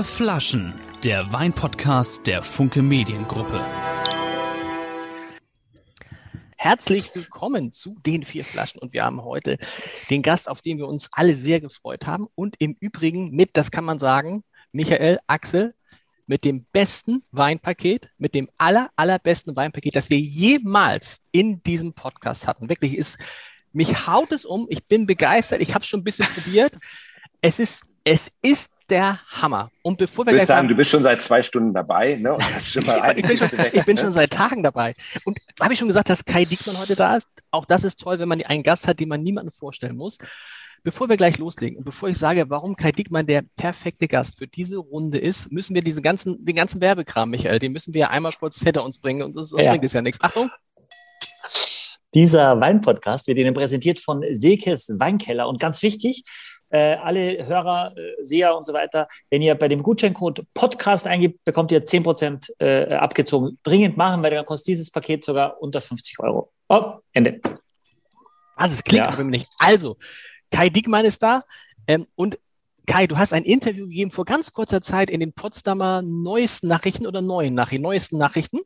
Vier Flaschen, der Weinpodcast der Funke Mediengruppe. Herzlich willkommen zu den vier Flaschen und wir haben heute den Gast, auf den wir uns alle sehr gefreut haben und im Übrigen mit, das kann man sagen, Michael Axel mit dem besten Weinpaket, mit dem aller, allerbesten Weinpaket, das wir jemals in diesem Podcast hatten. Wirklich ist, mich haut es um, ich bin begeistert, ich habe schon ein bisschen probiert. Es ist, es ist der Hammer. Und bevor wir ich gleich sagen, sagen, du bist schon seit zwei Stunden dabei, ne? ich, bin schon, ich, bin schon, seit Tagen dabei. Und habe ich schon gesagt, dass Kai Diekmann heute da ist? Auch das ist toll, wenn man einen Gast hat, den man niemandem vorstellen muss. Bevor wir gleich loslegen und bevor ich sage, warum Kai Diekmann der perfekte Gast für diese Runde ist, müssen wir diesen ganzen, den ganzen Werbekram, Michael, den müssen wir einmal kurz hinter uns bringen und das, das ja. bringt es ja nichts. Achtung! Dieser Weinpodcast wird Ihnen präsentiert von Sekes Weinkeller und ganz wichtig, äh, alle Hörer, äh, Seher und so weiter, wenn ihr bei dem Gutscheincode Podcast eingibt, bekommt ihr 10% äh, abgezogen. Dringend machen, weil dann kostet dieses Paket sogar unter 50 Euro. Oh, Ende. Also es klingt ja. nicht. Also, Kai Dickmann ist da ähm, und Kai, du hast ein Interview gegeben vor ganz kurzer Zeit in den Potsdamer neuesten Nachrichten oder neuen Nachrichten, neuesten Nachrichten.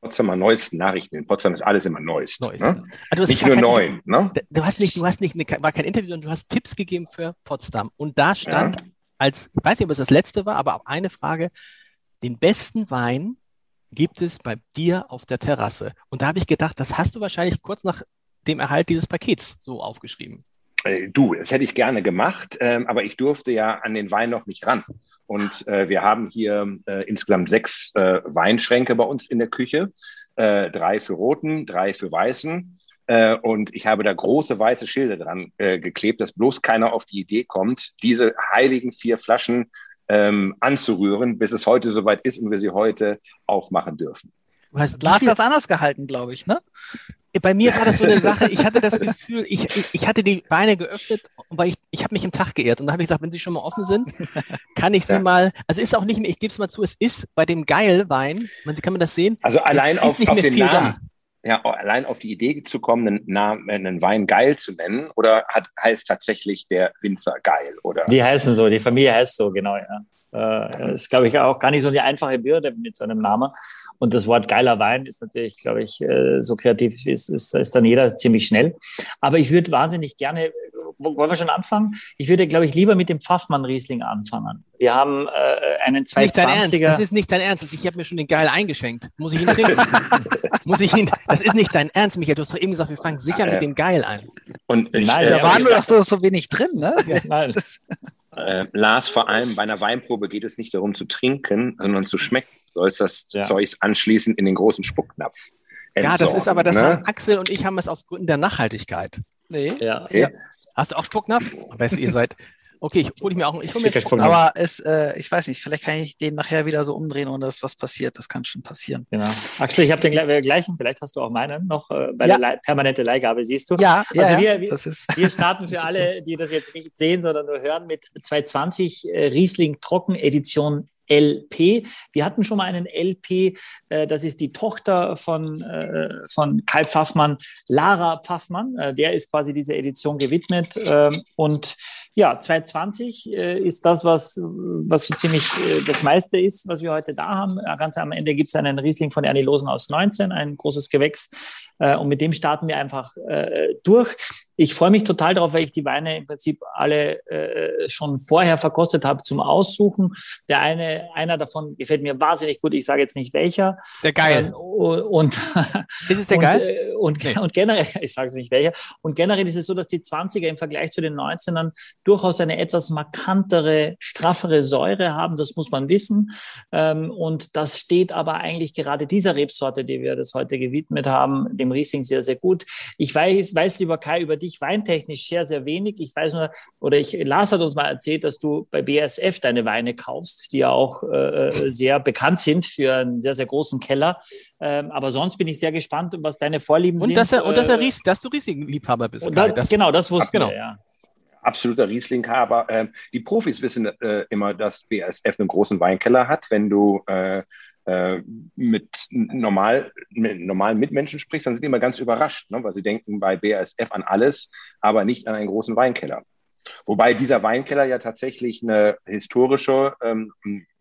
Potsdamer neuesten Nachrichten. In Potsdam ist alles immer Neues. Neues. Ne? Also nicht nur neu. Ne? Du hast nicht, du hast nicht, eine, war kein Interview, sondern du hast Tipps gegeben für Potsdam. Und da stand ja. als, ich weiß nicht, ob es das letzte war, aber eine Frage, den besten Wein gibt es bei dir auf der Terrasse. Und da habe ich gedacht, das hast du wahrscheinlich kurz nach dem Erhalt dieses Pakets so aufgeschrieben. Äh, du, das hätte ich gerne gemacht, ähm, aber ich durfte ja an den Wein noch nicht ran. Und äh, wir haben hier äh, insgesamt sechs äh, Weinschränke bei uns in der Küche. Äh, drei für roten, drei für weißen. Äh, und ich habe da große weiße Schilder dran geklebt, dass bloß keiner auf die Idee kommt, diese heiligen vier Flaschen ähm, anzurühren, bis es heute soweit ist und wir sie heute aufmachen dürfen. Du hast Glas ganz anders gehalten, glaube ich, ne? Bei mir war das so eine Sache, ich hatte das Gefühl, ich, ich hatte die Beine geöffnet, weil ich, ich habe mich im Tag geehrt. Und dann habe ich gesagt, wenn sie schon mal offen sind, kann ich sie ja. mal, also ist auch nicht mehr, ich gebe es mal zu, es ist bei dem Geilwein, man, kann man das sehen? Also allein auf, auf den Namen. Ja, allein auf die Idee zu kommen, einen, Namen, einen Wein geil zu nennen, oder hat, heißt tatsächlich der Winzer geil, oder? Die heißen so, die Familie heißt so, genau, ja. Äh, ist, glaube ich, auch gar nicht so eine einfache Bürde mit so einem Namen. Und das Wort geiler Wein ist natürlich, glaube ich, äh, so kreativ ist, ist, ist dann jeder ziemlich schnell. Aber ich würde wahnsinnig gerne, wollen wir schon anfangen? Ich würde, glaube ich, lieber mit dem Pfaffmann-Riesling anfangen. Wir haben äh, einen 220er. Das ist nicht dein Ernst. Ich habe mir schon den Geil eingeschenkt. Muss ich ihn trinken? Muss ich ihn? Das ist nicht dein Ernst, Michael. Du hast doch eben gesagt, wir fangen sicher mit dem Geil an. Und ich, Nein, da waren wir doch so wenig drin, ne? Nein. äh, Lars, vor allem bei einer Weinprobe geht es nicht darum zu trinken, sondern zu schmecken. Du sollst das ja. Zeug anschließend in den großen Spucknapf. Entsorgen, ja, das ist aber, das ne? haben Axel und ich haben es aus Gründen der Nachhaltigkeit. Nee. Ja. ja. Hast du auch Spucknapf? Weißt ihr seid. Okay, ich hole mir auch ich hol mir Spucknapf. Aber es, äh, ich weiß nicht, vielleicht kann ich den nachher wieder so umdrehen und dass was passiert. Das kann schon passieren. Genau. Axel, ich habe den äh, gleichen, vielleicht hast du auch meinen noch äh, bei ja. der permanente Leihgabe, siehst du? Ja, also ja, wir, wir, wir starten für alle, so. die das jetzt nicht sehen, sondern nur hören, mit 220 äh, Riesling Trocken Edition LP. Wir hatten schon mal einen LP, äh, das ist die Tochter von, äh, von Kai Pfaffmann, Lara Pfaffmann. Äh, der ist quasi dieser Edition gewidmet. Ähm, und ja, 220 äh, ist das, was, was so ziemlich äh, das meiste ist, was wir heute da haben. Ganz am Ende gibt es einen Riesling von Ernie Losen aus 19, ein großes Gewächs. Äh, und mit dem starten wir einfach durch. Ich freue mich total darauf, weil ich die Weine im Prinzip alle äh, schon vorher verkostet habe zum Aussuchen. Der eine, einer davon gefällt mir wahnsinnig gut. Ich sage jetzt nicht welcher. Der geil. Ähm, und ist es der und, geil? Äh, und, nee. und generell, ich sage es nicht welcher. Und generell ist es so, dass die 20er im Vergleich zu den 19ern durchaus eine etwas markantere, straffere Säure haben. Das muss man wissen. Ähm, und das steht aber eigentlich gerade dieser Rebsorte, die wir das heute gewidmet haben, dem Riesling sehr, sehr gut. Ich weiß, weiß lieber Kai über dich ich weintechnisch sehr, sehr wenig. Ich weiß nur, oder ich, Lars hat uns mal erzählt, dass du bei BASF deine Weine kaufst, die ja auch äh, äh, sehr bekannt sind für einen sehr, sehr großen Keller. Ähm, aber sonst bin ich sehr gespannt, was deine Vorlieben und sind. Dass er, und dass, er, Ries, dass du Riesling-Liebhaber bist. Da, das, genau, das wusste genau. ja absoluter Riesling-Haber. Ähm, die Profis wissen äh, immer, dass BASF einen großen Weinkeller hat. Wenn du äh, äh, mit, normal, mit normalen Mitmenschen sprichst, dann sind die immer ganz überrascht, ne? weil sie denken bei BASF an alles, aber nicht an einen großen Weinkeller. Wobei dieser Weinkeller ja tatsächlich eine historische, ähm,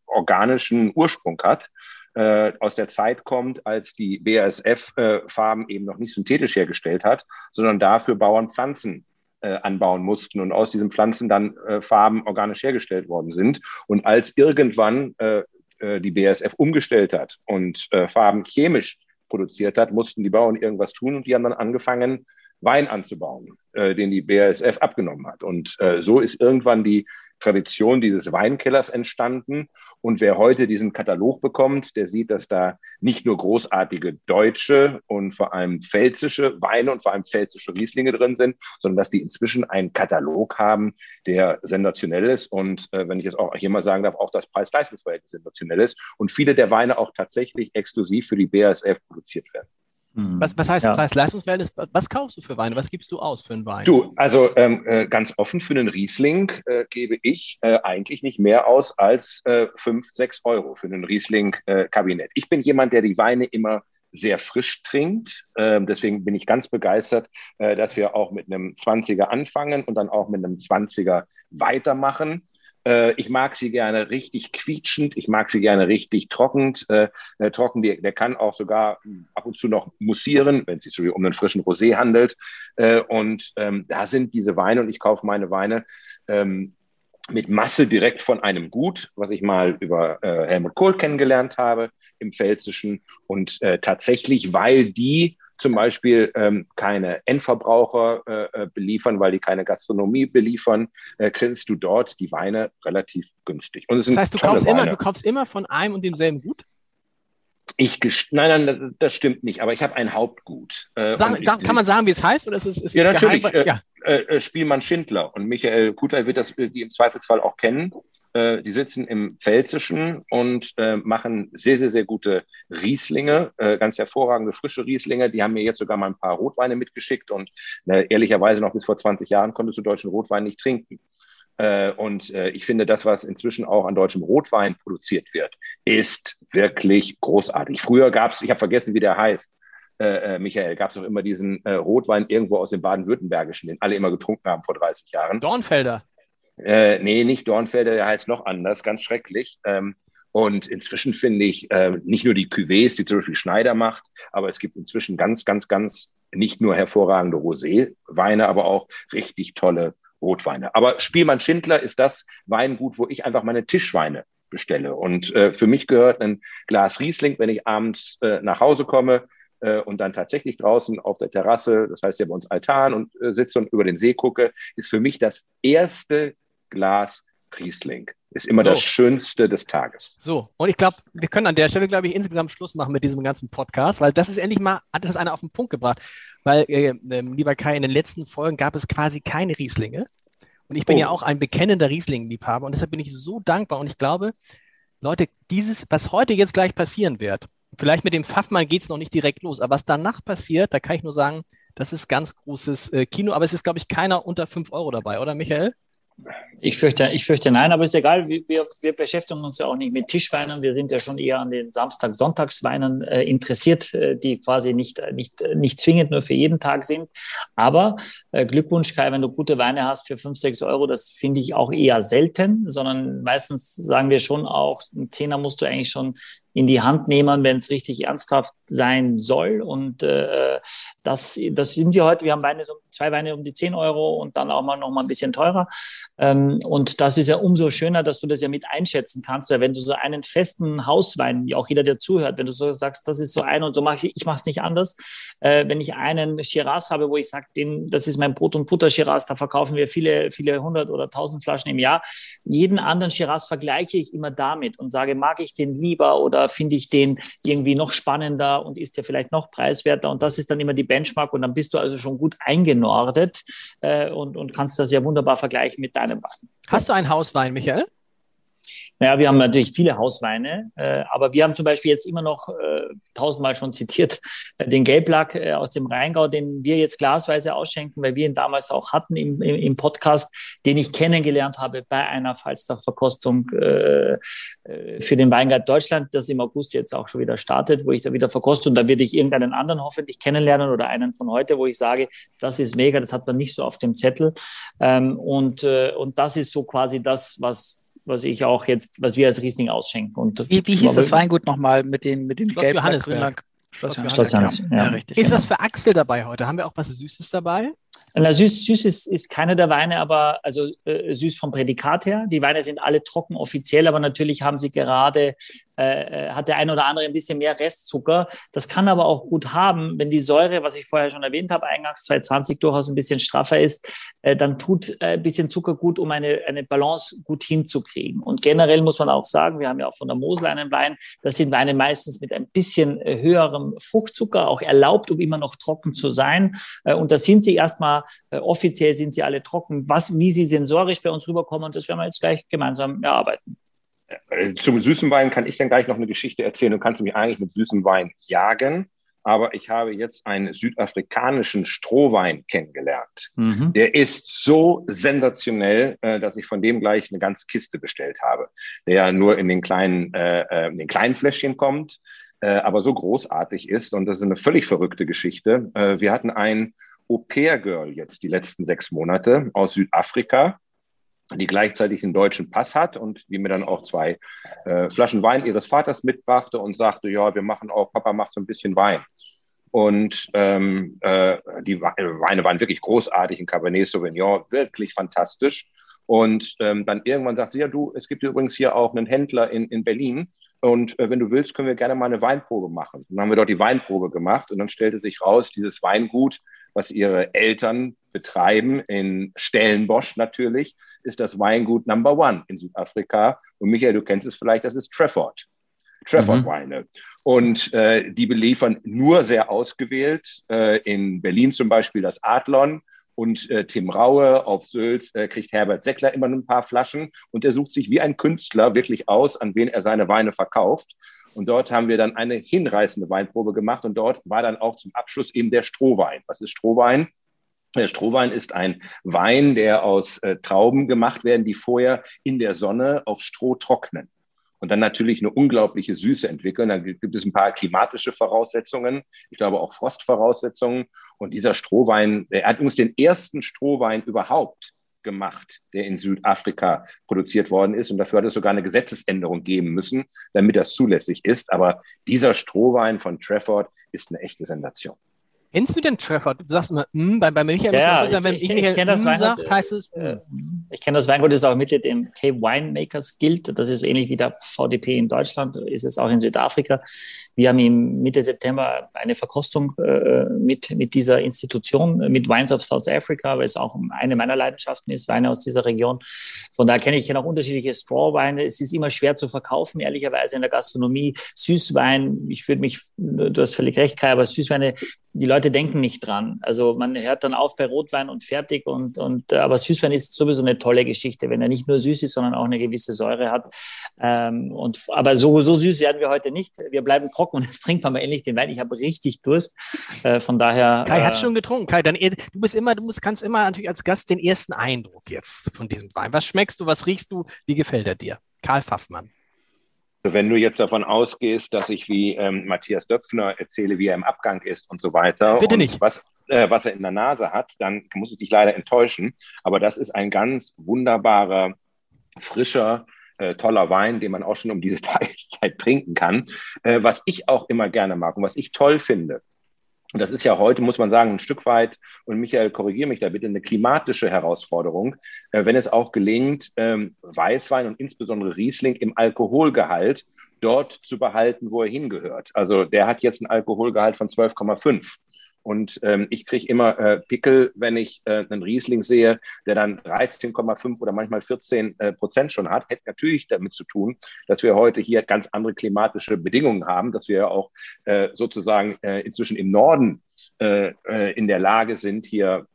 organischen Ursprung hat äh, aus der Zeit kommt, als die BASF-Farben äh, eben noch nicht synthetisch hergestellt hat, sondern dafür Bauern Pflanzen äh, anbauen mussten und aus diesen Pflanzen dann äh, Farben organisch hergestellt worden sind. Und als irgendwann äh, äh die BASF umgestellt hat und äh, Farben chemisch produziert hat, mussten die Bauern irgendwas tun und die haben dann angefangen, Wein anzubauen, äh, den die BASF abgenommen hat. Und so ist irgendwann die Tradition dieses Weinkellers entstanden. Und wer heute diesen Katalog bekommt, der sieht, dass da nicht nur großartige deutsche und vor allem pfälzische Weine und vor allem pfälzische Rieslinge drin sind, sondern dass die inzwischen einen Katalog haben, der sensationell ist. Und äh, wenn ich jetzt auch hier mal sagen darf, auch das Preis-Leistungs-Verhältnis sensationell ist. Und viele der Weine auch tatsächlich exklusiv für die BASF produziert werden. Hm. Was, was heißt ja. Preis-Leistungsverhältnis? Was kaufst du für Weine? Was gibst du aus für einen Wein? Du, also ähm, äh, ganz offen für einen Riesling äh, gebe ich äh, eigentlich nicht mehr aus als äh, 5, 6 Euro für einen Riesling-Kabinett. Äh, ich bin jemand, der die Weine immer sehr frisch trinkt. Ähm, deswegen bin ich ganz begeistert, äh, dass wir auch mit einem 20er anfangen und dann auch mit einem 20er weitermachen. Äh, ich mag sie gerne richtig quietschend, ich mag sie gerne richtig trocken. Äh, äh, trocken, der, der kann auch sogar ab und zu noch mussieren, wenn es sich um einen frischen Rosé handelt. Äh, und ähm, da sind diese Weine, und ich kaufe meine Weine ähm, mit Masse direkt von einem Gut, was ich mal über äh, Helmut Kohl kennengelernt habe im Pfälzischen. Und äh, tatsächlich, weil die zum Beispiel ähm, keine Endverbraucher äh, äh, beliefern, weil die keine Gastronomie beliefern, äh, kriegst du dort die Weine relativ günstig. Und es das heißt, du kaufst, immer, du kaufst immer von einem und demselben Gut? Ich nein, nein, das stimmt nicht, aber ich habe ein Hauptgut. Äh, Sag, da, kann man sagen, wie es heißt? Oder ist es, ist ja, natürlich. Geheim? Äh, ja. Äh, Spielmann Schindler und Michael Kuter wird das die im Zweifelsfall auch kennen. Äh, die sitzen im Pfälzischen und äh, machen sehr, sehr, sehr gute Rieslinge, äh, ganz hervorragende frische Rieslinge. Die haben mir jetzt sogar mal ein paar Rotweine mitgeschickt und äh, ehrlicherweise noch bis vor 20 Jahren konntest du deutschen Rotwein nicht trinken. Äh, und äh, ich finde, das, was inzwischen auch an deutschem Rotwein produziert wird, ist wirklich großartig. Früher gab es, ich habe vergessen, wie der heißt, Michael, gab es doch immer diesen Rotwein irgendwo aus dem Baden-Württembergischen, den alle immer getrunken haben vor 30 Jahren. Dornfelder. Äh, nee, nicht Dornfelder, der heißt noch anders, ganz schrecklich. Ähm, und inzwischen finde ich äh, nicht nur die Cuvées, die zum Beispiel Schneider macht, aber es gibt inzwischen ganz, ganz, ganz nicht nur hervorragende Rosé-Weine, aber auch richtig tolle Rotweine. Aber Spielmann Schindler ist das Weingut, wo ich einfach meine Tischweine bestelle. Und äh, für mich gehört ein Glas Riesling, wenn ich abends äh, nach Hause komme, äh, und dann tatsächlich draußen auf der Terrasse, das heißt ja bei uns Altan und äh, sitze und über den See gucke, ist für mich das erste Glas Riesling. Ist immer so. das Schönste des Tages. So, und ich glaube, wir können an der Stelle, glaube ich, insgesamt Schluss machen mit diesem ganzen Podcast, weil das ist endlich mal, hat das einer auf den Punkt gebracht. Weil, äh, äh, lieber Kai, in den letzten Folgen gab es quasi keine Rieslinge. Und ich bin oh. ja auch ein bekennender Riesling-Liebhaber und deshalb bin ich so dankbar und ich glaube, Leute, dieses, was heute jetzt gleich passieren wird, vielleicht mit dem Pfaffmann geht es noch nicht direkt los, aber was danach passiert, da kann ich nur sagen, das ist ganz großes äh, Kino, aber es ist, glaube ich, keiner unter 5 Euro dabei, oder Michael? Ich fürchte, ich fürchte nein, aber ist egal. Wir, wir, beschäftigen uns ja auch nicht mit Tischweinen. Wir sind ja schon eher an den Samstag-Sonntagsweinen äh, interessiert, äh, die quasi nicht, nicht, nicht zwingend nur für jeden Tag sind. Aber äh, Glückwunsch, Kai, wenn du gute Weine hast für 5, 6 Euro, das finde ich auch eher selten, sondern meistens sagen wir schon auch, einen Zehner musst du eigentlich schon in die Hand nehmen, wenn es richtig ernsthaft sein soll. Und äh, das, das sind wir heute. Wir haben Weine, zwei Weine um die 10 Euro und dann auch mal noch mal ein bisschen teurer. Ähm, und das ist ja umso schöner, dass du das ja mit einschätzen kannst. Ja, wenn du so einen festen Hauswein, wie auch jeder, der zuhört, wenn du so sagst, das ist so ein und so mache ich, ich mache es nicht anders. Äh, wenn ich einen Shiraz habe, wo ich sage, das ist mein Brot- und Butter-Shiraz, da verkaufen wir viele, viele hundert oder tausend Flaschen im Jahr. Jeden anderen Shiraz vergleiche ich immer damit und sage, mag ich den lieber oder finde ich den irgendwie noch spannender und ist ja vielleicht noch preiswerter. Und das ist dann immer die Benchmark. Und dann bist du also schon gut eingenordet äh, und, und kannst das ja wunderbar vergleichen mit deinem Wein. Hast du einen Hauswein, Michael? Naja, wir haben natürlich viele Hausweine, äh, aber wir haben zum Beispiel jetzt immer noch äh, tausendmal schon zitiert äh, den Gelblack äh, aus dem Rheingau, den wir jetzt glasweise ausschenken, weil wir ihn damals auch hatten im, im, im Podcast, den ich kennengelernt habe bei einer Falstaff-Verkostung äh, äh, für den Weingart Deutschland, das im August jetzt auch schon wieder startet, wo ich da wieder verkoste. Und da werde ich irgendeinen anderen hoffentlich kennenlernen oder einen von heute, wo ich sage, das ist mega, das hat man nicht so auf dem Zettel. Ähm, und, äh, und das ist so quasi das, was was ich auch jetzt, was wir als Riesling ausschenken. Und wie, wie hieß das Weingut nochmal mit den, mit den Schloss Johannesberg. Schloss Johannesberg. Ja. Ja, richtig. Ist was für Axel dabei heute? Haben wir auch was Süßes dabei? Na, süß, süß ist, ist keine der Weine, aber also äh, süß vom Prädikat her. Die Weine sind alle trocken offiziell, aber natürlich haben sie gerade äh, äh, hat der eine oder andere ein bisschen mehr Restzucker. Das kann aber auch gut haben, wenn die Säure, was ich vorher schon erwähnt habe, eingangs 220 durchaus ein bisschen straffer ist, äh, dann tut äh, ein bisschen Zucker gut, um eine, eine Balance gut hinzukriegen. Und generell muss man auch sagen, wir haben ja auch von der Mosel einen Wein, das sind Weine meistens mit ein bisschen äh, höherem Fruchtzucker auch erlaubt, um immer noch trocken zu sein. Und da sind sie erstmal, offiziell sind sie alle trocken. Was, wie sie sensorisch bei uns rüberkommen, das werden wir jetzt gleich gemeinsam erarbeiten. Äh, zum süßen Wein kann ich dann gleich noch eine Geschichte erzählen. Du kannst mich eigentlich mit süßem Wein jagen. Aber ich habe jetzt einen südafrikanischen Strohwein kennengelernt. Mhm. Der ist so sensationell, äh, dass ich von dem gleich eine ganze Kiste bestellt habe. Der ja nur in den kleinen, äh, in den kleinen Fläschchen kommt, aber so großartig ist. Und das ist eine völlig verrückte Geschichte. wir hatten ein Au-pair-Girl jetzt die letzten sechs Monate aus Südafrika die gleichzeitig einen deutschen Pass hat und die mir dann auch zwei äh, Flaschen Wein ihres Vaters mitbrachte und sagte, ja, wir machen auch, Papa macht so ein bisschen Wein. Und ähm, äh, die Weine waren wirklich großartig, ein Cabernet Sauvignon, wirklich fantastisch. Und ähm, dann irgendwann sagt sie, ja, du, es gibt übrigens hier auch einen Händler in, in Berlin. Und äh, wenn du willst, können wir gerne mal eine Weinprobe machen. Und dann haben wir dort die Weinprobe gemacht und dann stellte sich raus, dieses Weingut, was ihre Eltern betreiben, in Stellenbosch natürlich, ist das Weingut Number One in Südafrika. Und Michael, du kennst es vielleicht, das ist Trafford. Trafford-Weine. Mhm. Und äh, die beliefern nur sehr ausgewählt. Äh, in Berlin zum Beispiel das Adlon und äh, Tim Raue auf Sylt äh, kriegt Herbert Seckler immer ein paar Flaschen und er sucht sich wie ein Künstler wirklich aus, an wen er seine Weine verkauft. Und dort haben wir dann eine hinreißende Weinprobe gemacht und dort war dann auch zum Abschluss eben der Strohwein. Was ist Strohwein? Der Strohwein ist ein Wein, der aus äh, Trauben gemacht werden, die vorher in der Sonne auf Stroh trocknen und dann natürlich eine unglaubliche Süße entwickeln. Dann gibt es ein paar klimatische Voraussetzungen, ich glaube auch Frostvoraussetzungen. Und dieser Strohwein, er hat uns den ersten Strohwein überhaupt gemacht, der in Südafrika produziert worden ist. Und dafür hat es sogar eine Gesetzesänderung geben müssen, damit das zulässig ist. Aber dieser Strohwein von Trafford ist eine echte Sensation. Kennst du den Treffer? Du sagst immer, mm, bei, bei Michael ja, muss man wenn ich, ich, ich, ich das mm, sagt, heißt es. Äh, ich kenne das Weingut, das ist auch Mitglied im K-Winemakers Guild. Das ist ähnlich wie der VDP in Deutschland, ist es auch in Südafrika. Wir haben im Mitte September eine Verkostung äh, mit, mit dieser Institution, mit Wines of South Africa, weil es auch eine meiner Leidenschaften ist, Weine aus dieser Region. Von daher kenne ich kenne auch unterschiedliche Strawweine. Es ist immer schwer zu verkaufen, ehrlicherweise in der Gastronomie. Süßwein, ich würde mich, du hast völlig recht, Kai, aber Süßweine die Leute denken nicht dran. Also man hört dann auf bei Rotwein und fertig und, und äh, aber Süßwein ist sowieso eine tolle Geschichte, wenn er nicht nur süß ist, sondern auch eine gewisse Säure hat. Ähm, und, aber so, so süß werden wir heute nicht. Wir bleiben trocken und jetzt trinkt man mal endlich den Wein. Ich habe richtig Durst. Äh, von daher. Kai äh, hat schon getrunken. Kai, dann, du bist immer, du musst, kannst immer natürlich als Gast den ersten Eindruck jetzt von diesem Wein. Was schmeckst du? Was riechst du? Wie gefällt er dir? Karl Pfaffmann. Wenn du jetzt davon ausgehst, dass ich wie ähm, Matthias Döpfner erzähle, wie er im Abgang ist und so weiter. Bitte nicht. Was, äh, was er in der Nase hat, dann muss ich dich leider enttäuschen. Aber das ist ein ganz wunderbarer, frischer, äh, toller Wein, den man auch schon um diese Zeit trinken kann. Äh, was ich auch immer gerne mag und was ich toll finde, und das ist ja heute, muss man sagen, ein Stück weit, und Michael, korrigiere mich da bitte, eine klimatische Herausforderung, äh, wenn es auch gelingt, ähm, Weißwein und insbesondere Riesling im Alkoholgehalt dort zu behalten, wo er hingehört. Also der hat jetzt einen Alkoholgehalt von 12,5. Und ähm, ich kriege immer äh, Pickel, wenn ich äh, einen Riesling sehe, der dann 13,5 oder manchmal 14 äh, Prozent schon hat. Hätte natürlich damit zu tun, dass wir heute hier ganz andere klimatische Bedingungen haben, dass wir auch äh, sozusagen äh, inzwischen im Norden äh, in der Lage sind, hier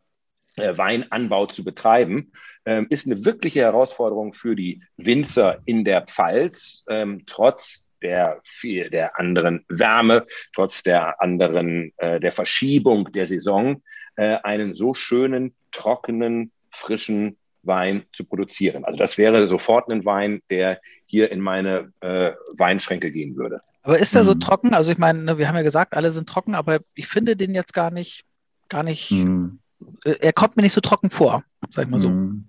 Weinanbau zu betreiben, ähm, ist eine wirkliche Herausforderung für die Winzer in der Pfalz, ähm, trotz der, viel, der anderen Wärme, trotz der anderen, äh, der Verschiebung der Saison, äh, einen so schönen, trockenen, frischen Wein zu produzieren. Also das wäre sofort ein Wein, der hier in meine äh, Weinschränke gehen würde. Aber ist er so hm. trocken? Also ich meine, ne, wir haben ja gesagt, alle sind trocken, aber ich finde den jetzt gar nicht, gar nicht, hm. er kommt mir nicht so trocken vor, sag ich mal so. Hm.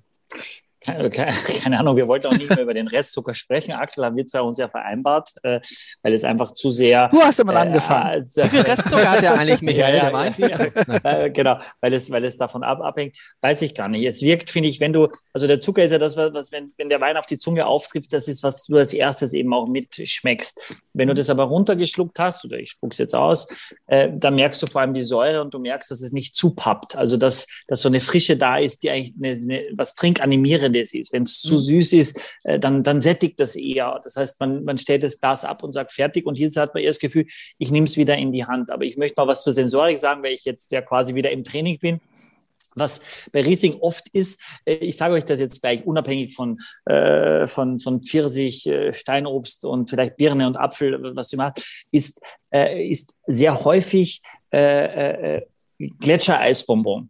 Keine, keine, Ahnung, wir wollten auch nicht mehr über den Restzucker sprechen. Axel haben wir zwar uns ja vereinbart, äh, weil es einfach zu sehr. Du hast immer äh, angefangen. Äh, Wie viel Restzucker hat er eigentlich, Michael? ja, ja, ja, ja, genau, weil es, weil es davon ab, abhängt, weiß ich gar nicht. Es wirkt, finde ich, wenn du, also der Zucker ist ja das, was, wenn, wenn der Wein auf die Zunge auftrifft, das ist, was du als erstes eben auch mitschmeckst. Wenn du das aber runtergeschluckt hast, oder ich spuck's jetzt aus, äh, dann merkst du vor allem die Säure und du merkst, dass es nicht zupappt. Also, dass, dass so eine Frische da ist, die eigentlich eine, eine, was trinkanimierendes das ist. Wenn es zu mhm. süß ist, äh, dann, dann sättigt das eher. Das heißt, man, man stellt das Glas ab und sagt fertig. Und hier hat man eher das Gefühl, ich nehme es wieder in die Hand. Aber ich möchte mal was zur Sensorik sagen, weil ich jetzt ja quasi wieder im Training bin. Was bei Riesling oft ist, äh, ich sage euch das jetzt gleich unabhängig von, äh, von, von Pfirsich, äh, Steinobst und vielleicht Birne und Apfel, was du machst, ist, äh, ist sehr häufig äh, äh, Gletschereisbonbon.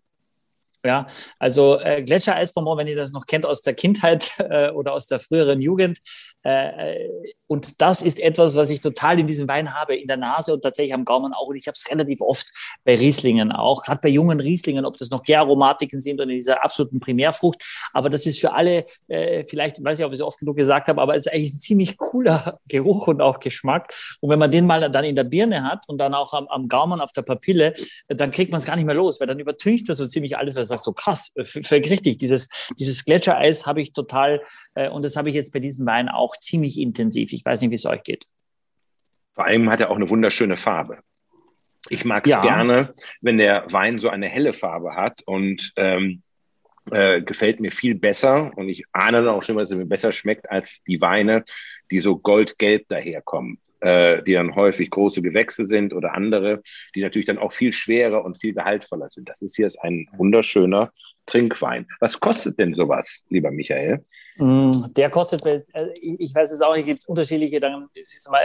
Ja, also äh, Gletschereisbonbon, wenn ihr das noch kennt aus der Kindheit äh, oder aus der früheren Jugend. Äh, und das ist etwas, was ich total in diesem Wein habe, in der Nase und tatsächlich am Gaumen auch. Und ich habe es relativ oft bei Rieslingen auch, gerade bei jungen Rieslingen, ob das noch Gäraromatiken sind oder in dieser absoluten Primärfrucht. Aber das ist für alle, äh, vielleicht weiß ich, ob ich es oft genug gesagt habe, aber es ist eigentlich ein ziemlich cooler Geruch und auch Geschmack. Und wenn man den mal dann in der Birne hat und dann auch am, am Gaumen auf der Papille, dann kriegt man es gar nicht mehr los, weil dann übertüncht das so ziemlich alles, was sagst so krass, äh, völlig richtig. Dieses, dieses Gletschereis habe ich total, äh, und das habe ich jetzt bei diesem Wein auch ziemlich intensiv. Ich weiß nicht, wie es euch geht. Vor allem hat er auch eine wunderschöne Farbe. Ich mag es ja. gerne, wenn der Wein so eine helle Farbe hat und ähm, äh, gefällt mir viel besser. Und ich ahne dann auch schon, dass es mir besser schmeckt als die Weine, die so goldgelb daherkommen äh, die dann häufig große Gewächse sind oder andere, die natürlich dann auch viel schwerer und viel gehaltvoller sind. Das ist hier ein wunderschöner Trinkwein. Was kostet denn sowas, lieber Michael? Mm, der kostet, äh, ich weiß es auch, hier gibt es unterschiedliche, dann ist mal,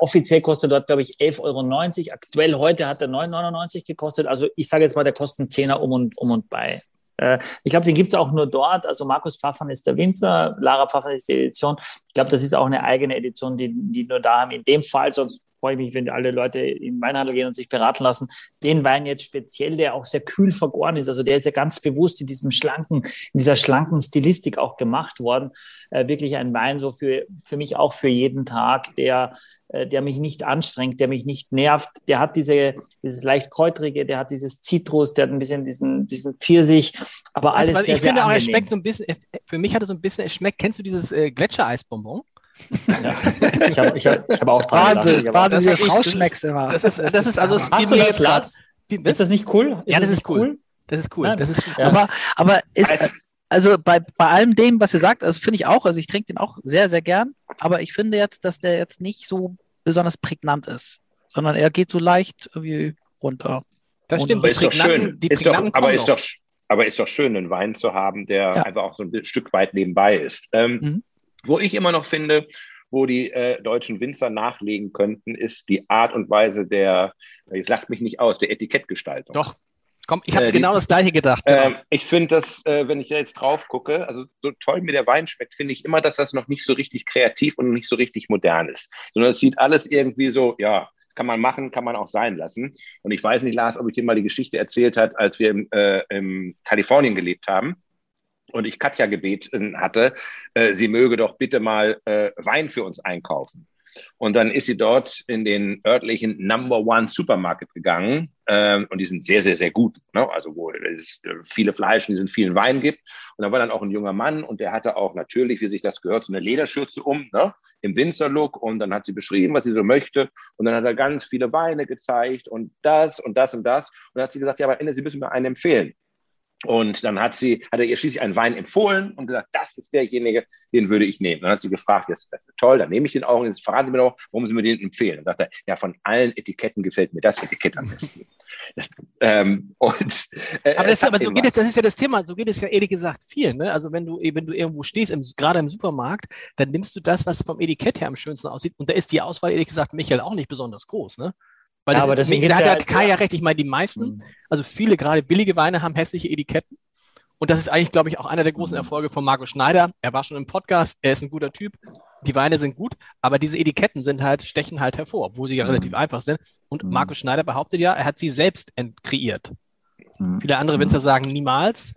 offiziell kostet dort, glaube ich, 11,90 Euro. Aktuell heute hat er 9,99 Euro gekostet. Also ich sage jetzt mal, der kostet einen Zehner um und, um und bei. Äh, ich glaube, den gibt es auch nur dort. Also Markus Pfaffern ist der Winzer, Lara Pfaffern ist die Edition. Ich glaube, das ist auch eine eigene Edition, die, die nur da haben. In dem Fall, sonst freue ich mich, wenn alle Leute in den Weinhandel gehen und sich beraten lassen. Den Wein jetzt speziell, der auch sehr kühl vergoren ist, also der ist ja ganz bewusst in diesem schlanken, in dieser schlanken Stilistik auch gemacht worden. Äh, wirklich ein Wein so für, für mich auch für jeden Tag, der, äh, der mich nicht anstrengt, der mich nicht nervt. Der hat diese, dieses leicht kräutrige, der hat dieses Zitrus, der hat ein bisschen diesen, diesen Pfirsich, aber alles also, sehr, Ich sehr finde auch, er schmeckt so ein bisschen, für mich hat er so ein bisschen, es schmeckt, kennst du dieses äh, Gletschereisbonbon? Ja. Ich habe ich hab, ich hab auch dran Wahnsinn, Wahnsinn, wie das rausschmeckst immer. Das ist, das ist also, es Hast du das Platz? Ist das nicht cool? Ist ja, das, das ist cool. cool. Das ist cool. Das ist, ja. Aber, aber ist, also bei, bei allem dem, was ihr sagt, also finde ich auch, also ich trinke den auch sehr, sehr gern, aber ich finde jetzt, dass der jetzt nicht so besonders prägnant ist, sondern er geht so leicht irgendwie runter. Das stimmt, aber ist doch schön. Ist doch, aber, ist doch, aber ist doch schön, einen Wein zu haben, der ja. einfach auch so ein Stück weit nebenbei ist. Ähm, mhm. Wo ich immer noch finde, wo die äh, deutschen Winzer nachlegen könnten, ist die Art und Weise der, jetzt lacht mich nicht aus, der Etikettgestaltung. Doch, Komm, ich habe äh, genau das Gleiche gedacht. Genau. Äh, ich finde das, äh, wenn ich jetzt drauf gucke, also so toll mir der Wein schmeckt, finde ich immer, dass das noch nicht so richtig kreativ und nicht so richtig modern ist. Sondern es sieht alles irgendwie so, ja, kann man machen, kann man auch sein lassen. Und ich weiß nicht, Lars, ob ich dir mal die Geschichte erzählt hat, als wir im, äh, in Kalifornien gelebt haben und ich Katja gebeten hatte, äh, sie möge doch bitte mal äh, Wein für uns einkaufen. Und dann ist sie dort in den örtlichen Number One Supermarket gegangen. Ähm, und die sind sehr, sehr, sehr gut. Ne? Also, wo es äh, viele Fleisch und vielen Wein gibt. Und da war dann auch ein junger Mann und der hatte auch natürlich, wie sich das gehört, so eine Lederschürze um, ne? im Winzerlook. Und dann hat sie beschrieben, was sie so möchte. Und dann hat er ganz viele Weine gezeigt und das und das und das. Und dann hat sie gesagt, ja, aber Ende, Sie müssen mir einen empfehlen. Und dann hat sie, hat er ihr schließlich einen Wein empfohlen und gesagt, das ist derjenige, den würde ich nehmen. Dann hat sie gefragt, das ist toll, dann nehme ich den auch. Und jetzt verraten Sie mir doch, warum Sie mir den empfehlen. Dann sagt er, ja, von allen Etiketten gefällt mir das Etikett am besten. ähm, und, äh, aber, das, aber so geht es, das ist ja das Thema, so geht es ja ehrlich gesagt viel. Ne? Also wenn du, wenn du irgendwo stehst, im, gerade im Supermarkt, dann nimmst du das, was vom Etikett her am schönsten aussieht. Und da ist die Auswahl, ehrlich gesagt, Michael, auch nicht besonders groß. Ne? Weil ja, das, aber deswegen da hat ja, Kai ja recht. Ich meine, die meisten, mhm. also viele gerade billige Weine haben hässliche Etiketten. Und das ist eigentlich, glaube ich, auch einer der großen mhm. Erfolge von Marco Schneider. Er war schon im Podcast, er ist ein guter Typ. Die Weine sind gut, aber diese Etiketten sind halt, stechen halt hervor, obwohl sie ja mhm. relativ einfach sind. Und. Marco Schneider behauptet ja, er hat sie selbst kreiert. Viele andere Winzer sagen niemals.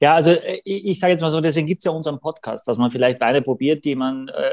Ja, also äh, ich, ich sage jetzt mal so, deswegen gibt es ja unseren Podcast, dass man vielleicht Weine probiert, die man äh,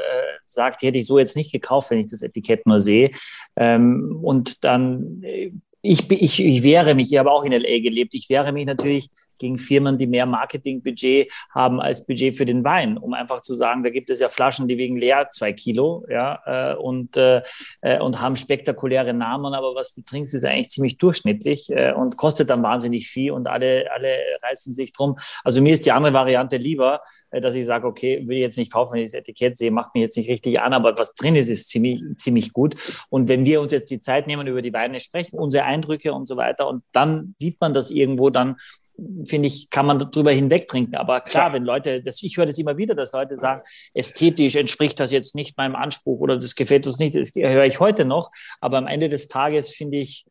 sagt, die hätte ich so jetzt nicht gekauft, wenn ich das Etikett nur sehe. Ähm, und dann äh, ich, ich, ich wehre mich, ich habe auch in LA gelebt, ich wehre mich natürlich gegen Firmen, die mehr Marketingbudget haben als Budget für den Wein, um einfach zu sagen, da gibt es ja Flaschen, die wiegen leer zwei Kilo, ja, äh, und, äh, äh, und haben spektakuläre Namen, aber was du trinkst, ist eigentlich ziemlich durchschnittlich äh, und kostet dann wahnsinnig viel und alle, alle reißen sich drum. Also mir ist die andere Variante lieber, äh, dass ich sage, okay, will ich jetzt nicht kaufen, wenn ich das Etikett sehe, macht mich jetzt nicht richtig an, aber was drin ist, ist ziemlich, ziemlich gut. Und wenn wir uns jetzt die Zeit nehmen, über die Weine sprechen, unsere Eindrücke und so weiter. Und dann sieht man das irgendwo, dann finde ich, kann man darüber hinweg trinken. Aber klar, wenn Leute, das, ich höre das immer wieder, dass Leute sagen, ästhetisch entspricht das jetzt nicht meinem Anspruch oder das gefällt uns nicht, das höre ich heute noch. Aber am Ende des Tages finde ich,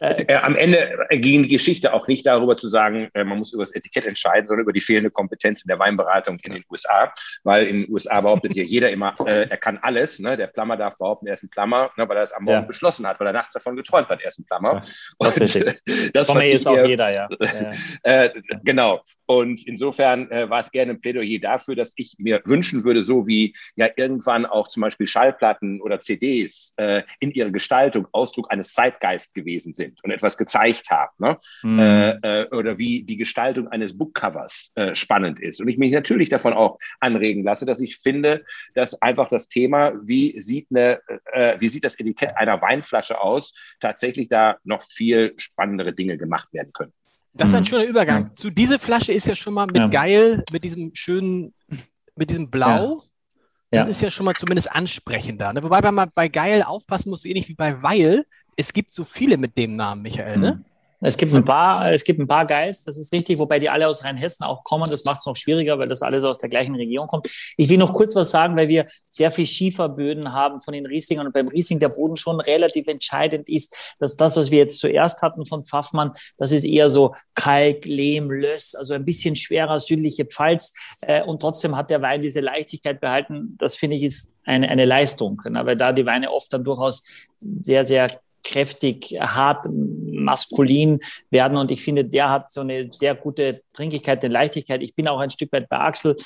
äh, äh, am Ende ging die Geschichte auch nicht darüber zu sagen, äh, man muss über das Etikett entscheiden, sondern über die fehlende Kompetenz in der Weinberatung in den USA. Weil in den USA behauptet hier jeder immer, äh, er kann alles. Ne? Der Plummer darf behaupten, er ist ein Plummer, ne? weil er es am Morgen ja. beschlossen hat, weil er nachts davon geträumt hat, er ist ein Plummer. Ja, das, Und, das, das ist auch jeder, ja. ja. Äh, genau. Und insofern äh, war es gerne ein Plädoyer dafür, dass ich mir wünschen würde, so wie ja irgendwann auch zum Beispiel Schallplatten oder CDs äh, in ihrer Gestaltung Ausdruck eines Zeitgeist gewesen sind und etwas gezeigt haben. Ne? Mhm. Äh, oder wie die Gestaltung eines Bookcovers äh, spannend ist. Und ich mich natürlich davon auch anregen lasse, dass ich finde, dass einfach das Thema, wie sieht, eine, äh, wie sieht das Etikett einer Weinflasche aus, tatsächlich da noch viel spannendere Dinge gemacht werden können. Das ist ein mhm. schöner Übergang. Ja. Zu dieser Flasche ist ja schon mal mit ja. geil, mit diesem schönen, mit diesem Blau. Ja. Das ist ja schon mal zumindest ansprechender. Ne? Wobei man bei geil aufpassen muss, ähnlich wie bei Weil. Es gibt so viele mit dem Namen, Michael, ne? Es gibt ein paar, es gibt ein paar Geist, das ist richtig, wobei die alle aus Rheinhessen auch kommen. Das macht es noch schwieriger, weil das alles aus der gleichen Region kommt. Ich will noch kurz was sagen, weil wir sehr viel Schieferböden haben von den Rieslingern und beim Riesling der Boden schon relativ entscheidend ist, dass das, was wir jetzt zuerst hatten von Pfaffmann, das ist eher so Kalk, Lehm, Löss, also ein bisschen schwerer südliche Pfalz. Äh, und trotzdem hat der Wein diese Leichtigkeit behalten. Das finde ich ist eine, eine Leistung, weil da die Weine oft dann durchaus sehr, sehr kräftig, hart, maskulin werden. Und ich finde, der hat so eine sehr gute Trinkigkeit, eine Leichtigkeit. Ich bin auch ein Stück weit bei Axel.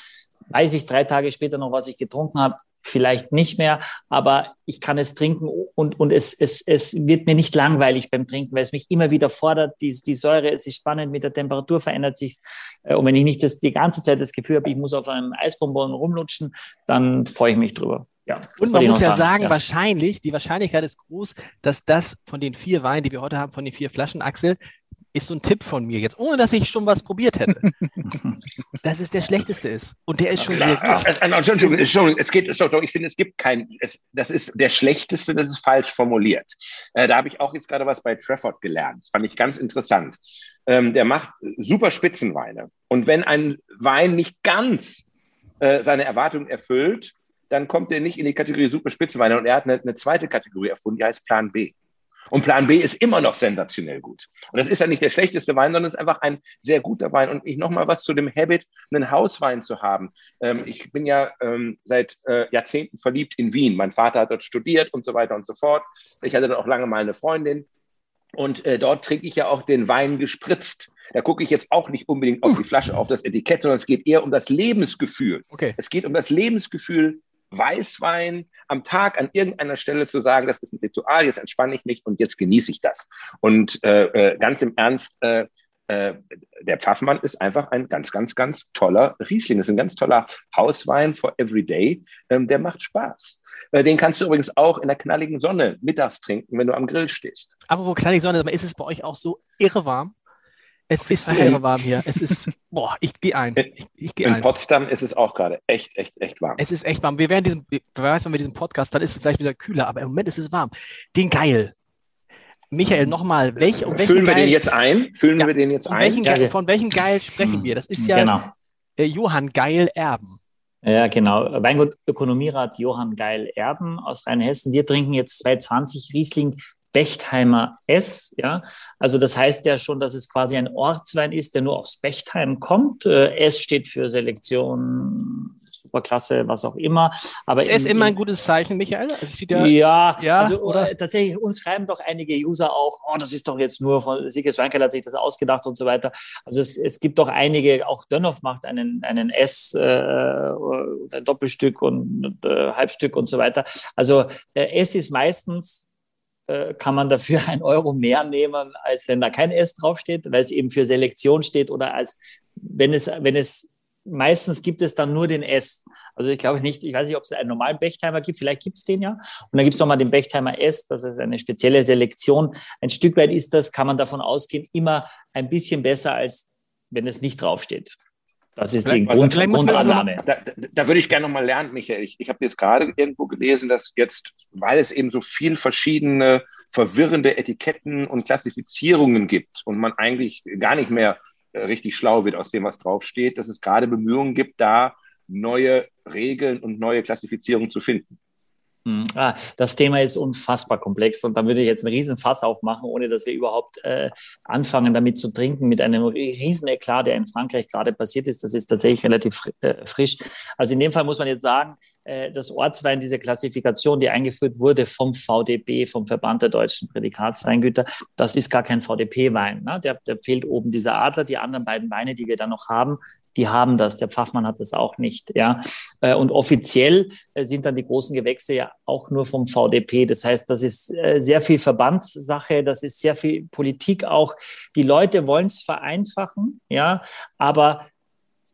Weiß ich drei Tage später noch, was ich getrunken habe? Vielleicht nicht mehr, aber ich kann es trinken und, und es, es, es wird mir nicht langweilig beim Trinken, weil es mich immer wieder fordert. Die, die Säure, es ist spannend, mit der Temperatur verändert sich äh, Und wenn ich nicht das, die ganze Zeit das Gefühl habe, ich muss auf einem Eisbonbon rumlutschen, dann freue ich mich drüber. Ja, und man muss ja sagen, sagen ja. wahrscheinlich, die Wahrscheinlichkeit ist groß, dass das von den vier Weinen, die wir heute haben, von den vier Flaschen, Axel, ist so ein Tipp von mir jetzt, ohne dass ich schon was probiert hätte. dass es der schlechteste ist. Und der ist schon sehr gut. Entschuldigung, Entschuldigung, es geht, Entschuldigung, ich finde, es gibt kein, es, das ist der schlechteste, das ist falsch formuliert. Äh, da habe ich auch jetzt gerade was bei Trafford gelernt. Das fand ich ganz interessant. Ähm, der macht super Spitzenweine. Und wenn ein Wein nicht ganz äh, seine Erwartungen erfüllt, dann kommt er nicht in die Kategorie Super Spitzenweine und er hat eine, eine zweite Kategorie erfunden, die heißt Plan B. Und Plan B ist immer noch sensationell gut. Und das ist ja nicht der schlechteste Wein, sondern es ist einfach ein sehr guter Wein. Und ich nochmal was zu dem Habit, einen Hauswein zu haben. Ähm, ich bin ja ähm, seit äh, Jahrzehnten verliebt in Wien. Mein Vater hat dort studiert und so weiter und so fort. Ich hatte dann auch lange mal eine Freundin. Und äh, dort trinke ich ja auch den Wein gespritzt. Da gucke ich jetzt auch nicht unbedingt auf die Flasche, auf das Etikett, sondern es geht eher um das Lebensgefühl. Okay. Es geht um das Lebensgefühl Weißwein am Tag an irgendeiner Stelle zu sagen, das ist ein Ritual, jetzt entspanne ich mich und jetzt genieße ich das. Und äh, äh, ganz im Ernst, äh, äh, der Pfaffmann ist einfach ein ganz, ganz, ganz toller Riesling. Das ist ein ganz toller Hauswein for everyday. Ähm, der macht Spaß. Äh, den kannst du übrigens auch in der knalligen Sonne mittags trinken, wenn du am Grill stehst. Aber wo knallige Sonne, ist es bei euch auch so irre warm? Es ist so warm hier. Es ist, boah, ich gehe ein. Ich, ich geh In ein. Potsdam ist es auch gerade echt, echt, echt warm. Es ist echt warm. Wir werden diesen, wer weiß, wenn wir diesen Podcast, dann ist es vielleicht wieder kühler, aber im Moment ist es warm. Den geil. Michael, nochmal, welch, um Füllen wir Geil, den jetzt ein? Füllen ja, wir den jetzt um ein? Geil, von welchem Geil sprechen wir? Das ist ja genau. äh, Johann Geil Erben. Ja, genau. Weingut Ökonomierat Johann Geil Erben aus Rheinhessen. Wir trinken jetzt 220 Riesling Bechtheimer S. Ja, also das heißt ja schon, dass es quasi ein Ortswein ist, der nur aus Bechtheim kommt. Äh, S steht für Selektion, Superklasse, was auch immer. Aber ist S immer ein gutes Zeichen, Michael? Also ja, ja, ja, also oder? Tatsächlich, uns schreiben doch einige User auch, oh, das ist doch jetzt nur von Sieges Weinkeller hat sich das ausgedacht und so weiter. Also es, es gibt doch einige, auch Dönhoff macht einen, einen S, äh, ein Doppelstück und äh, Halbstück und so weiter. Also äh, S ist meistens äh, kann man dafür ein Euro mehr nehmen, als wenn da kein S draufsteht, weil es eben für Selektion steht oder als wenn es, wenn es meistens gibt es dann nur den S. Also ich glaube nicht, ich weiß nicht, ob es einen normalen Bechtheimer gibt, vielleicht gibt es den ja. Und dann gibt es nochmal den Bechtheimer S, das ist eine spezielle Selektion. Ein Stück weit ist das, kann man davon ausgehen, immer ein bisschen besser, als wenn es nicht draufsteht. Das ist die Grund, Grundannahme. Da, da, da, würde ich gerne nochmal lernen, Michael. Ich, ich habe jetzt gerade irgendwo gelesen, dass jetzt, weil es eben so viel verschiedene verwirrende Etiketten und Klassifizierungen gibt und man eigentlich gar nicht mehr äh, richtig schlau wird aus dem, was draufsteht, dass es gerade Bemühungen gibt, da neue Regeln und neue Klassifizierungen zu finden. Hm. Ah, das Thema ist unfassbar komplex und da würde ich jetzt einen riesen Fass aufmachen, ohne dass wir überhaupt äh, anfangen, damit zu trinken, mit einem riesen Eklat, der in Frankreich gerade passiert ist. Das ist tatsächlich relativ äh, frisch. Also in dem Fall muss man jetzt sagen, äh, das Ortswein, diese Klassifikation, die eingeführt wurde vom VDB, vom Verband der deutschen Prädikatsweingüter, das ist gar kein VDP-Wein. Ne? Der, der fehlt oben dieser Adler. Die anderen beiden Weine, die wir da noch haben, die haben das. Der Pfaffmann hat das auch nicht. Ja. Äh, und offiziell äh, sind dann die großen Gewächse ja auch nur vom VDP. Das heißt, das ist äh, sehr viel Verbandssache, das ist sehr viel Politik auch. Die Leute wollen es vereinfachen, ja, aber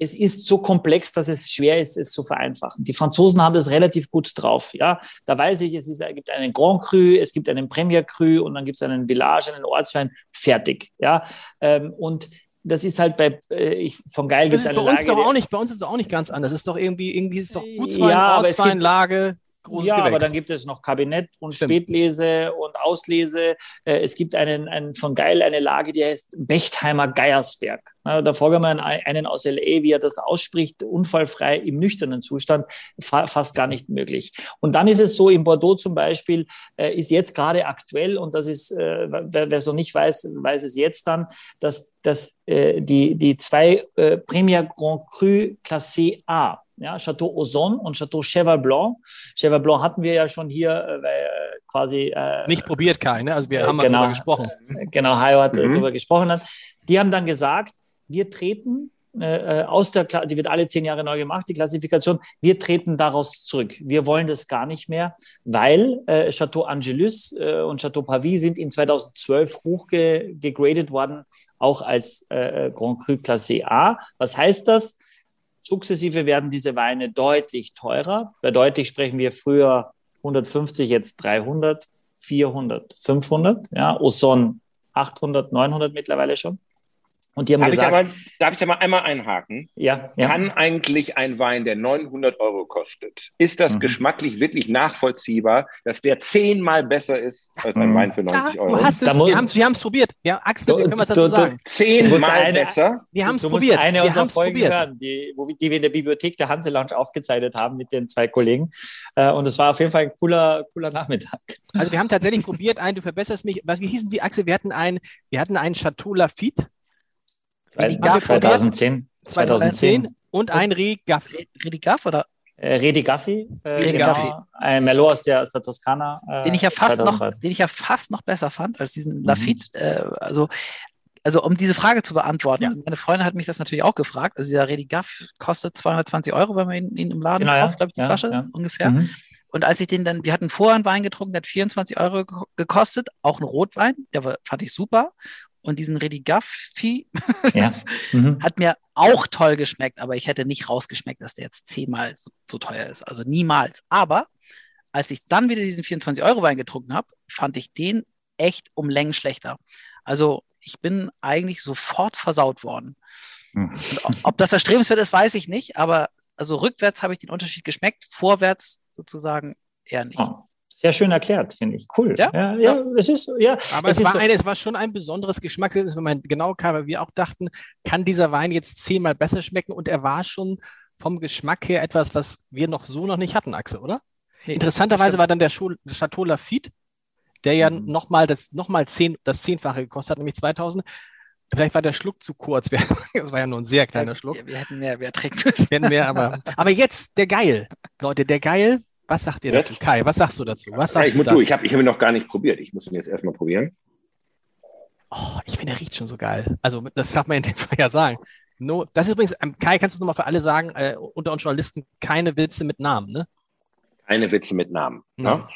es ist so komplex, dass es schwer ist, es zu vereinfachen. Die Franzosen haben das relativ gut drauf. Ja, da weiß ich, es, ist, es gibt einen Grand Cru, es gibt einen Premier Cru und dann gibt es einen Village, einen Ortswein, fertig. Ja, ähm, und das ist halt bei äh, ich, von geil das ist bei uns Lage, doch auch nicht bei uns ist es auch nicht ganz anders. Das ist doch irgendwie irgendwie ist es doch gut ja, Ortswein, Lage großes Ja, Gewächs. aber dann gibt es noch Kabinett und Stimmt. Spätlese und Auslese. Äh, es gibt einen, einen von Geil eine Lage, die heißt Bechtheimer Geiersberg. Da folgen wir einen aus LA, wie er das ausspricht, unfallfrei im nüchternen Zustand, fast gar nicht möglich. Und dann ist es so, in Bordeaux zum Beispiel, äh, ist jetzt gerade aktuell, und das ist, äh, wer, wer so nicht weiß, weiß es jetzt dann, dass, dass die, die zwei Premier Grand Cru Classé A, ja, Chateau Ozon und Chateau Cheval Blanc. Cheval Blanc hatten wir ja schon hier äh, äh quasi. Äh, Nicht probiert, Kai, ne? Also wir haben genau, darüber gesprochen. Äh, genau, Hayo hat mhm. darüber gesprochen. Die haben dann gesagt, wir treten äh, aus der, die wird alle zehn Jahre neu gemacht, die Klassifikation. Wir treten daraus zurück. Wir wollen das gar nicht mehr, weil äh, Chateau Angelus äh, und Chateau Pavie sind in 2012 hochgegradet worden, auch als äh, Grand Cru Classé A. Was heißt das? Sukzessive werden diese Weine deutlich teurer. Bei deutlich sprechen wir früher 150, jetzt 300, 400, 500. Ja, Oson 800, 900 mittlerweile schon. Und die haben darf gesagt, ich aber, darf ich da mal einmal einhaken? Ja, ja. Kann eigentlich ein Wein, der 900 Euro kostet, ist das mhm. geschmacklich wirklich nachvollziehbar, dass der zehnmal besser ist als ein mhm. Wein für 90 Euro? Du hast es, wir haben es probiert. Ja, Axel, wie können wir das dazu sagen? Zehnmal besser? Wir haben es probiert. eine wir unserer Folgen probiert. hören, die, wo, die wir in der Bibliothek der Hanse Lounge aufgezeichnet haben mit den zwei Kollegen. Äh, und es war auf jeden Fall ein cooler, cooler Nachmittag. Also wir haben tatsächlich probiert, ein, du verbesserst mich, was, wie hießen die, Axel? Wir hatten ein, wir hatten einen Chateau Lafitte 2010. 2010. Und ein Redigaf. Redigaf oder? Äh, Redigaffi, äh, Redigaffi. Genau, ein Merlot aus der, aus der Toskana. Äh, den, ich ja fast noch, den ich ja fast noch besser fand als diesen mhm. Lafitte. Äh, also, also um diese Frage zu beantworten, ja. meine Freundin hat mich das natürlich auch gefragt. Also dieser Redigaff kostet 220 Euro, wenn man ihn, ihn im Laden genau, kauft, glaube ich, die ja, Flasche ja. ungefähr. Mhm. Und als ich den dann, wir hatten vorher einen Wein getrunken, der hat 24 Euro gekostet, auch ein Rotwein, der war, fand ich super. Und diesen Redigaffi ja. mhm. hat mir auch toll geschmeckt, aber ich hätte nicht rausgeschmeckt, dass der jetzt zehnmal so, so teuer ist. Also niemals. Aber als ich dann wieder diesen 24-Euro-Wein getrunken habe, fand ich den echt um Längen schlechter. Also ich bin eigentlich sofort versaut worden. Hm. Ob das erstrebenswert ist, weiß ich nicht, aber also rückwärts habe ich den Unterschied geschmeckt, vorwärts sozusagen eher nicht. Oh, sehr schön erklärt, finde ich. Cool. Ja, ja, ja, ja. es ist, ja. Aber es, es war, so. eine, es war schon ein besonderes Geschmackserlebnis, wenn man genau kam, weil wir auch dachten, kann dieser Wein jetzt zehnmal besser schmecken und er war schon vom Geschmack her etwas, was wir noch so noch nicht hatten, Axel, oder? Nee, Interessanterweise war dann der Chateau Lafitte, der ja mhm. nochmal das, noch mal zehn, das Zehnfache gekostet hat, nämlich 2000. Vielleicht war der Schluck zu kurz. Das war ja nur ein sehr kleiner Schluck. Wir, wir hätten mehr, mehr trinken müssen. Wir hätten mehr, aber, aber jetzt der Geil. Leute, der Geil. Was sagt ihr dazu? Kai, was sagst du dazu? Was sagst ja, ich, du dazu? ich habe ich hab ihn noch gar nicht probiert. Ich muss ihn jetzt erstmal probieren. Oh, ich finde, er riecht schon so geil. Also, das darf man in dem Fall ja sagen. No, das ist übrigens, ähm, Kai, kannst du nochmal für alle sagen, äh, unter uns Journalisten, keine Witze mit Namen, ne? Keine Witze mit Namen. Ja. Ne?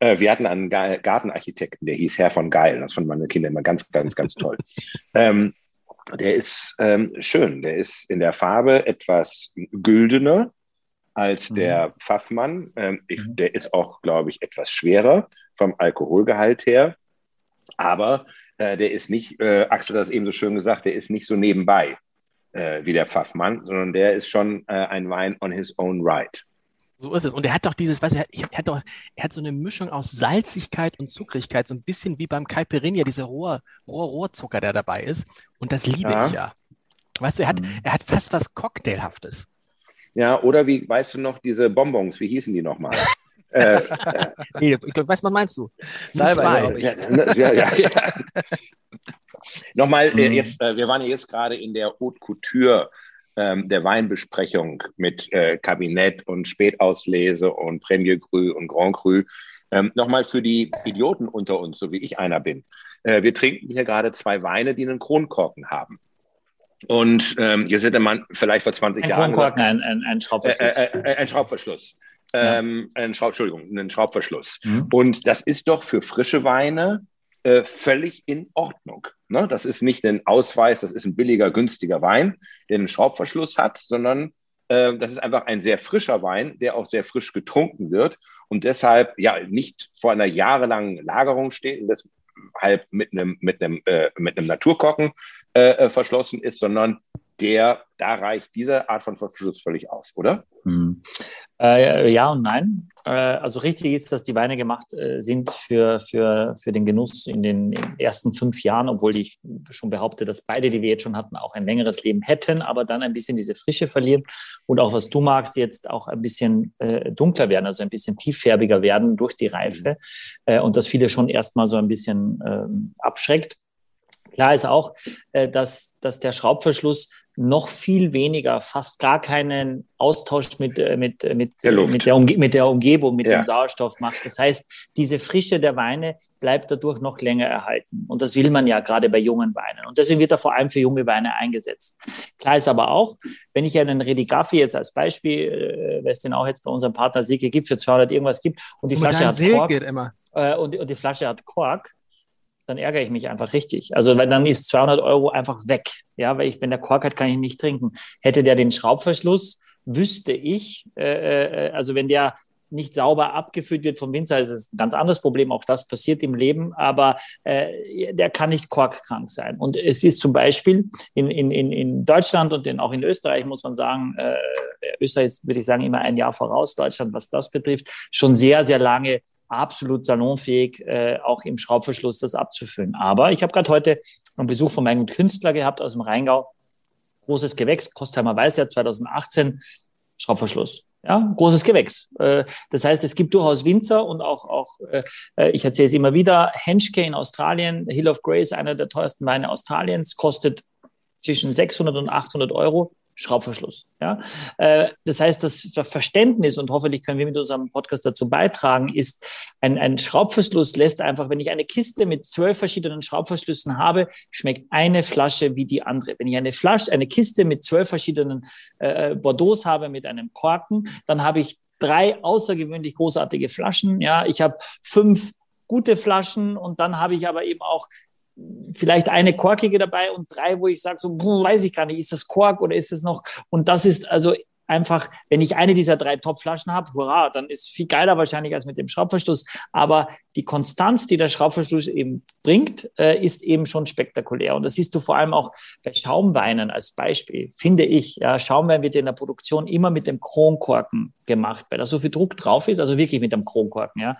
Äh, wir hatten einen Gartenarchitekten, der hieß Herr von Geil. Das fanden meine Kinder immer ganz, ganz, ganz toll. ähm, der ist ähm, schön. Der ist in der Farbe etwas güldener als mhm. der Pfaffmann. Ähm, ich, mhm. der ist auch, glaube ich, etwas schwerer vom Alkoholgehalt her. Aber äh, der ist nicht, äh, Axel hat das eben so schön gesagt, der ist nicht so nebenbei äh, wie der Pfaffmann, sondern der ist schon äh, ein Wein on his own right. So ist es. Und er hat doch dieses, was er, er hat doch, er hat so eine Mischung aus Salzigkeit und Zuckrigkeit, so ein bisschen wie beim Caipirinha, dieser Rohr, Rohr Rohrzucker, der dabei ist. Und das liebe ja. ich ja. Weißt du, er hat, mhm. er hat fast was Cocktailhaftes. Ja, oder wie, weißt du noch, diese Bonbons, wie hießen die nochmal? äh, äh, nee, ich weiß, was meinst du? Salbei, ja, ja, ja, ja. Nochmal, äh, mhm. jetzt, äh, wir waren ja jetzt gerade in der Haute Couture ähm, der Weinbesprechung mit äh, Kabinett und Spätauslese und Premier Cru und Grand Cru. Ähm, Nochmal für die Idioten unter uns, so wie ich einer bin. Äh, wir trinken hier gerade zwei Weine, die einen Kronkorken haben. Und ähm, jetzt hätte man vielleicht vor 20 ein Jahren. Kronkorken, ein, ein, ein Schraubverschluss. Äh, äh, äh ein Schraubverschluss. Ja. Ähm, ein Schraub, Entschuldigung, einen Schraubverschluss. Mhm. Und das ist doch für frische Weine äh, völlig in Ordnung. Ne? Das ist nicht ein Ausweis, das ist ein billiger, günstiger Wein, der einen Schraubverschluss hat, sondern äh, das ist einfach ein sehr frischer Wein, der auch sehr frisch getrunken wird und deshalb ja nicht vor einer jahrelangen Lagerung steht und deshalb mit einem, mit einem, äh, mit einem Naturkorken äh, äh, verschlossen ist, sondern der, da reicht diese Art von Verschluss völlig aus, oder? Hm. Äh, ja und nein. Äh, also richtig ist, dass die Weine gemacht äh, sind für, für, für den Genuss in den ersten fünf Jahren, obwohl ich schon behaupte, dass beide, die wir jetzt schon hatten, auch ein längeres Leben hätten, aber dann ein bisschen diese Frische verlieren und auch, was du magst, jetzt auch ein bisschen äh, dunkler werden, also ein bisschen tieffärbiger werden durch die Reife mhm. und das viele schon erstmal so ein bisschen ähm, abschreckt. Klar ist auch, äh, dass, dass der Schraubverschluss noch viel weniger, fast gar keinen Austausch mit, äh, mit, äh, mit, der, mit, der, Umge mit der Umgebung, mit ja. dem Sauerstoff macht. Das heißt, diese Frische der Weine bleibt dadurch noch länger erhalten. Und das will man ja gerade bei jungen Weinen. Und deswegen wird er vor allem für junge Weine eingesetzt. Klar ist aber auch, wenn ich einen Redigaffi jetzt als Beispiel, äh, es den auch jetzt bei unserem Partner Silke gibt, für 200 irgendwas gibt und die Flasche hat Kork, äh, und, und die Flasche hat Kork, dann ärgere ich mich einfach richtig. Also weil dann ist 200 Euro einfach weg. Ja, weil ich, wenn der Kork hat, kann ich nicht trinken. Hätte der den Schraubverschluss, wüsste ich, äh, äh, also wenn der nicht sauber abgefüllt wird vom Winzer, ist es ein ganz anderes Problem. Auch das passiert im Leben, aber äh, der kann nicht korkkrank sein. Und es ist zum Beispiel in, in, in Deutschland und in, auch in Österreich, muss man sagen, äh, Österreich ist, würde ich sagen, immer ein Jahr voraus Deutschland, was das betrifft, schon sehr, sehr lange absolut salonfähig, äh, auch im Schraubverschluss das abzufüllen. Aber ich habe gerade heute einen Besuch von meinem Künstler gehabt aus dem Rheingau. Großes Gewächs, Kostheimer Weißjahr 2018, Schraubverschluss. Ja, großes Gewächs. Äh, das heißt, es gibt durchaus Winzer und auch, auch äh, ich erzähle es immer wieder, Henschke in Australien, Hill of Grace, einer der teuersten Weine Australiens, kostet zwischen 600 und 800 Euro. Schraubverschluss. Ja? Äh, das heißt, das Verständnis, und hoffentlich können wir mit unserem Podcast dazu beitragen, ist, ein, ein Schraubverschluss lässt einfach, wenn ich eine Kiste mit zwölf verschiedenen Schraubverschlüssen habe, schmeckt eine Flasche wie die andere. Wenn ich eine Flasche, eine Kiste mit zwölf verschiedenen äh, Bordeaux habe mit einem Korken, dann habe ich drei außergewöhnlich großartige Flaschen. Ja, ich habe fünf gute Flaschen und dann habe ich aber eben auch vielleicht eine korkige dabei und drei, wo ich sage, so, weiß ich gar nicht, ist das Kork oder ist das noch? Und das ist also einfach, wenn ich eine dieser drei Topflaschen habe, hurra, dann ist viel geiler wahrscheinlich als mit dem Schraubverschluss. Aber die Konstanz, die der Schraubverschluss eben bringt, äh, ist eben schon spektakulär. Und das siehst du vor allem auch bei Schaumweinen als Beispiel, finde ich. Ja, Schaumwein wird in der Produktion immer mit dem Kronkorken gemacht, weil da so viel Druck drauf ist, also wirklich mit dem Kronkorken. Ja.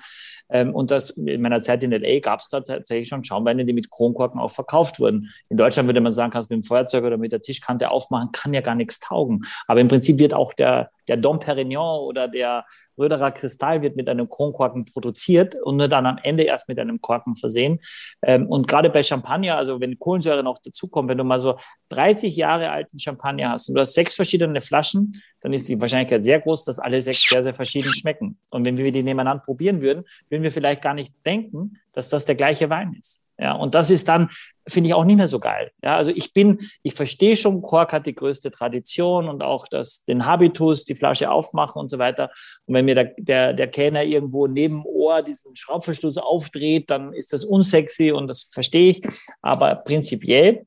Ähm, und das, in meiner Zeit in LA gab es da tatsächlich schon Schaumweine, die mit Kronkorken auch verkauft wurden. In Deutschland würde man sagen, kannst mit dem Feuerzeug oder mit der Tischkante aufmachen, kann ja gar nichts taugen. Aber im Prinzip wird auch der, der Dom Perignon oder der Röderer Kristall wird mit einem Kronkorken produziert und nur dann am Ende erst mit einem Korken versehen. Ähm, und gerade bei Champagner, also wenn Kohlensäure noch dazukommt, wenn du mal so 30 Jahre alten Champagner hast und du hast sechs verschiedene Flaschen, dann ist die Wahrscheinlichkeit sehr groß, dass alle sechs sehr, sehr verschieden schmecken. Und wenn wir die nebeneinander probieren würden, würden wir vielleicht gar nicht denken, dass das der gleiche Wein ist. Ja, und das ist dann, finde ich auch nicht mehr so geil. Ja, also ich bin, ich verstehe schon, Kork hat die größte Tradition und auch das, den Habitus, die Flasche aufmachen und so weiter. Und wenn mir der, der, der Kellner irgendwo neben Ohr diesen Schraubverschluss aufdreht, dann ist das unsexy und das verstehe ich. Aber prinzipiell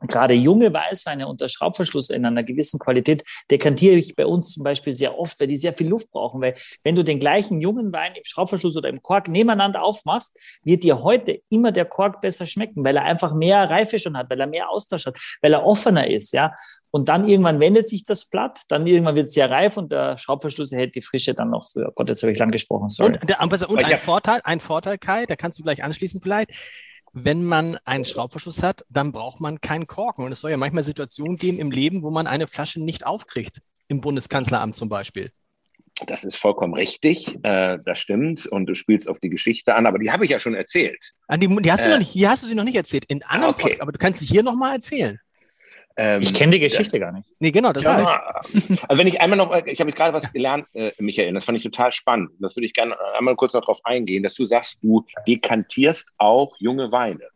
gerade junge Weißweine unter Schraubverschluss in einer gewissen Qualität dekantiere ich bei uns zum Beispiel sehr oft, weil die sehr viel Luft brauchen. Weil wenn du den gleichen jungen Wein im Schraubverschluss oder im Kork nebeneinander aufmachst, wird dir heute immer der Kork besser schmecken, weil er einfach mehr Reife schon hat, weil er mehr Austausch hat, weil er offener ist, ja. Und dann irgendwann wendet sich das Blatt, dann irgendwann wird es sehr reif und der Schraubverschluss hält die Frische dann noch für. Gott, jetzt habe ich lang gesprochen. Sorry. Und, der, und ein Vorteil, ein Vorteil, Kai, da kannst du gleich anschließen vielleicht wenn man einen Schraubverschluss hat, dann braucht man keinen Korken. Und es soll ja manchmal Situationen geben im Leben, wo man eine Flasche nicht aufkriegt. Im Bundeskanzleramt zum Beispiel. Das ist vollkommen richtig, äh, das stimmt. Und du spielst auf die Geschichte an, aber die habe ich ja schon erzählt. An die, die hast du äh, noch nicht, hier hast du sie noch nicht erzählt. In anderen okay. Pod aber du kannst sie hier nochmal erzählen. Ähm, ich kenne die Geschichte ja. gar nicht. Nee, genau, das ja, ich. Also wenn ich einmal noch, ich habe gerade was gelernt, äh, Michael, das fand ich total spannend. Das würde ich gerne einmal kurz noch darauf eingehen, dass du sagst, du dekantierst auch junge Weine.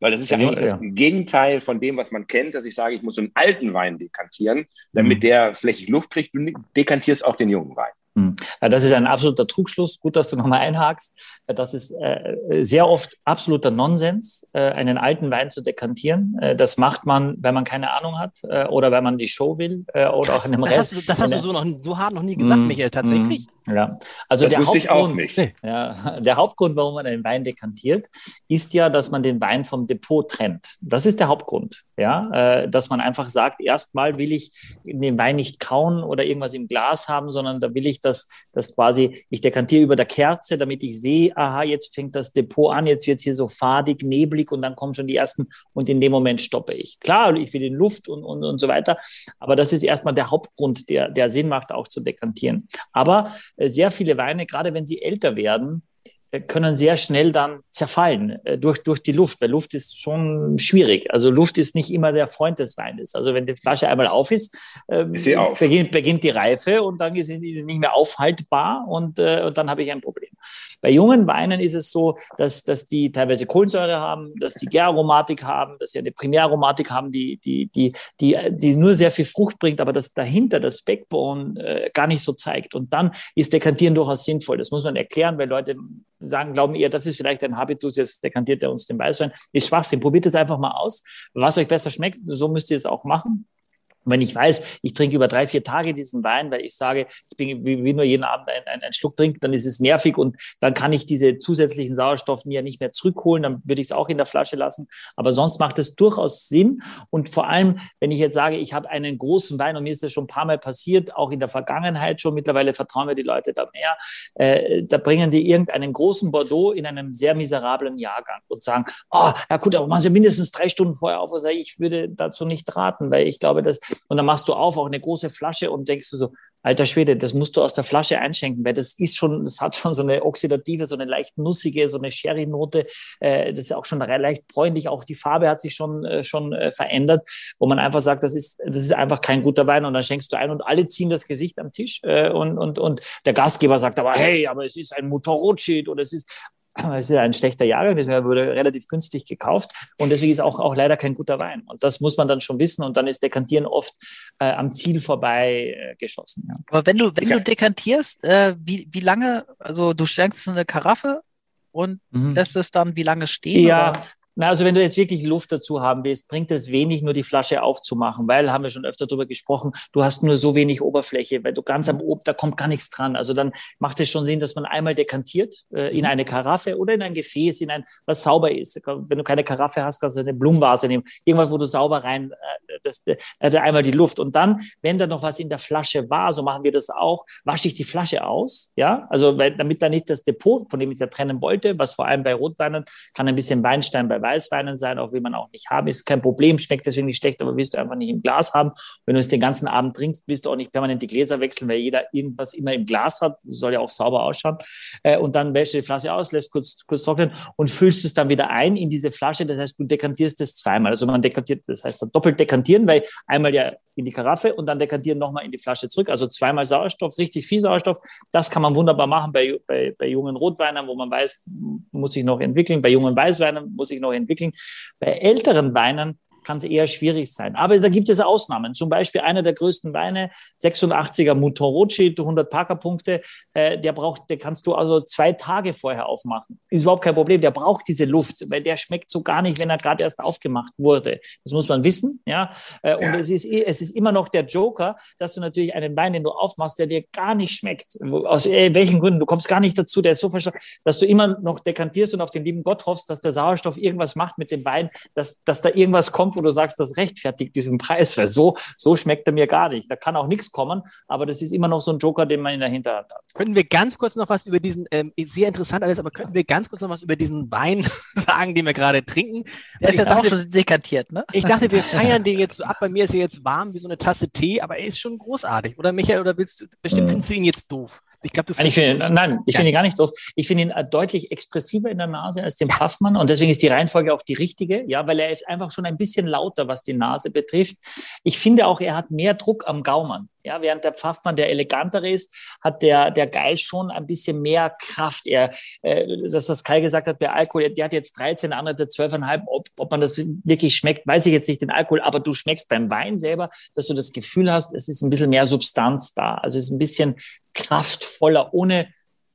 Weil das ist ja, eigentlich ja. das Gegenteil von dem, was man kennt, dass ich sage, ich muss einen alten Wein dekantieren, damit mhm. der flächig Luft kriegt. Du dekantierst auch den jungen Wein. Hm. Das ist ein absoluter Trugschluss. Gut, dass du nochmal einhakst. Das ist äh, sehr oft absoluter Nonsens, äh, einen alten Wein zu dekantieren. Äh, das macht man, wenn man keine Ahnung hat oder wenn man die Show will oder das, auch in einem das Rest. Hast du, das hast du so, noch, so hart noch nie gesagt, mm, Michael, tatsächlich. Mm, ja, also das der wusste Hauptgrund, ich auch nicht. Ja, der Hauptgrund, warum man einen Wein dekantiert, ist ja, dass man den Wein vom Depot trennt. Das ist der Hauptgrund. Ja, dass man einfach sagt, erstmal will ich den Wein nicht kauen oder irgendwas im Glas haben, sondern da will ich dass, dass quasi ich dekantiere über der Kerze, damit ich sehe, aha, jetzt fängt das Depot an, jetzt wird es hier so fadig, neblig und dann kommen schon die ersten und in dem Moment stoppe ich. Klar, ich will in Luft und, und, und so weiter, aber das ist erstmal der Hauptgrund, der, der Sinn macht, auch zu dekantieren. Aber äh, sehr viele Weine, gerade wenn sie älter werden, können sehr schnell dann zerfallen äh, durch, durch die Luft, weil Luft ist schon schwierig. Also Luft ist nicht immer der Freund des Weines. Also wenn die Flasche einmal auf ist, ähm, ist auf. Beginnt, beginnt die Reife und dann ist sie nicht mehr aufhaltbar und, äh, und dann habe ich ein Problem. Bei jungen Weinen ist es so, dass, dass die teilweise Kohlensäure haben, dass die Gäraromatik haben, dass sie eine Primäraromatik haben, die, die, die, die, die nur sehr viel Frucht bringt, aber das dahinter, das Backbone, äh, gar nicht so zeigt. Und dann ist Dekantieren durchaus sinnvoll. Das muss man erklären, weil Leute sagen, glauben eher, das ist vielleicht ein Habitus, jetzt dekantiert er uns den Weißwein. Ist Schwachsinn. Probiert es einfach mal aus. Was euch besser schmeckt, so müsst ihr es auch machen. Wenn ich weiß, ich trinke über drei, vier Tage diesen Wein, weil ich sage, ich bin, will nur jeden Abend einen, einen, Schluck trinken, dann ist es nervig und dann kann ich diese zusätzlichen Sauerstoffe ja nicht mehr zurückholen, dann würde ich es auch in der Flasche lassen. Aber sonst macht es durchaus Sinn. Und vor allem, wenn ich jetzt sage, ich habe einen großen Wein und mir ist das schon ein paar Mal passiert, auch in der Vergangenheit schon, mittlerweile vertrauen wir die Leute da mehr, äh, da bringen die irgendeinen großen Bordeaux in einem sehr miserablen Jahrgang und sagen, oh, ja gut, aber machen Sie mindestens drei Stunden vorher auf. Also ich würde dazu nicht raten, weil ich glaube, dass und dann machst du auf, auch eine große Flasche und denkst du so, alter Schwede, das musst du aus der Flasche einschenken, weil das ist schon, das hat schon so eine oxidative, so eine leicht nussige, so eine Sherry-Note. Äh, das ist auch schon leicht bräunlich. Auch die Farbe hat sich schon, äh, schon äh, verändert, wo man einfach sagt, das ist, das ist einfach kein guter Wein. Und dann schenkst du ein und alle ziehen das Gesicht am Tisch. Äh, und, und, und der Gastgeber sagt aber, hey, aber es ist ein Motorrotschied oder es ist, es ist ein schlechter Jahrgang, deswegen wurde relativ günstig gekauft und deswegen ist auch, auch leider kein guter Wein. Und das muss man dann schon wissen und dann ist Dekantieren oft äh, am Ziel vorbei äh, geschossen. Ja. Aber wenn du, wenn du dekantierst, äh, wie, wie lange, also du stellst eine Karaffe und mhm. lässt es dann wie lange stehen? Ja, oder? Na, also wenn du jetzt wirklich Luft dazu haben willst, bringt es wenig, nur die Flasche aufzumachen, weil, haben wir schon öfter darüber gesprochen, du hast nur so wenig Oberfläche, weil du ganz am Oben, da kommt gar nichts dran. Also dann macht es schon Sinn, dass man einmal dekantiert äh, in mhm. eine Karaffe oder in ein Gefäß, in ein, was sauber ist. Wenn du keine Karaffe hast, kannst du eine Blumenvase nehmen. Irgendwas, wo du sauber rein, äh, das, äh, einmal die Luft. Und dann, wenn da noch was in der Flasche war, so machen wir das auch, wasche ich die Flasche aus, ja, also weil, damit da nicht das Depot, von dem ich es ja trennen wollte, was vor allem bei Rotweinen kann ein bisschen Weinstein bei Weißweinen sein, auch will man auch nicht haben, ist kein Problem, schmeckt deswegen nicht schlecht, aber willst du einfach nicht im Glas haben. Wenn du es den ganzen Abend trinkst, willst du auch nicht permanent die Gläser wechseln, weil jeder irgendwas immer im Glas hat, das soll ja auch sauber ausschauen. Äh, und dann wäschst du die Flasche aus, lässt kurz, kurz trocknen und füllst es dann wieder ein in diese Flasche. Das heißt, du dekantierst es zweimal. Also man dekantiert, das heißt doppelt dekantieren, weil einmal ja in die Karaffe und dann dekantieren nochmal in die Flasche zurück. Also zweimal Sauerstoff, richtig viel Sauerstoff. Das kann man wunderbar machen bei, bei, bei jungen Rotweinen, wo man weiß, muss sich noch entwickeln. Bei jungen Weißweinen muss sich noch entwickeln. Bei älteren Weinen kann es eher schwierig sein. Aber da gibt es Ausnahmen. Zum Beispiel einer der größten Weine, 86er Mouton Rothschild, 100 Parker-Punkte, äh, der braucht, der kannst du also zwei Tage vorher aufmachen. Ist überhaupt kein Problem. Der braucht diese Luft, weil der schmeckt so gar nicht, wenn er gerade erst aufgemacht wurde. Das muss man wissen, ja. Äh, und ja. es ist, es ist immer noch der Joker, dass du natürlich einen Wein, den du aufmachst, der dir gar nicht schmeckt. Aus äh, welchen Gründen? Du kommst gar nicht dazu, der ist so verstanden, dass du immer noch dekantierst und auf den lieben Gott hoffst, dass der Sauerstoff irgendwas macht mit dem Wein, dass, dass da irgendwas kommt, wo du sagst, das rechtfertigt diesen Preis, weil so, so schmeckt er mir gar nicht. Da kann auch nichts kommen, aber das ist immer noch so ein Joker, den man in der Hinterhand hat. Könnten wir ganz kurz noch was über diesen, ähm, sehr interessant alles, aber könnten wir ganz kurz noch was über diesen Wein sagen, den wir gerade trinken? Der ist jetzt dachte, auch schon dekantiert, ne? Ich dachte, wir feiern den jetzt so ab. Bei mir ist er jetzt warm wie so eine Tasse Tee, aber er ist schon großartig. Oder Michael, oder willst du, bestimmt mhm. findest du ihn jetzt doof? Ich glaube, du findest ich find, Nein, ich ja. finde ihn gar nicht doof. Ich finde ihn äh, deutlich expressiver in der Nase als den ja. Pfaffmann und deswegen ist die Reihenfolge auch die richtige, ja, weil er ist einfach schon ein bisschen lauter, was die Nase betrifft. Ich finde auch, er hat mehr Druck am Gaumen. Ja, während der Pfaffmann der elegantere ist, hat der, der Geil schon ein bisschen mehr Kraft. Er, äh, dass das Kai gesagt hat, bei Alkohol, der hat jetzt 13, der andere hat 12,5. Ob, ob man das wirklich schmeckt, weiß ich jetzt nicht, den Alkohol, aber du schmeckst beim Wein selber, dass du das Gefühl hast, es ist ein bisschen mehr Substanz da. Also es ist ein bisschen kraftvoller, ohne,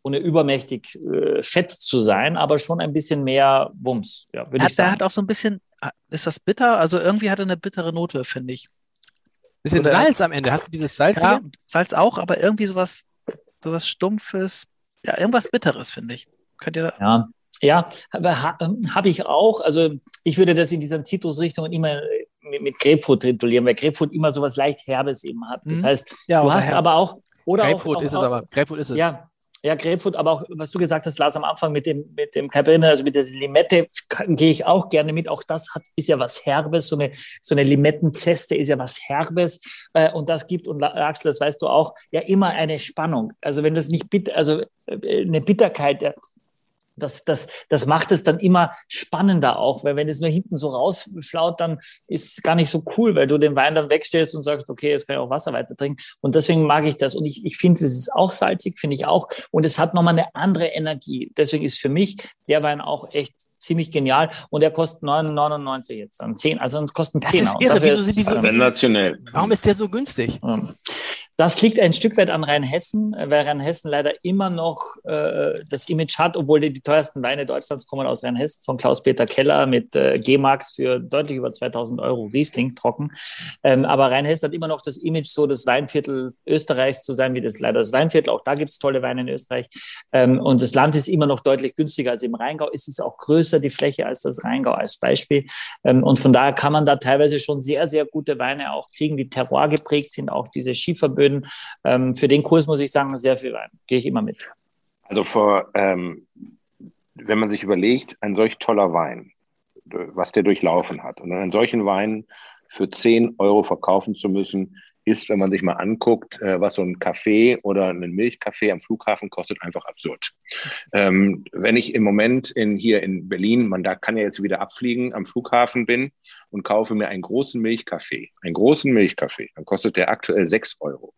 ohne übermächtig äh, fett zu sein, aber schon ein bisschen mehr Wumms. Ja, würde ich sagen. Hat auch so ein bisschen, ah, ist das bitter? Also irgendwie hat er eine bittere Note, finde ich. Bisschen Oder Salz am Ende. Hast du dieses Salz? Ja, Salz auch, aber irgendwie sowas, sowas Stumpfes, ja, irgendwas Bitteres, finde ich. Könnt ihr da? Ja, ja, habe hab ich auch. Also ich würde das in dieser Zitrusrichtung immer mit, mit Grapefruit titulieren, weil Grapefruit immer sowas leicht Herbes eben hat. Das mhm. heißt, ja, du hast aber auch, oder Grapefruit auch, ist auch, es aber. Grapefruit ist es. Ja, ja, Grapefruit, aber auch, was du gesagt hast, Lars, am Anfang mit dem, mit dem Cabernet, also mit der Limette, gehe ich auch gerne mit. Auch das hat, ist ja was Herbes, so eine, so eine Limettenzeste ist ja was Herbes. Äh, und das gibt, und Axel, das weißt du auch, ja immer eine Spannung. Also wenn das nicht bitter, also äh, eine Bitterkeit, das, das, das macht es dann immer spannender auch, weil wenn es nur hinten so rausflaut, dann ist es gar nicht so cool, weil du den Wein dann wegstellst und sagst, okay, jetzt kann ich auch Wasser weiter trinken. Und deswegen mag ich das. Und ich, ich finde, es ist auch salzig, finde ich auch. Und es hat nochmal eine andere Energie. Deswegen ist für mich der Wein auch echt ziemlich genial. Und er kostet 9,99 jetzt an 10. Also es kosten 10. Das ist irre. Wieso sind die so, sensationell. Warum ist der so günstig? Das liegt ein Stück weit an Rheinhessen, weil Rheinhessen leider immer noch äh, das Image hat, obwohl die, die teuersten Weine Deutschlands kommen aus Rheinhessen, von Klaus-Peter Keller mit äh, G-Max für deutlich über 2000 Euro Riesling trocken. Ähm, aber Rheinhessen hat immer noch das Image, so das Weinviertel Österreichs zu sein, wie das leider das Weinviertel. Auch da gibt es tolle Weine in Österreich. Ähm, und das Land ist immer noch deutlich günstiger als im Rheingau. Es ist auch größer, die Fläche, als das Rheingau als Beispiel. Ähm, und von daher kann man da teilweise schon sehr, sehr gute Weine auch kriegen, die terroir geprägt sind, auch diese Schieferböden Böden. Ähm, für den Kurs muss ich sagen, sehr viel Wein. Gehe ich immer mit. Also vor, ähm, wenn man sich überlegt, ein solch toller Wein, was der durchlaufen hat, und einen solchen Wein für 10 Euro verkaufen zu müssen, ist, wenn man sich mal anguckt, äh, was so ein Kaffee oder ein Milchkaffee am Flughafen kostet, einfach absurd. Ähm, wenn ich im Moment in, hier in Berlin, man da kann ja jetzt wieder abfliegen, am Flughafen bin und kaufe mir einen großen Milchkaffee, einen großen Milchkaffee, dann kostet der aktuell 6 Euro.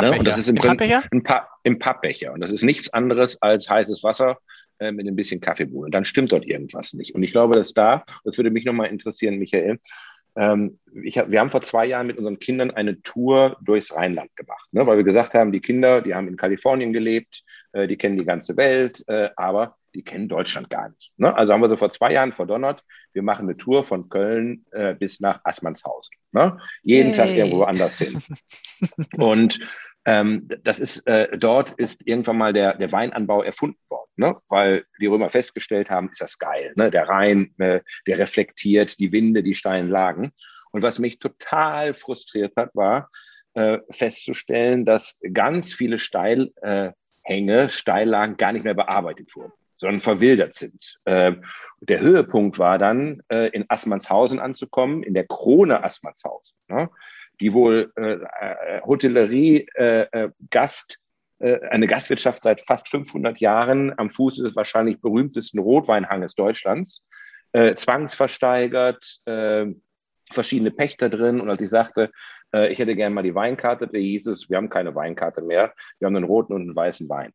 Ne? Und das ist im, Pappbecher? Ein pa Im Pappbecher. Und das ist nichts anderes als heißes Wasser äh, mit ein bisschen Kaffeebohnen. Dann stimmt dort irgendwas nicht. Und ich glaube, dass da, das würde mich nochmal interessieren, Michael, ähm, hab, wir haben vor zwei Jahren mit unseren Kindern eine Tour durchs Rheinland gemacht, ne? weil wir gesagt haben, die Kinder, die haben in Kalifornien gelebt, äh, die kennen die ganze Welt, äh, aber die kennen Deutschland gar nicht. Ne? Also haben wir so vor zwei Jahren verdonnert, wir machen eine Tour von Köln äh, bis nach Assmannshausen. Ne? Jeden hey. Tag irgendwo anders hin. Und ähm, das ist, äh, dort ist irgendwann mal der, der Weinanbau erfunden worden, ne? weil die Römer festgestellt haben, ist das geil. Ne? Der Rhein, äh, der reflektiert die Winde, die steilen Lagen. Und was mich total frustriert hat, war äh, festzustellen, dass ganz viele Steilhänge, äh, Steillagen gar nicht mehr bearbeitet wurden sondern verwildert sind. Äh, der Höhepunkt war dann, äh, in Assmannshausen anzukommen, in der Krone Assmannshausen. Die wohl äh, äh Hotellerie, äh, äh, Gast, äh, eine Gastwirtschaft seit fast 500 Jahren am Fuße des wahrscheinlich berühmtesten Rotweinhanges Deutschlands, äh, zwangsversteigert, äh, verschiedene Pächter drin. Und als ich sagte, äh, ich hätte gerne mal die Weinkarte, da hieß es, wir haben keine Weinkarte mehr, wir haben einen roten und einen weißen Wein.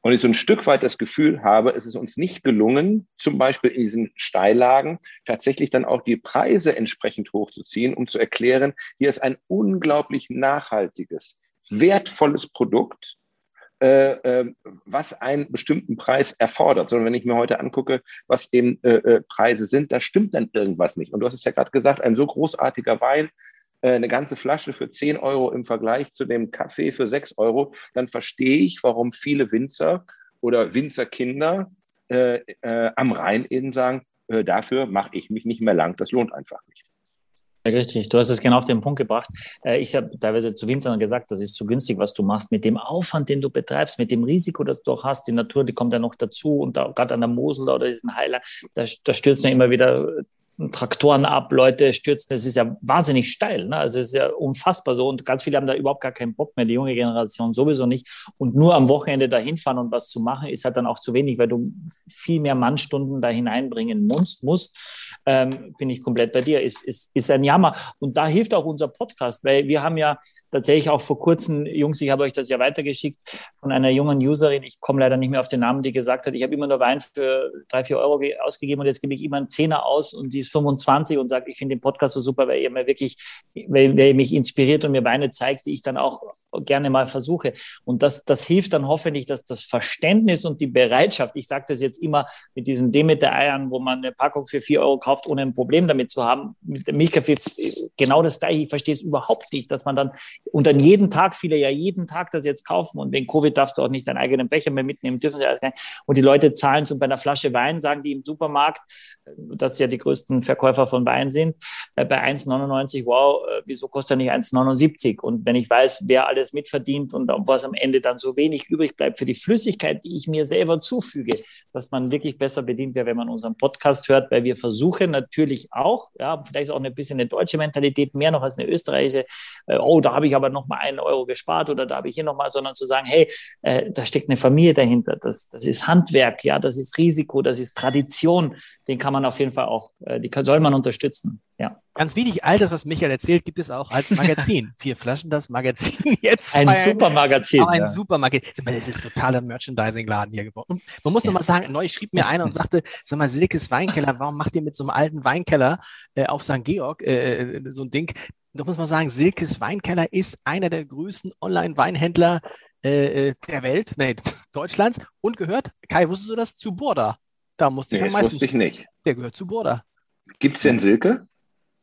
Und ich so ein Stück weit das Gefühl habe, es ist uns nicht gelungen, zum Beispiel in diesen Steillagen tatsächlich dann auch die Preise entsprechend hochzuziehen, um zu erklären, hier ist ein unglaublich nachhaltiges, wertvolles Produkt, äh, äh, was einen bestimmten Preis erfordert. Sondern wenn ich mir heute angucke, was eben äh, äh Preise sind, da stimmt dann irgendwas nicht. Und du hast es ja gerade gesagt, ein so großartiger Wein, eine ganze Flasche für 10 Euro im Vergleich zu dem Kaffee für 6 Euro, dann verstehe ich, warum viele Winzer oder Winzerkinder äh, äh, am Rhein eben sagen, äh, dafür mache ich mich nicht mehr lang, das lohnt einfach nicht. Ja, richtig, du hast es genau auf den Punkt gebracht. Äh, ich habe teilweise zu Winzern gesagt, das ist zu günstig, was du machst, mit dem Aufwand, den du betreibst, mit dem Risiko, das du auch hast. Die Natur, die kommt ja noch dazu und da, gerade an der Mosel oder diesen Heiler, da, da stürzen ja immer wieder Traktoren ab, Leute stürzen, das ist ja wahnsinnig steil. Ne? Also es ist ja unfassbar so und ganz viele haben da überhaupt gar keinen Bock mehr, die junge Generation sowieso nicht. Und nur am Wochenende dahin fahren und was zu machen, ist halt dann auch zu wenig, weil du viel mehr Mannstunden da hineinbringen musst. musst. Ähm, bin ich komplett bei dir, ist, ist, ist ein Jammer. Und da hilft auch unser Podcast, weil wir haben ja tatsächlich auch vor kurzem, Jungs, ich habe euch das ja weitergeschickt, von einer jungen Userin, ich komme leider nicht mehr auf den Namen, die gesagt hat, ich habe immer nur Wein für drei, vier Euro ausgegeben und jetzt gebe ich immer einen Zehner aus und die ist 25 und sagt, ich finde den Podcast so super, weil ihr mir wirklich, weil, weil ihr mich inspiriert und mir Weine zeigt, die ich dann auch gerne mal versuche. Und das, das hilft dann hoffentlich, dass das Verständnis und die Bereitschaft, ich sage das jetzt immer mit diesen Demeter-Eiern, wo man eine Packung für vier Euro kauft, ohne ein Problem damit zu haben, mit dem Milchkaffee genau das gleiche. Ich verstehe es überhaupt nicht, dass man dann, und dann jeden Tag, viele ja jeden Tag das jetzt kaufen und wegen Covid darfst du auch nicht deinen eigenen Becher mehr mitnehmen, sie. Und die Leute zahlen so bei einer Flasche Wein, sagen die im Supermarkt, das ja die größten Verkäufer von Wein sind, äh, bei 1,99, wow, äh, wieso kostet er nicht 1,79? Und wenn ich weiß, wer alles mitverdient und was am Ende dann so wenig übrig bleibt für die Flüssigkeit, die ich mir selber zufüge, dass man wirklich besser bedient wäre, wenn man unseren Podcast hört, weil wir versuchen natürlich auch, ja, vielleicht auch ein bisschen eine deutsche Mentalität, mehr noch als eine österreichische, äh, oh, da habe ich aber noch mal einen Euro gespart oder da habe ich hier noch mal, sondern zu sagen, hey, äh, da steckt eine Familie dahinter, das, das ist Handwerk, ja, das ist Risiko, das ist Tradition, den kann man auf jeden Fall auch, äh, die kann, soll man unterstützen. Ja. Ganz wichtig, all das, was Michael erzählt, gibt es auch als Magazin. Vier Flaschen, das Magazin jetzt. Ein super Magazin. Ein ja. super Magazin. Das ist totaler Merchandising-Laden hier geworden. Und man muss ja. noch mal sagen, neu schrieb mir einer und sagte, sag mal, Silkes Weinkeller, warum macht ihr mit so einem alten Weinkeller äh, auf St. Georg äh, äh, so ein Ding? Da muss man sagen, Silkes Weinkeller ist einer der größten Online-Weinhändler äh, äh der Welt, nee, Deutschlands und gehört, Kai, wusstest du das, zu Borda? Da musste nee, ich am meisten. wusste ich nicht. Der gehört zu Borda. Gibt es denn Silke?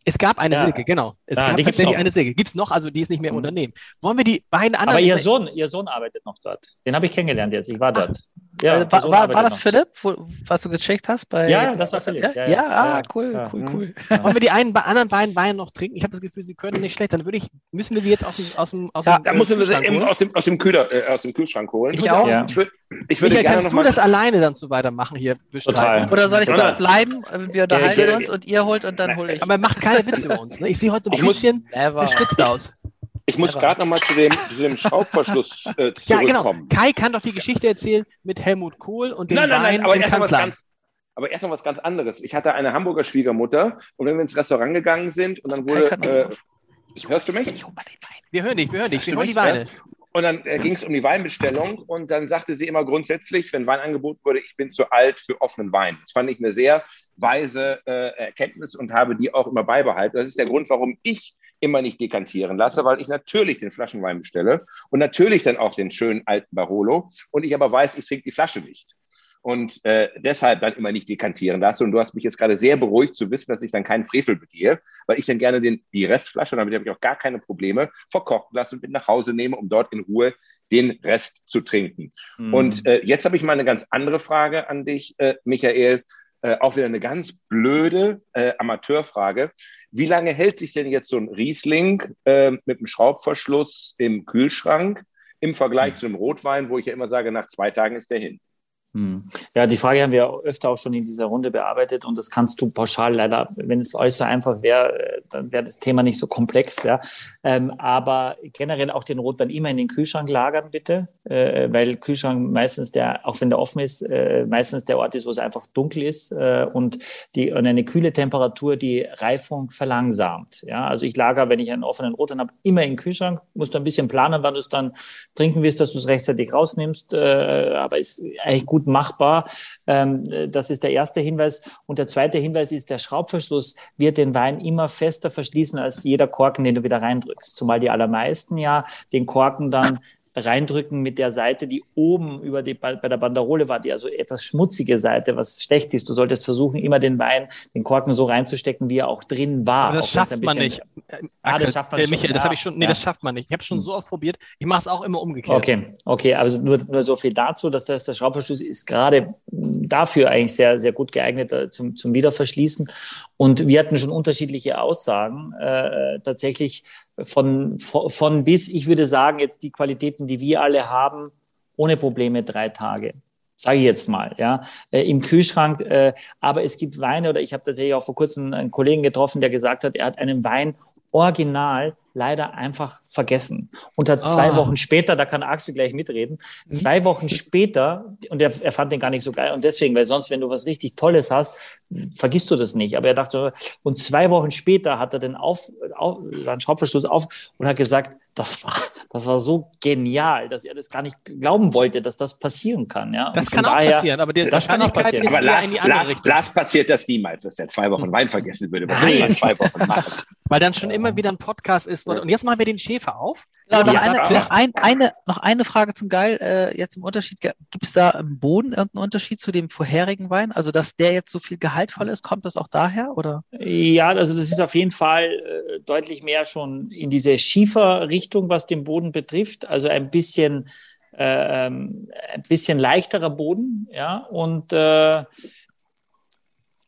Es gab eine ja. Silke, genau. Es ja, gab tatsächlich eine Silke. Gibt es noch, also die ist nicht mehr im mhm. Unternehmen. Wollen wir die beiden anderen. Aber ihr Sohn, ihr Sohn arbeitet noch dort. Den habe ich kennengelernt jetzt. Ich war dort. Ja, äh, war, war, war, das. Philipp, wo, was du gecheckt hast? Bei, ja, das war Philipp. Ja, ja, ja ah, cool, cool, cool. Wollen wir die einen, anderen beiden Weine noch trinken? Ich habe das Gefühl, sie können nicht schlecht. Dann würde ich, müssen wir sie jetzt aus dem, aus dem, aus ja, dem Da müssen wir sie eben aus dem, aus dem, Kühler, äh, aus dem Kühlschrank holen. Ich auch. Ich, würd, ich würde Michael, kannst du das alleine dann so weitermachen hier bestreiten? Oder soll ich kurz bleiben? Wir unterhalten uns und ihr holt und dann hole ich. Aber macht keine Witze über uns. Ne? Ich sehe heute ein bisschen verschwitzt aus. Ich muss gerade noch mal zu dem, zu dem Schraubverschluss äh, zurückkommen. Ja, genau. Kai kann doch die Geschichte erzählen mit Helmut Kohl und dem nein, nein, Wein nein, aber im Kanzleramt. Aber erst noch was ganz anderes. Ich hatte eine Hamburger Schwiegermutter und wenn wir ins Restaurant gegangen sind und dann wurde. Äh, ich, hörst du mich? Wir hören dich, wir hören dich. Wir hören die Weine. Und dann äh, ging es um die Weinbestellung und dann sagte sie immer grundsätzlich, wenn Wein angeboten wurde, ich bin zu alt für offenen Wein. Das fand ich eine sehr weise äh, Erkenntnis und habe die auch immer beibehalten. Das ist der Grund, warum ich immer nicht dekantieren lasse, weil ich natürlich den Flaschenwein bestelle und natürlich dann auch den schönen alten Barolo und ich aber weiß, ich trinke die Flasche nicht. und äh, deshalb dann immer nicht dekantieren lasse. Und du hast mich jetzt gerade sehr beruhigt zu wissen, dass ich dann keinen Frevel begehe, weil ich dann gerne den, die Restflasche, damit habe ich auch gar keine Probleme, verkochen lasse und mit nach Hause nehme, um dort in Ruhe den Rest zu trinken. Mhm. Und äh, jetzt habe ich mal eine ganz andere Frage an dich, äh, Michael. Äh, auch wieder eine ganz blöde äh, Amateurfrage. Wie lange hält sich denn jetzt so ein Riesling äh, mit einem Schraubverschluss im Kühlschrank im Vergleich mhm. zu einem Rotwein, wo ich ja immer sage, nach zwei Tagen ist der hin? Hm. Ja, die Frage haben wir öfter auch schon in dieser Runde bearbeitet und das kannst du pauschal leider, wenn es euch so einfach wäre, äh, dann wäre das Thema nicht so komplex. Ja. Ähm, aber generell auch den Rotwein immer in den Kühlschrank lagern, bitte, äh, weil Kühlschrank meistens der, auch wenn der offen ist, äh, meistens der Ort ist, wo es einfach dunkel ist äh, und, die, und eine kühle Temperatur die Reifung verlangsamt. Ja. Also ich lager, wenn ich einen offenen Rotwein habe, immer in den Kühlschrank, musst du ein bisschen planen, wann du es dann trinken willst, dass du es rechtzeitig rausnimmst, äh, aber ist eigentlich gut machbar. Ähm, das ist der erste Hinweis. Und der zweite Hinweis ist, der Schraubverschluss wird den Wein immer fester verschließen als jeder Korken, den du wieder reindrückst. Zumal die allermeisten ja den Korken dann reindrücken mit der Seite, die oben über die, bei, der Banderole war, die also etwas schmutzige Seite, was schlecht ist. Du solltest versuchen, immer den Wein, den Korken so reinzustecken, wie er auch drin war. Aber das schafft man nicht. Ah, das schafft man äh, Michael, schon. das habe ich schon, nee, das schafft man nicht. Ich habe schon hm. so oft probiert. Ich mache es auch immer umgekehrt. Okay, okay, also nur, nur so viel dazu, dass das, der Schraubverschluss ist gerade dafür eigentlich sehr, sehr gut geeignet äh, zum, zum Wiederverschließen. Und wir hatten schon unterschiedliche Aussagen. Äh, tatsächlich von, von, bis, ich würde sagen, jetzt die Qualitäten, die wir alle haben, ohne Probleme drei Tage sage ich jetzt mal, ja, äh, im Kühlschrank. Äh, aber es gibt Weine, oder ich habe tatsächlich auch vor kurzem einen Kollegen getroffen, der gesagt hat, er hat einen Wein original leider einfach vergessen. Und hat zwei oh. Wochen später, da kann Axel gleich mitreden, mhm. zwei Wochen später, und er, er fand den gar nicht so geil, und deswegen, weil sonst, wenn du was richtig Tolles hast, vergisst du das nicht. Aber er dachte, und zwei Wochen später hat er den auf, auf seinen Schraubverschluss auf und hat gesagt, das war, das war so genial, dass er das gar nicht glauben wollte, dass das passieren kann. Ja? Das kann auch passieren, aber die, das kann auch passieren. Aber Lars, Lars, Lars, passiert das niemals, dass der zwei Wochen Wein vergessen würde. Was will zwei Wochen machen? Weil dann schon immer wieder ein Podcast ist. Und jetzt machen wir den Schäfer auf. Ja, noch, ja, eine, noch, ein, eine, noch eine Frage zum Geil. Äh, jetzt im Unterschied, gibt es da im Boden irgendeinen Unterschied zu dem vorherigen Wein? Also, dass der jetzt so viel gehaltvoll ist, kommt das auch daher? Oder? Ja, also das ist auf jeden Fall äh, deutlich mehr schon in diese Schieferrichtung, was den Boden betrifft. Also ein bisschen, äh, ähm, ein bisschen leichterer Boden, ja, und äh,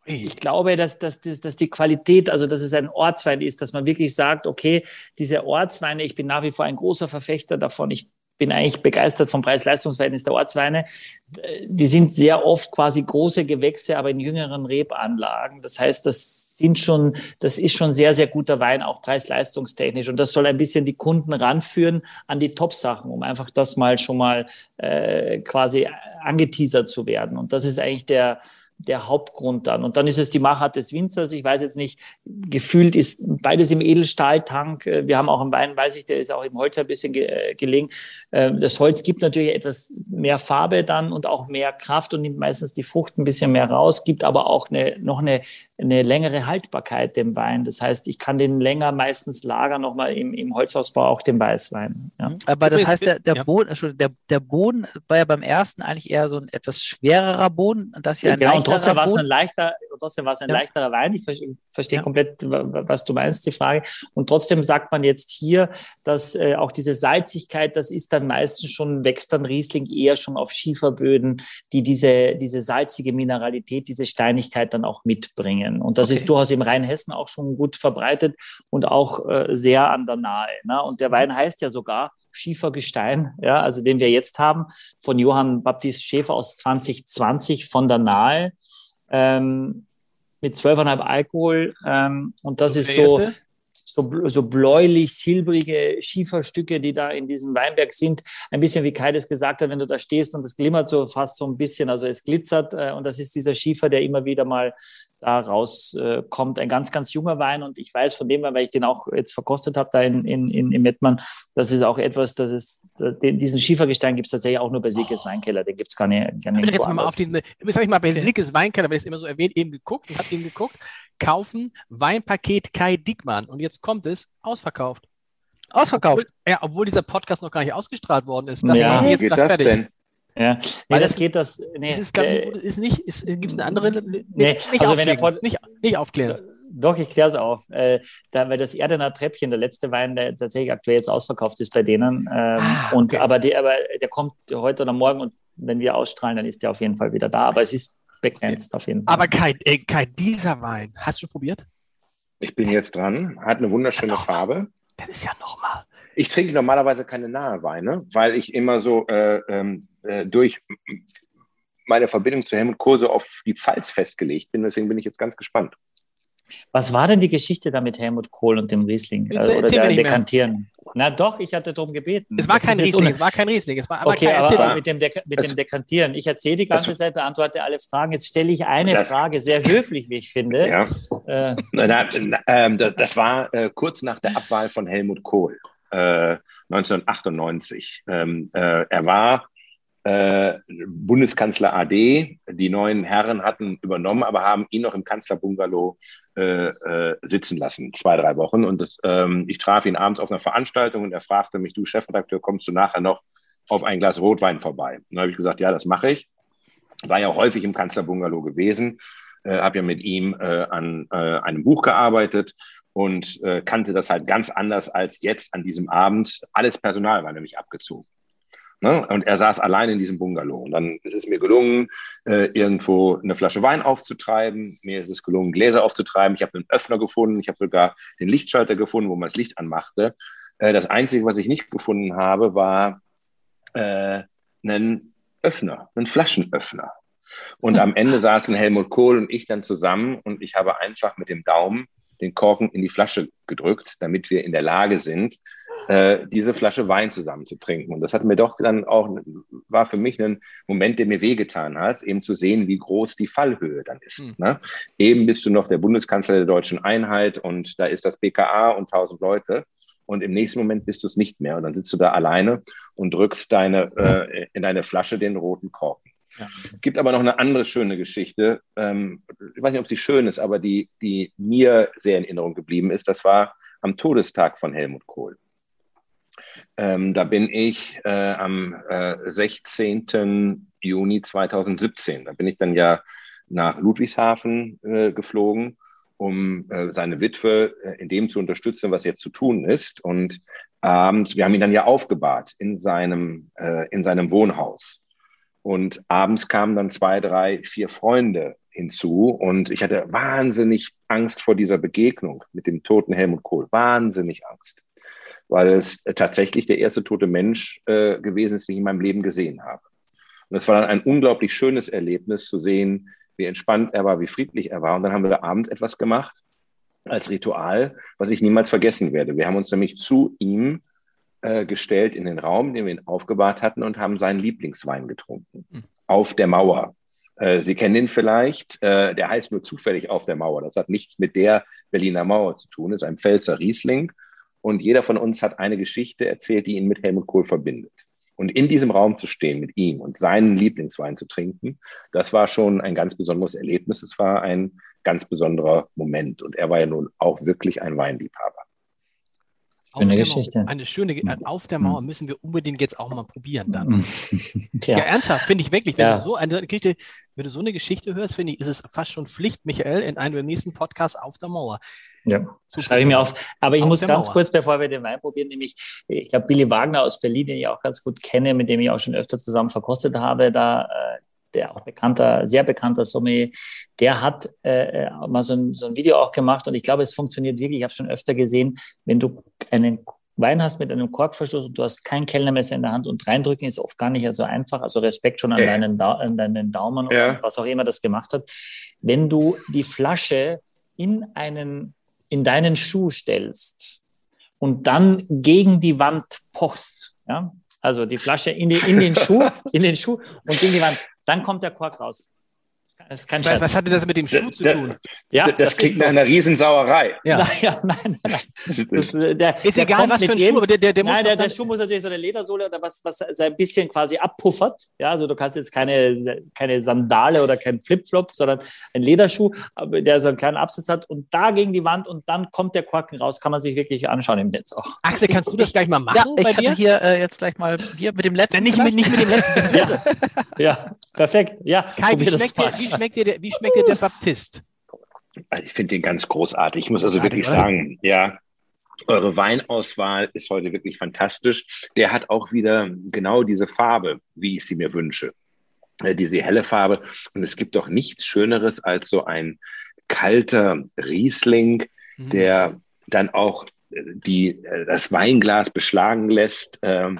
ich glaube, dass, dass, dass die Qualität, also dass es ein Ortswein ist, dass man wirklich sagt, okay, diese Ortsweine, ich bin nach wie vor ein großer Verfechter davon. Ich bin eigentlich begeistert vom Preis-Leistungs-Verhältnis der Ortsweine. Die sind sehr oft quasi große Gewächse, aber in jüngeren Rebanlagen. Das heißt, das sind schon, das ist schon sehr, sehr guter Wein, auch preis-leistungstechnisch. Und das soll ein bisschen die Kunden ranführen an die Top-Sachen, um einfach das mal schon mal äh, quasi angeteasert zu werden. Und das ist eigentlich der, der Hauptgrund dann. Und dann ist es die Machart des Winzers. Ich weiß jetzt nicht, gefühlt ist beides im Edelstahltank. Äh, wir haben auch einen Wein, weiß ich, der ist auch im Holz ein bisschen ge äh, gelegen. Äh, das Holz gibt natürlich etwas mehr Farbe dann und auch mehr Kraft und nimmt meistens die Frucht ein bisschen mehr raus, gibt aber auch eine, noch eine, eine längere Haltbarkeit dem Wein. Das heißt, ich kann den länger meistens lagern, nochmal im, im Holzausbau auch den Weißwein. Ja. Aber das heißt, der, der, ja. Boden, der, der Boden war ja beim ersten eigentlich eher so ein etwas schwererer Boden. Das hier ein genau, trotzdem war es ein leichter, trotzdem war es ein ja. leichterer Wein. Ich verstehe, verstehe ja. komplett, was du meinst, die Frage. Und trotzdem sagt man jetzt hier, dass äh, auch diese Salzigkeit, das ist dann meistens schon, wächst dann Riesling eher schon auf Schieferböden, die diese, diese salzige Mineralität, diese Steinigkeit dann auch mitbringen. Und das okay. ist durchaus im Rheinhessen auch schon gut verbreitet und auch äh, sehr an der Nahe. Ne? Und der Wein heißt ja sogar Schiefergestein, ja, also den wir jetzt haben, von Johann Baptist Schäfer aus 2020 von der Nahe ähm, mit 12,5 Alkohol. Ähm, und das ist so, so, so bläulich-silbrige Schieferstücke, die da in diesem Weinberg sind. Ein bisschen wie Kai das gesagt hat, wenn du da stehst und es glimmert so fast so ein bisschen, also es glitzert. Äh, und das ist dieser Schiefer, der immer wieder mal da rauskommt. Äh, ein ganz, ganz junger Wein. Und ich weiß von dem, weil ich den auch jetzt verkostet habe da in, in, in, in Mettmann, das ist auch etwas, das ist, den, diesen Schiefergestein gibt es tatsächlich auch nur bei Silkes oh. Weinkeller. Den gibt es gar nicht. Gar nicht jetzt mal auf den, jetzt habe ich mal bei Silkes Weinkeller, weil ich es immer so erwähnt, eben geguckt und habe eben geguckt. Kaufen Weinpaket Kai Dickmann. Und jetzt kommt es ausverkauft. Ausverkauft. Obwohl, ja, obwohl dieser Podcast noch gar nicht ausgestrahlt worden ist. Das ja, wie geht das fertig. denn? Ja, nee, Weil das, das geht das. Nee, ist, äh, ist nicht, ist, gibt es eine andere? Nee, nicht, also wenn der Pod, nicht, nicht aufklären. Doch, ich kläre es auf. Äh, da, weil das Erdener Treppchen, der letzte Wein, der tatsächlich aktuell jetzt ausverkauft ist bei denen. Ähm, ah, und, aber, die, aber der kommt heute oder morgen und wenn wir ausstrahlen, dann ist der auf jeden Fall wieder da. Aber es ist begrenzt auf jeden Fall. Aber kein, äh, kein dieser Wein. Hast du probiert? Ich bin jetzt dran. Hat eine wunderschöne ja, Farbe. Das ist ja nochmal. Ich trinke normalerweise keine nahe Weine, weil ich immer so äh, ähm, äh, durch meine Verbindung zu Helmut Kohl so auf die Pfalz festgelegt bin. Deswegen bin ich jetzt ganz gespannt. Was war denn die Geschichte da mit Helmut Kohl und dem Riesling? Jetzt, oder der Dekantieren? Na doch, ich hatte darum gebeten. Es war kein Riesling, es war kein Riesling. Es war aber okay, aber mit, dem, Dek mit dem Dekantieren. Ich erzähle die ganze Zeit, beantworte alle Fragen. Jetzt stelle ich eine das, Frage, sehr höflich, wie ich finde. Ja. Äh, na, na, äh, das war äh, kurz nach der Abwahl von Helmut Kohl. 1998. Äh, ähm, äh, er war äh, Bundeskanzler AD. Die neuen Herren hatten übernommen, aber haben ihn noch im Kanzlerbungalow äh, äh, sitzen lassen, zwei, drei Wochen. Und das, ähm, ich traf ihn abends auf einer Veranstaltung und er fragte mich, du Chefredakteur, kommst du nachher noch auf ein Glas Rotwein vorbei? Und dann habe ich gesagt, ja, das mache ich. War ja häufig im Kanzlerbungalow gewesen, äh, habe ja mit ihm äh, an einem Buch gearbeitet und kannte das halt ganz anders als jetzt an diesem Abend. Alles Personal war nämlich abgezogen. Ne? Und er saß allein in diesem Bungalow. Und dann ist es mir gelungen, äh, irgendwo eine Flasche Wein aufzutreiben. Mir ist es gelungen, Gläser aufzutreiben. Ich habe einen Öffner gefunden. Ich habe sogar den Lichtschalter gefunden, wo man das Licht anmachte. Äh, das Einzige, was ich nicht gefunden habe, war äh, einen Öffner, einen Flaschenöffner. Und am Ende saßen Helmut Kohl und ich dann zusammen und ich habe einfach mit dem Daumen den Korken in die Flasche gedrückt, damit wir in der Lage sind, äh, diese Flasche Wein zusammen zu trinken. Und das hat mir doch dann auch, war für mich ein Moment, der mir wehgetan hat, eben zu sehen, wie groß die Fallhöhe dann ist. Mhm. Ne? Eben bist du noch der Bundeskanzler der deutschen Einheit und da ist das BKA und tausend Leute. Und im nächsten Moment bist du es nicht mehr. Und dann sitzt du da alleine und drückst deine, äh, in deine Flasche den roten Korken. Ja. Gibt aber noch eine andere schöne Geschichte. Ähm, ich weiß nicht, ob sie schön ist, aber die, die mir sehr in Erinnerung geblieben ist. Das war am Todestag von Helmut Kohl. Ähm, da bin ich äh, am äh, 16. Juni 2017. Da bin ich dann ja nach Ludwigshafen äh, geflogen, um äh, seine Witwe äh, in dem zu unterstützen, was jetzt zu tun ist. Und abends, wir haben ihn dann ja aufgebahrt in seinem, äh, in seinem Wohnhaus. Und abends kamen dann zwei, drei, vier Freunde hinzu. Und ich hatte wahnsinnig Angst vor dieser Begegnung mit dem toten Helmut Kohl. Wahnsinnig Angst weil es tatsächlich der erste tote Mensch äh, gewesen ist, den ich in meinem Leben gesehen habe. Und es war dann ein unglaublich schönes Erlebnis zu sehen, wie entspannt er war, wie friedlich er war. Und dann haben wir abends etwas gemacht als Ritual, was ich niemals vergessen werde. Wir haben uns nämlich zu ihm äh, gestellt in den Raum, den wir ihn aufgebahrt hatten und haben seinen Lieblingswein getrunken. Mhm. Auf der Mauer. Äh, Sie kennen ihn vielleicht. Äh, der heißt nur zufällig auf der Mauer. Das hat nichts mit der Berliner Mauer zu tun. Das ist ein Pfälzer Riesling und jeder von uns hat eine Geschichte erzählt, die ihn mit Helmut Kohl verbindet. Und in diesem Raum zu stehen mit ihm und seinen Lieblingswein zu trinken, das war schon ein ganz besonderes Erlebnis. Es war ein ganz besonderer Moment. Und er war ja nun auch wirklich ein Weinliebhaber. Schöne Geschichte. Mauer, eine schöne, mhm. auf der Mauer müssen wir unbedingt jetzt auch mal probieren dann. Ja. ja, ernsthaft, finde ich wirklich. Wenn, ja. du so eine Geschichte, wenn du so eine Geschichte hörst, finde ich, ist es fast schon Pflicht, Michael, in einem der nächsten Podcasts auf der Mauer. Ja, Super. schreibe ich mir auf. Aber ich auf muss ganz Mauer. kurz, bevor wir den Wein probieren, nämlich, ich glaube, Billy Wagner aus Berlin, den ich auch ganz gut kenne, mit dem ich auch schon öfter zusammen verkostet habe, da äh, der auch bekannter, sehr bekannter Sommelier, der hat äh, äh, mal so ein, so ein Video auch gemacht und ich glaube, es funktioniert wirklich. Ich habe schon öfter gesehen, wenn du einen Wein hast mit einem Korkverschluss und du hast kein Kellnermesser in der Hand und reindrücken ist oft gar nicht so einfach. Also Respekt schon an, ja. deinen, da an deinen Daumen ja. und was auch immer das gemacht hat. Wenn du die Flasche in einen, in deinen Schuh stellst und dann gegen die Wand pochst, ja, also die Flasche in, die, in den Schuh, in den Schuh und gegen die Wand, dann kommt der Kork raus. Das ist kein Scherz. Was hatte das mit dem Schuh zu tun? Ja, das, das klingt nach einer Riesensauerei. Ja. Naja, nein, nein. Das, äh, der, ist der egal, was für ein Schuh, aber der, der, der nein, der, der Schuh muss natürlich so eine Ledersohle oder was, was ein bisschen quasi abpuffert. Ja, also du kannst jetzt keine, keine Sandale oder kein Flipflop, sondern ein Lederschuh, der so einen kleinen Absatz hat und da gegen die Wand und dann kommt der Korken raus. Kann man sich wirklich anschauen im Netz auch. Axel, kannst du das gleich mal machen? Ja, ich kann dir? hier äh, jetzt gleich mal hier mit dem letzten. Nicht mit, nicht mit dem letzten. ja. ja, perfekt. Ja, Kai, wie schmeckt, dir, wie schmeckt dir der, wie schmeckt dir der Baptist? Also ich finde den ganz großartig. Ich muss also wirklich oder? sagen, ja, eure Weinauswahl ist heute wirklich fantastisch. Der hat auch wieder genau diese Farbe, wie ich sie mir wünsche. Äh, diese helle Farbe. Und es gibt doch nichts Schöneres als so ein kalter Riesling, mhm. der dann auch äh, die, äh, das Weinglas beschlagen lässt. Ähm,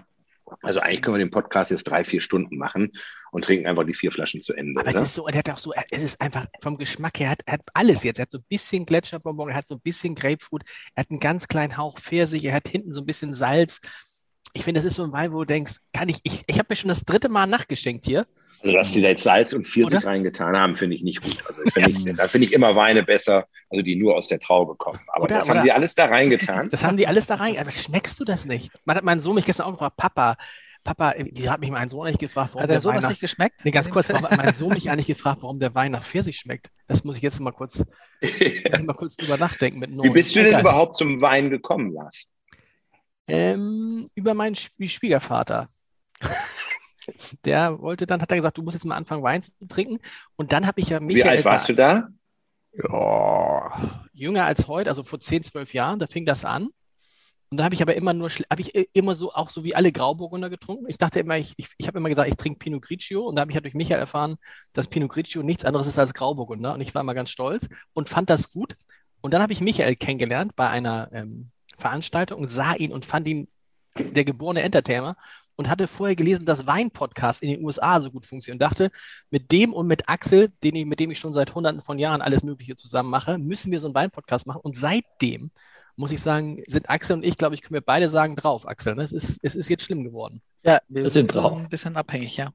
also eigentlich können wir den Podcast jetzt drei, vier Stunden machen und trinken einfach die vier Flaschen zu Ende. Aber oder? es ist so, er hat auch so, es ist einfach vom Geschmack her, er hat, er hat alles jetzt. Er hat so ein bisschen Gletscherbonbon, er hat so ein bisschen Grapefruit, er hat einen ganz kleinen Hauch Pfirsich, er hat hinten so ein bisschen Salz. Ich finde, das ist so ein Wein, wo du denkst, kann ich, ich, ich habe mir schon das dritte Mal nachgeschenkt hier. Also, dass sie da jetzt Salz und Pfirsich Oder? reingetan haben, finde ich nicht gut. Also, find ich, da finde ich immer Weine besser, also die nur aus der Traube kommen. Aber Oder, das haben sie alles da reingetan. Das haben die alles da rein. Aber schmeckst du das nicht? Man hat mein Sohn mich gestern auch gefragt, Papa, Papa, die hat mich mein Sohn eigentlich gefragt, warum hat der, der Wein nach, nicht geschmeckt? Nee, ganz kurz, warum hat mein Sohn mich eigentlich gefragt, warum der Wein nach Pfirsich schmeckt. Das muss ich jetzt mal kurz, mal kurz drüber nachdenken. Mit Wie bist du denn überhaupt zum Wein gekommen, Lars? Ähm, über meinen Schwiegervater. der wollte dann, hat er gesagt, du musst jetzt mal anfangen, Wein zu trinken. Und dann habe ich ja Michael. Wie alt warst du da? Ja, jünger als heute, also vor 10, 12 Jahren, da fing das an. Und dann habe ich aber immer nur, habe ich immer so, auch so wie alle Grauburgunder getrunken. Ich dachte immer, ich, ich, ich habe immer gesagt, ich trinke Pinot Grigio. Und da habe ich ja durch Michael erfahren, dass Pinot Grigio nichts anderes ist als Grauburgunder. Und ich war immer ganz stolz und fand das gut. Und dann habe ich Michael kennengelernt bei einer ähm, Veranstaltung und sah ihn und fand ihn der geborene Entertainer und hatte vorher gelesen, dass Wein-Podcasts in den USA so gut funktionieren und dachte, mit dem und mit Axel, den ich, mit dem ich schon seit hunderten von Jahren alles Mögliche zusammen mache, müssen wir so einen Wein-Podcast machen. Und seitdem muss ich sagen, sind Axel und ich, glaube ich, können wir beide sagen, drauf, Axel. Ne? Es, ist, es ist jetzt schlimm geworden. Ja, wir sind drauf. Ein bisschen abhängig, ja.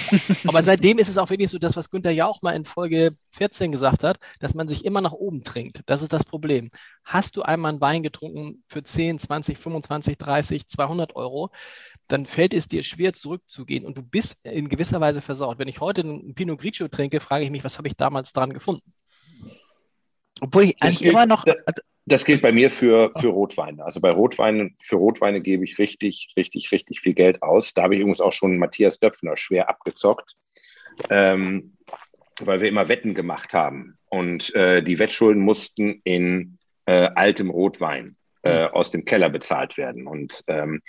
Aber seitdem ist es auch wirklich so, das, was Günther ja auch mal in Folge 14 gesagt hat, dass man sich immer nach oben trinkt. Das ist das Problem. Hast du einmal einen Wein getrunken für 10, 20, 25, 30, 200 Euro, dann fällt es dir schwer zurückzugehen und du bist in gewisser Weise versaut. Wenn ich heute einen Pinot Grigio trinke, frage ich mich, was habe ich damals dran gefunden? Obwohl ich eigentlich immer noch. Also das gilt bei mir für, für Rotweine. Also bei Rotweinen, für Rotweine gebe ich richtig, richtig, richtig viel Geld aus. Da habe ich übrigens auch schon Matthias Döpfner schwer abgezockt, ähm, weil wir immer Wetten gemacht haben. Und äh, die Wettschulden mussten in äh, altem Rotwein äh, aus dem Keller bezahlt werden. Und ähm,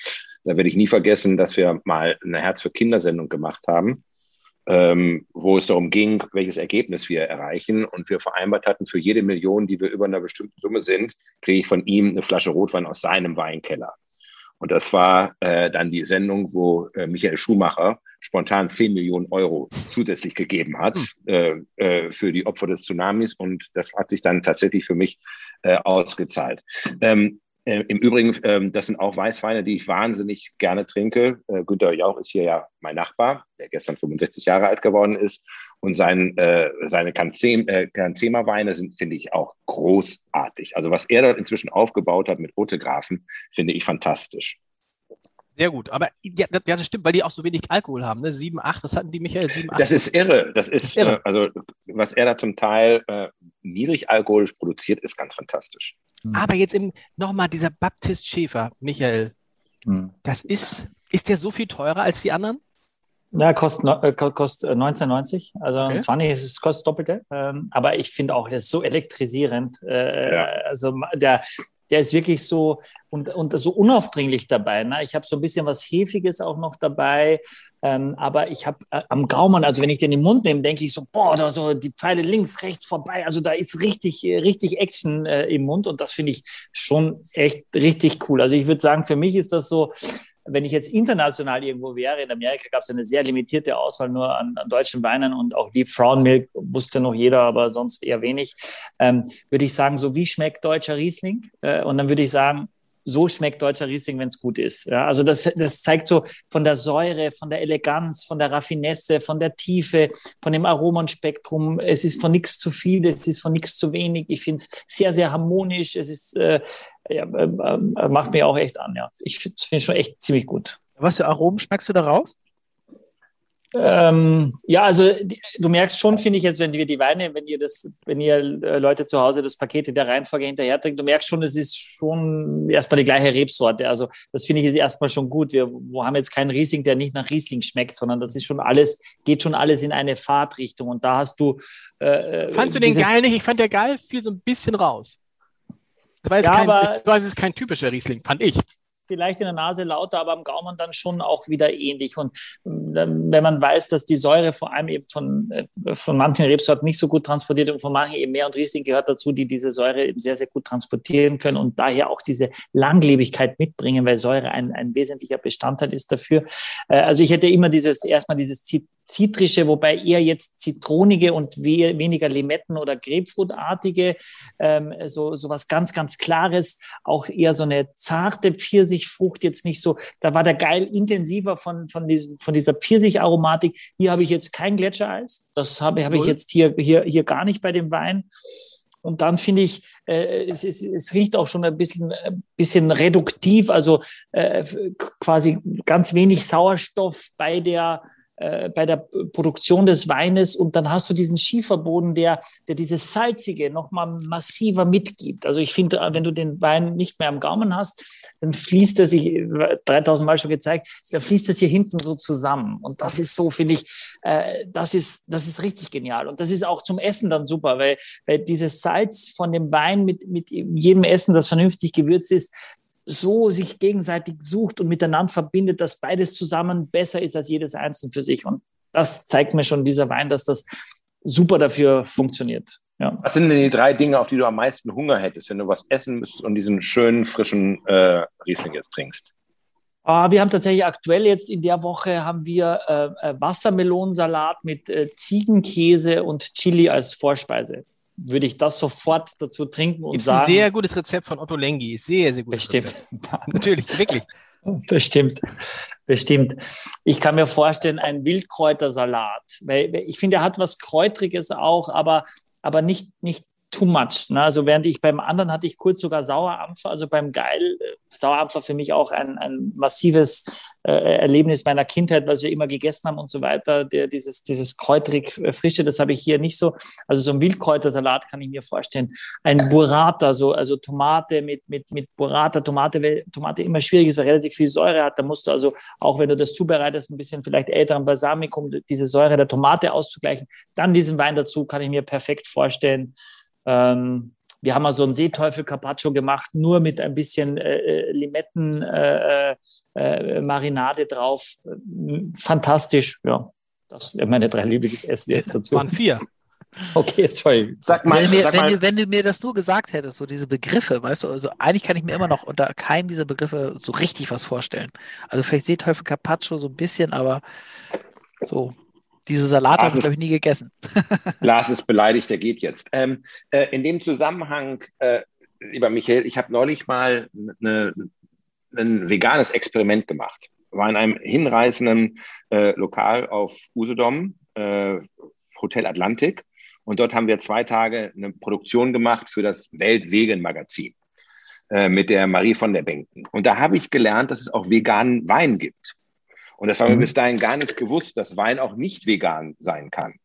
da werde ich nie vergessen, dass wir mal eine Herz für Kindersendung gemacht haben ähm, wo es darum ging, welches Ergebnis wir erreichen. Und wir vereinbart hatten, für jede Million, die wir über einer bestimmten Summe sind, kriege ich von ihm eine Flasche Rotwein aus seinem Weinkeller. Und das war äh, dann die Sendung, wo äh, Michael Schumacher spontan 10 Millionen Euro zusätzlich gegeben hat hm. äh, äh, für die Opfer des Tsunamis. Und das hat sich dann tatsächlich für mich äh, ausgezahlt. Ähm, äh, Im Übrigen, ähm, das sind auch Weißweine, die ich wahnsinnig gerne trinke. Äh, Günter Jauch ist hier ja mein Nachbar, der gestern 65 Jahre alt geworden ist. Und sein, äh, seine Canzema-Weine sind, finde ich, auch großartig. Also was er dort inzwischen aufgebaut hat mit Otegrafen, finde ich fantastisch. Sehr gut, aber ja, das stimmt, weil die auch so wenig Alkohol haben, ne? 7, 8, das hatten die Michael 7, 8. Das ist irre. Das ist, das ist irre. Äh, also was er da zum Teil äh, niedrig alkoholisch produziert, ist ganz fantastisch. Mhm. Aber jetzt nochmal dieser Baptist Schäfer, Michael, mhm. das ist, ist der so viel teurer als die anderen? Ja, kostet, äh, kostet 19,90. Also okay. 20 ist es kostet Doppelte. Ähm, aber ich finde auch, das ist so elektrisierend. Äh, ja. Also der, der ist wirklich so und, und so unaufdringlich dabei. Ne? Ich habe so ein bisschen was Hefiges auch noch dabei, ähm, aber ich habe äh, am Gaumen, also wenn ich den im Mund nehme, denke ich so, boah, da so die Pfeile links, rechts vorbei. Also da ist richtig, richtig Action äh, im Mund und das finde ich schon echt richtig cool. Also ich würde sagen, für mich ist das so wenn ich jetzt international irgendwo wäre, in Amerika gab es eine sehr limitierte Auswahl nur an, an deutschen Weinen und auch die Frauenmilk wusste noch jeder, aber sonst eher wenig, ähm, würde ich sagen, so wie schmeckt deutscher Riesling? Äh, und dann würde ich sagen, so schmeckt deutscher Riesling, wenn es gut ist. Ja, also das, das zeigt so von der Säure, von der Eleganz, von der Raffinesse, von der Tiefe, von dem Aromenspektrum. Es ist von nichts zu viel, es ist von nichts zu wenig. Ich finde es sehr, sehr harmonisch. Es ist, äh, ja, äh, macht mir auch echt an. Ja. Ich finde es schon echt ziemlich gut. Was für Aromen schmeckst du da raus? Ähm, ja, also die, du merkst schon, finde ich jetzt, wenn wir die Weine, wenn ihr das, wenn ihr äh, Leute zu Hause das Paket in der Reihenfolge hinterher trinkt, du merkst schon, es ist schon erstmal die gleiche Rebsorte. Also das finde ich jetzt erstmal schon gut. Wir, wir haben jetzt keinen Riesling, der nicht nach Riesling schmeckt, sondern das ist schon alles, geht schon alles in eine Fahrtrichtung. Und da hast du. Äh, äh Fandst du den geil nicht? Ich fand der geil fiel so ein bisschen raus. Das war jetzt, ja, kein, aber, das war jetzt kein typischer Riesling, fand ich vielleicht in der Nase lauter, aber am Gaumen dann schon auch wieder ähnlich. Und ähm, wenn man weiß, dass die Säure vor allem eben von, äh, von manchen Rebsorten nicht so gut transportiert und von manchen eben mehr und Riesling gehört dazu, die diese Säure eben sehr, sehr gut transportieren können und daher auch diese Langlebigkeit mitbringen, weil Säure ein, ein wesentlicher Bestandteil ist dafür. Äh, also ich hätte immer dieses, erstmal dieses zitrische, wobei eher jetzt zitronige und we weniger Limetten- oder Grapefruitartige, ähm, so, so was ganz, ganz Klares, auch eher so eine zarte Pfirsichfrucht, jetzt nicht so, da war der Geil intensiver von, von, diesem, von dieser Pfirsicharomatik. Hier habe ich jetzt kein Gletschereis, das habe, habe ich jetzt hier, hier, hier gar nicht bei dem Wein. Und dann finde ich, äh, es, es, es riecht auch schon ein bisschen, ein äh, bisschen reduktiv, also äh, quasi ganz wenig Sauerstoff bei der, äh, bei der Produktion des Weines und dann hast du diesen Schieferboden, der, der dieses Salzige nochmal massiver mitgibt. Also ich finde, wenn du den Wein nicht mehr am Gaumen hast, dann fließt er sich, 3000 Mal schon gezeigt, dann fließt es hier hinten so zusammen. Und das ist so, finde ich, äh, das, ist, das ist richtig genial. Und das ist auch zum Essen dann super, weil, weil dieses Salz von dem Wein mit, mit jedem Essen, das vernünftig gewürzt ist, so sich gegenseitig sucht und miteinander verbindet, dass beides zusammen besser ist als jedes einzelne für sich. Und das zeigt mir schon dieser Wein, dass das super dafür funktioniert. Ja. Was sind denn die drei Dinge, auf die du am meisten Hunger hättest, wenn du was essen müsstest und diesen schönen, frischen äh, Riesling jetzt trinkst? Uh, wir haben tatsächlich aktuell jetzt in der Woche haben wir äh, äh Wassermelonensalat mit äh, Ziegenkäse und Chili als Vorspeise würde ich das sofort dazu trinken und Gibt's sagen. ein sehr gutes Rezept von Otto Lengi. Sehr, sehr gutes Bestimmt. Rezept. Natürlich, wirklich. Bestimmt, bestimmt. Ich kann mir vorstellen, ein Wildkräutersalat. Weil ich finde, er hat was Kräutriges auch, aber, aber nicht, nicht too much. Ne? Also während ich beim anderen hatte ich kurz sogar Sauerampfer, also beim Geil, äh, Sauerampfer für mich auch ein, ein massives äh, Erlebnis meiner Kindheit, was wir immer gegessen haben und so weiter. Der, dieses, dieses kräutrig äh, Frische, das habe ich hier nicht so. Also so ein Wildkräutersalat kann ich mir vorstellen. Ein Burrata, so, also Tomate mit, mit, mit Burrata, Tomate, weil Tomate immer schwierig ist, weil relativ viel Säure hat. Da musst du also, auch wenn du das zubereitest, ein bisschen vielleicht älteren Balsamikum, diese Säure der Tomate auszugleichen. Dann diesen Wein dazu kann ich mir perfekt vorstellen. Ähm, wir haben mal so einen Seeteufel Carpaccio gemacht, nur mit ein bisschen äh, äh Limetten äh, äh, Marinade drauf. Fantastisch, ja. Das wären meine drei Lieblingsessen jetzt dazu. waren vier. Okay, sorry. Sag mal, wenn, sag wenn, mal. Du, wenn, du, mir das nur gesagt hättest, so diese Begriffe, weißt du, also eigentlich kann ich mir immer noch unter keinem dieser Begriffe so richtig was vorstellen. Also vielleicht Seeteufel Carpaccio so ein bisschen, aber so diese Salate habe ich, glaube ich, nie gegessen. Lars ist beleidigt, der geht jetzt. Ähm, äh, in dem Zusammenhang, äh, lieber Michael, ich habe neulich mal eine, ein veganes Experiment gemacht. War in einem hinreißenden äh, Lokal auf Usedom, äh, Hotel Atlantik. Und dort haben wir zwei Tage eine Produktion gemacht für das Weltwegen-Magazin äh, mit der Marie von der Benken. Und da habe ich gelernt, dass es auch veganen Wein gibt. Und das war mir mhm. bis dahin gar nicht gewusst, dass Wein auch nicht vegan sein kann.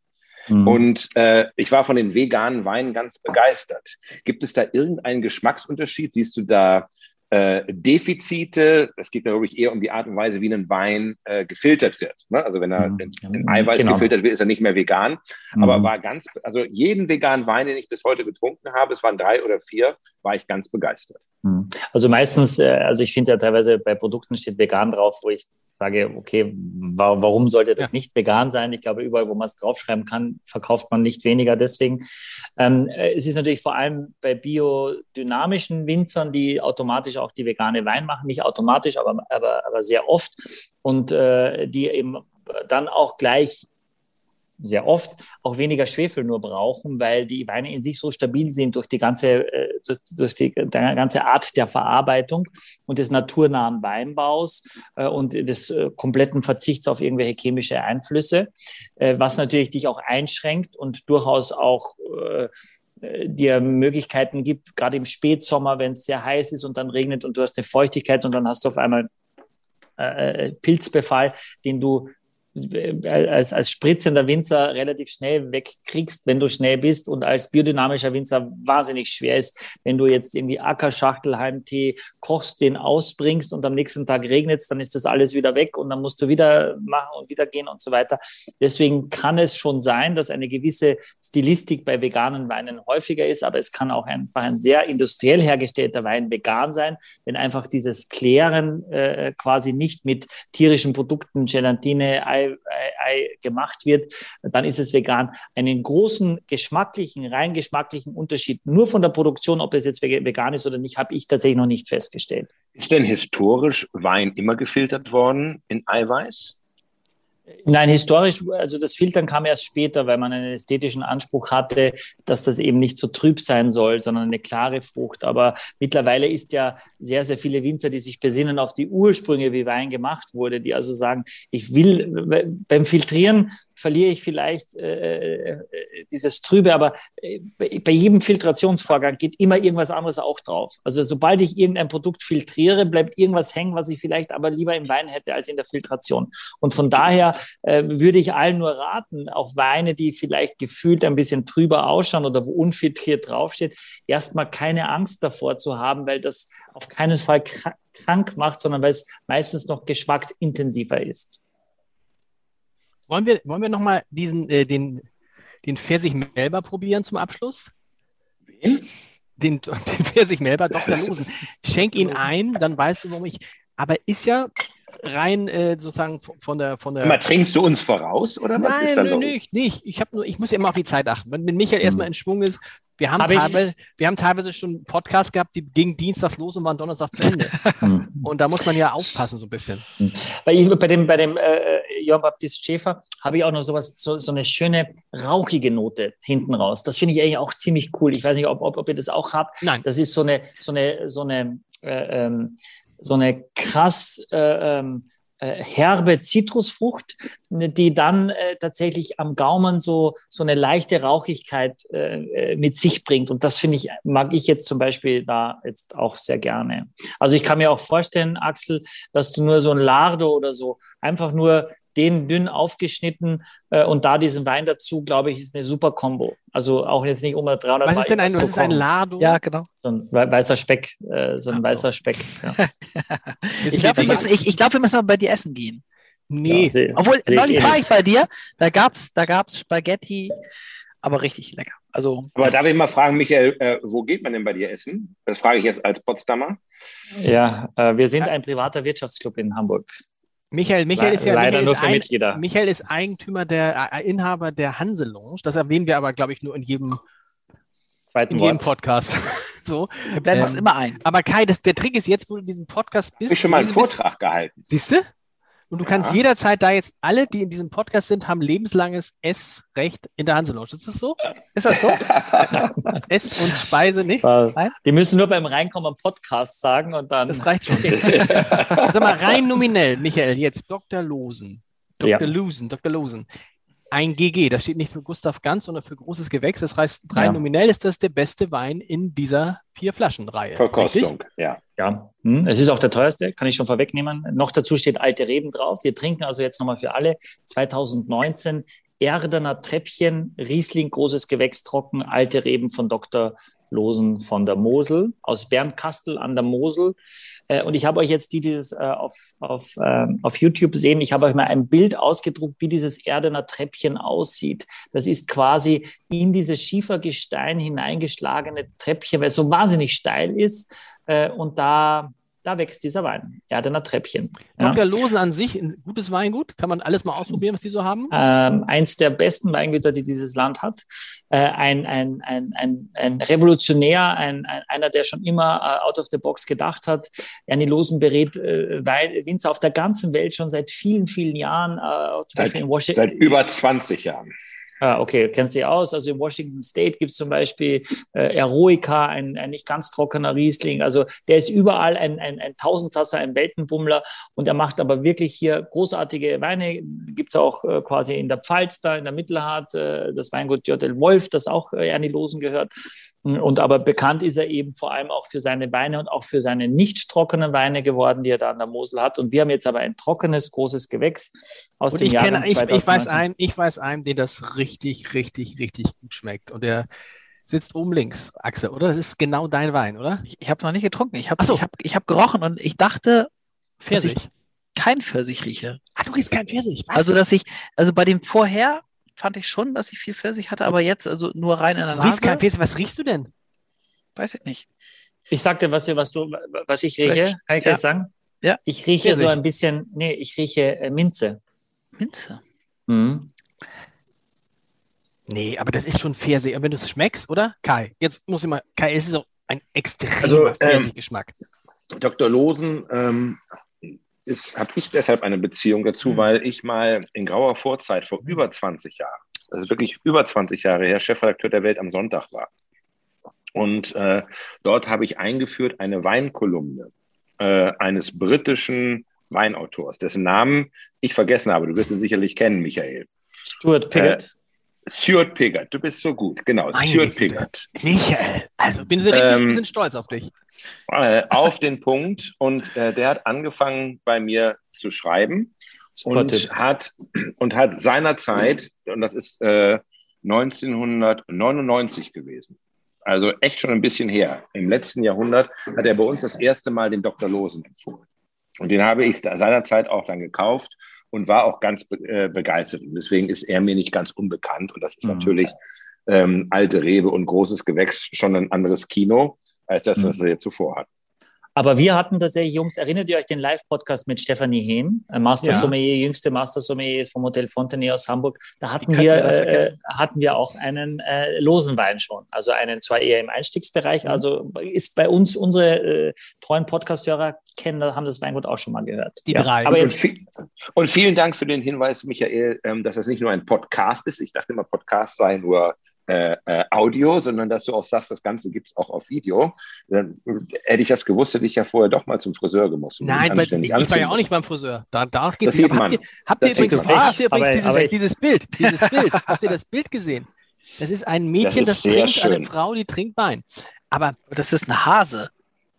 Mhm. Und äh, ich war von den veganen Weinen ganz begeistert. Gibt es da irgendeinen Geschmacksunterschied? Siehst du da äh, Defizite? Es geht, glaube ich, eher um die Art und Weise, wie ein Wein äh, gefiltert wird. Ne? Also wenn er mhm. in, in Eiweiß genau. gefiltert wird, ist er nicht mehr vegan. Mhm. Aber war ganz, also jeden veganen Wein, den ich bis heute getrunken habe, es waren drei oder vier, war ich ganz begeistert. Mhm. Also meistens, äh, also ich finde ja teilweise bei Produkten steht vegan drauf, wo ich sage, okay, warum sollte das ja. nicht vegan sein? Ich glaube, überall, wo man es draufschreiben kann, verkauft man nicht weniger deswegen. Ähm, äh, es ist natürlich vor allem bei biodynamischen Winzern, die automatisch auch die vegane Wein machen, nicht automatisch, aber, aber, aber sehr oft und äh, die eben dann auch gleich sehr oft auch weniger Schwefel nur brauchen, weil die Weine in sich so stabil sind durch die ganze, äh, durch die, die ganze Art der Verarbeitung und des naturnahen Weinbaus äh, und des äh, kompletten Verzichts auf irgendwelche chemische Einflüsse, was natürlich dich auch einschränkt und durchaus auch dir Möglichkeiten gibt, gerade im Spätsommer, wenn es sehr heiß ist und dann regnet und du hast eine Feuchtigkeit und dann hast du auf einmal Pilzbefall, den du als, als spritzender Winzer relativ schnell wegkriegst, wenn du schnell bist und als biodynamischer Winzer wahnsinnig schwer ist, wenn du jetzt irgendwie Ackerschachtelheimtee kochst, den ausbringst und am nächsten Tag regnet es, dann ist das alles wieder weg und dann musst du wieder machen und wieder gehen und so weiter. Deswegen kann es schon sein, dass eine gewisse Stilistik bei veganen Weinen häufiger ist, aber es kann auch einfach ein sehr industriell hergestellter Wein vegan sein, wenn einfach dieses Klären äh, quasi nicht mit tierischen Produkten, Gelatine, Ei, Ei, Ei gemacht wird, dann ist es vegan. Einen großen geschmacklichen, rein geschmacklichen Unterschied nur von der Produktion, ob es jetzt vegan ist oder nicht, habe ich tatsächlich noch nicht festgestellt. Ist denn historisch Wein immer gefiltert worden in Eiweiß? Nein, historisch, also das Filtern kam erst später, weil man einen ästhetischen Anspruch hatte, dass das eben nicht so trüb sein soll, sondern eine klare Frucht. Aber mittlerweile ist ja sehr, sehr viele Winzer, die sich besinnen auf die Ursprünge, wie Wein gemacht wurde, die also sagen, ich will beim Filtrieren verliere ich vielleicht äh, äh, dieses Trübe, aber äh, bei jedem Filtrationsvorgang geht immer irgendwas anderes auch drauf. Also sobald ich irgendein Produkt filtriere, bleibt irgendwas hängen, was ich vielleicht aber lieber im Wein hätte als in der Filtration. Und von daher äh, würde ich allen nur raten, auch Weine, die vielleicht gefühlt ein bisschen trüber ausschauen oder wo unfiltriert draufsteht, erstmal keine Angst davor zu haben, weil das auf keinen Fall krank macht, sondern weil es meistens noch geschmacksintensiver ist. Wollen wir, wollen wir nochmal diesen, äh, den, den Pfirsich Melba probieren zum Abschluss? Wen? Den, den Pfirsich Melba, Dr. Losen. Schenk ihn ein, dann weißt du, warum ich. Aber ist ja rein äh, sozusagen von der von der. Mal trinkst du uns voraus oder was Nein, ist da nö, los? Nicht, nicht. Ich habe nur, ich muss ja immer auf die Zeit achten. Wenn, wenn Michael hm. erstmal in Schwung ist, wir haben, Hab teilweise, wir haben teilweise schon einen Podcast gehabt, die gingen dienstags los und waren Donnerstag zu Ende. Hm. und da muss man ja aufpassen so ein bisschen. Bei, hm. bei dem, bei dem äh, Johann Baptist Schäfer habe ich auch noch sowas, so, so eine schöne rauchige Note hinten raus. Das finde ich eigentlich auch ziemlich cool. Ich weiß nicht, ob, ob, ob ihr das auch habt. Nein. Das ist so eine, so eine, so eine, äh, ähm, so eine krass äh, ähm, äh, herbe Zitrusfrucht, die dann äh, tatsächlich am Gaumen so, so eine leichte Rauchigkeit äh, äh, mit sich bringt. Und das finde ich, mag ich jetzt zum Beispiel da jetzt auch sehr gerne. Also ich kann mir auch vorstellen, Axel, dass du nur so ein Lardo oder so einfach nur den dünn aufgeschnitten äh, und da diesen Wein dazu, glaube ich, ist eine super Kombo. Also auch jetzt nicht um 300 Was ist denn ein, was ist ein Lardo? Ja, genau. So ein weißer Speck, äh, so ein Ach, weißer Speck. Ja. ich glaube, wir, ich, ich glaub, wir müssen mal bei dir essen gehen. Nee. Ja, seh, Obwohl, neulich war ich bei dir, da gab es da gab's Spaghetti, aber richtig lecker. Also, aber darf ich mal fragen, Michael, äh, wo geht man denn bei dir essen? Das frage ich jetzt als Potsdamer. Ja, äh, wir sind ein privater Wirtschaftsclub in Hamburg. Michael, Michael ist ja leider Michael nur ist für ein, Mitglieder. Michael ist Eigentümer der äh, Inhaber der Hanse Lounge. Das erwähnen wir aber, glaube ich, nur in jedem zweiten in jedem Podcast. so. Wir blenden ähm, das immer ein. Aber Kai, das, der Trick ist jetzt, wo du diesen Podcast bist. Ich schon mal einen Vortrag gehalten. Siehst du? Und du ja. kannst jederzeit da jetzt, alle, die in diesem Podcast sind, haben lebenslanges Essrecht in der Hanse Lounge. Ist das so? Ist das so? Ess- und Speise nicht? Nein? Die müssen nur beim Reinkommen Podcast sagen und dann. Das reicht schon. Sag mal, rein nominell, Michael, jetzt Dr. Losen. Dr. Ja. Losen, Dr. Losen ein GG. Das steht nicht für Gustav Ganz, sondern für großes Gewächs. Das heißt, drei ja. nominell ist das der beste Wein in dieser vier Flaschenreihe. Verkostung, richtig? ja. Ja, hm. es ist auch der teuerste, kann ich schon vorwegnehmen. Noch dazu steht alte Reben drauf. Wir trinken also jetzt nochmal für alle 2019 Erdener Treppchen, Riesling, großes Gewächs, trocken, alte Reben von Dr. Losen von der Mosel, aus Bernkastel an der Mosel. Äh, und ich habe euch jetzt, die, die das äh, auf, auf, ähm, auf YouTube sehen, ich habe euch mal ein Bild ausgedruckt, wie dieses Erdener Treppchen aussieht. Das ist quasi in dieses Schiefergestein hineingeschlagene Treppchen, weil es so wahnsinnig steil ist. Äh, und da da wächst dieser Wein. Erdener Treppchen. Ja. Dr. Losen an sich, ein gutes Weingut. Kann man alles mal ausprobieren, was die so haben? Ähm, eins der besten Weingüter, die dieses Land hat. Äh, ein, ein, ein, ein, ein Revolutionär, ein, ein, einer, der schon immer äh, out of the box gedacht hat. Ernie Losen berät äh, Winzer auf der ganzen Welt schon seit vielen, vielen Jahren. Äh, seit, seit über 20 Jahren. Ah, okay, kennst du dich aus? Also in Washington State gibt es zum Beispiel äh, Eroica, ein, ein, nicht ganz trockener Riesling. Also der ist überall ein, ein, ein Tausendsasser, ein Weltenbummler und er macht aber wirklich hier großartige Weine. Gibt es auch äh, quasi in der Pfalz da, in der Mittelhart, äh, das Weingut Jotel Wolf, das auch äh, Ernie Losen gehört. Und aber bekannt ist er eben vor allem auch für seine Weine und auch für seine nicht trockenen Weine geworden, die er da an der Mosel hat. Und wir haben jetzt aber ein trockenes, großes Gewächs aus und dem ich Jahr kenne, ich, ich, weiß einen, ich weiß einen, den das richtig, richtig, richtig gut schmeckt. Und der sitzt oben links, Axel, oder? Das ist genau dein Wein, oder? Ich, ich habe noch nicht getrunken. Ich habe so. ich hab, ich hab gerochen und ich dachte, Pfirsich. dass ich kein Pfirsich rieche. Ah, du riechst kein Pfirsich. Was? Also, dass ich, also bei dem vorher fand ich schon, dass ich viel Pfirsich hatte, aber jetzt also nur rein in der Nase. Riechst kein Pfirsich. Was riechst du denn? Weiß ich nicht. Ich sagte, was, was, du, was ich rieche. Vielleicht. Kann ich ja. das sagen? Ja. Ich rieche Pfirsich. so ein bisschen, nee, ich rieche äh, Minze. Minze? Mhm. Nee, aber das ist schon Pfirsich. Und wenn du es schmeckst, oder? Kai, jetzt muss ich mal, Kai, es ist auch ein extremer also, ähm, geschmack Dr. Losen ähm, habe ich deshalb eine Beziehung dazu, mhm. weil ich mal in grauer Vorzeit vor über 20 Jahren, also wirklich über 20 Jahre her, Chefredakteur der Welt am Sonntag war. Und äh, dort habe ich eingeführt eine Weinkolumne äh, eines britischen Weinautors, dessen Namen ich vergessen habe. Du wirst ihn sicherlich kennen, Michael. Stuart Piggott. Äh, Stuart Piggott, du bist so gut, genau. Meine Stuart Piggott. Michael, also bin sehr ähm, wir sind stolz auf dich. Äh, auf den Punkt und äh, der hat angefangen bei mir zu schreiben und hat, und hat seinerzeit, und das ist äh, 1999 gewesen, also echt schon ein bisschen her, im letzten Jahrhundert, hat er bei uns das erste Mal den Dr. Losen empfohlen. Und den habe ich seinerzeit auch dann gekauft und war auch ganz äh, begeistert. Und deswegen ist er mir nicht ganz unbekannt. Und das ist mhm. natürlich ähm, alte Rewe und großes Gewächs schon ein anderes Kino als das, was mhm. wir jetzt zuvor hatten. Aber wir hatten tatsächlich, Jungs, erinnert ihr euch den Live-Podcast mit Stefanie Hehn, äh, Master ja. Sommelier, jüngste Master Sommelier vom Hotel Fontenay aus Hamburg? Da hatten wir, äh, hatten wir auch einen äh, losen Wein schon, also einen zwar eher im Einstiegsbereich, mhm. also ist bei uns unsere äh, treuen Podcast-Hörer kennen, haben das Weingut auch schon mal gehört. Die ja. drei. Aber jetzt, und, und, vielen Dank für den Hinweis, Michael, ähm, dass das nicht nur ein Podcast ist. Ich dachte immer, Podcast sei nur äh, äh, Audio, sondern dass du auch sagst, das Ganze gibt es auch auf Video. Dann hätte ich das gewusst, hätte ich ja vorher doch mal zum Friseur gemusst. Nein, weil ich, war ja auch nicht beim Friseur. Da, da geht's nicht. Habt ihr, habt ihr übrigens, habt ihr übrigens aber, dieses, aber dieses Bild, dieses Bild, habt ihr das Bild gesehen? Das ist ein Mädchen, das, das trinkt, schön. eine Frau, die trinkt Wein. Aber das ist eine Hase.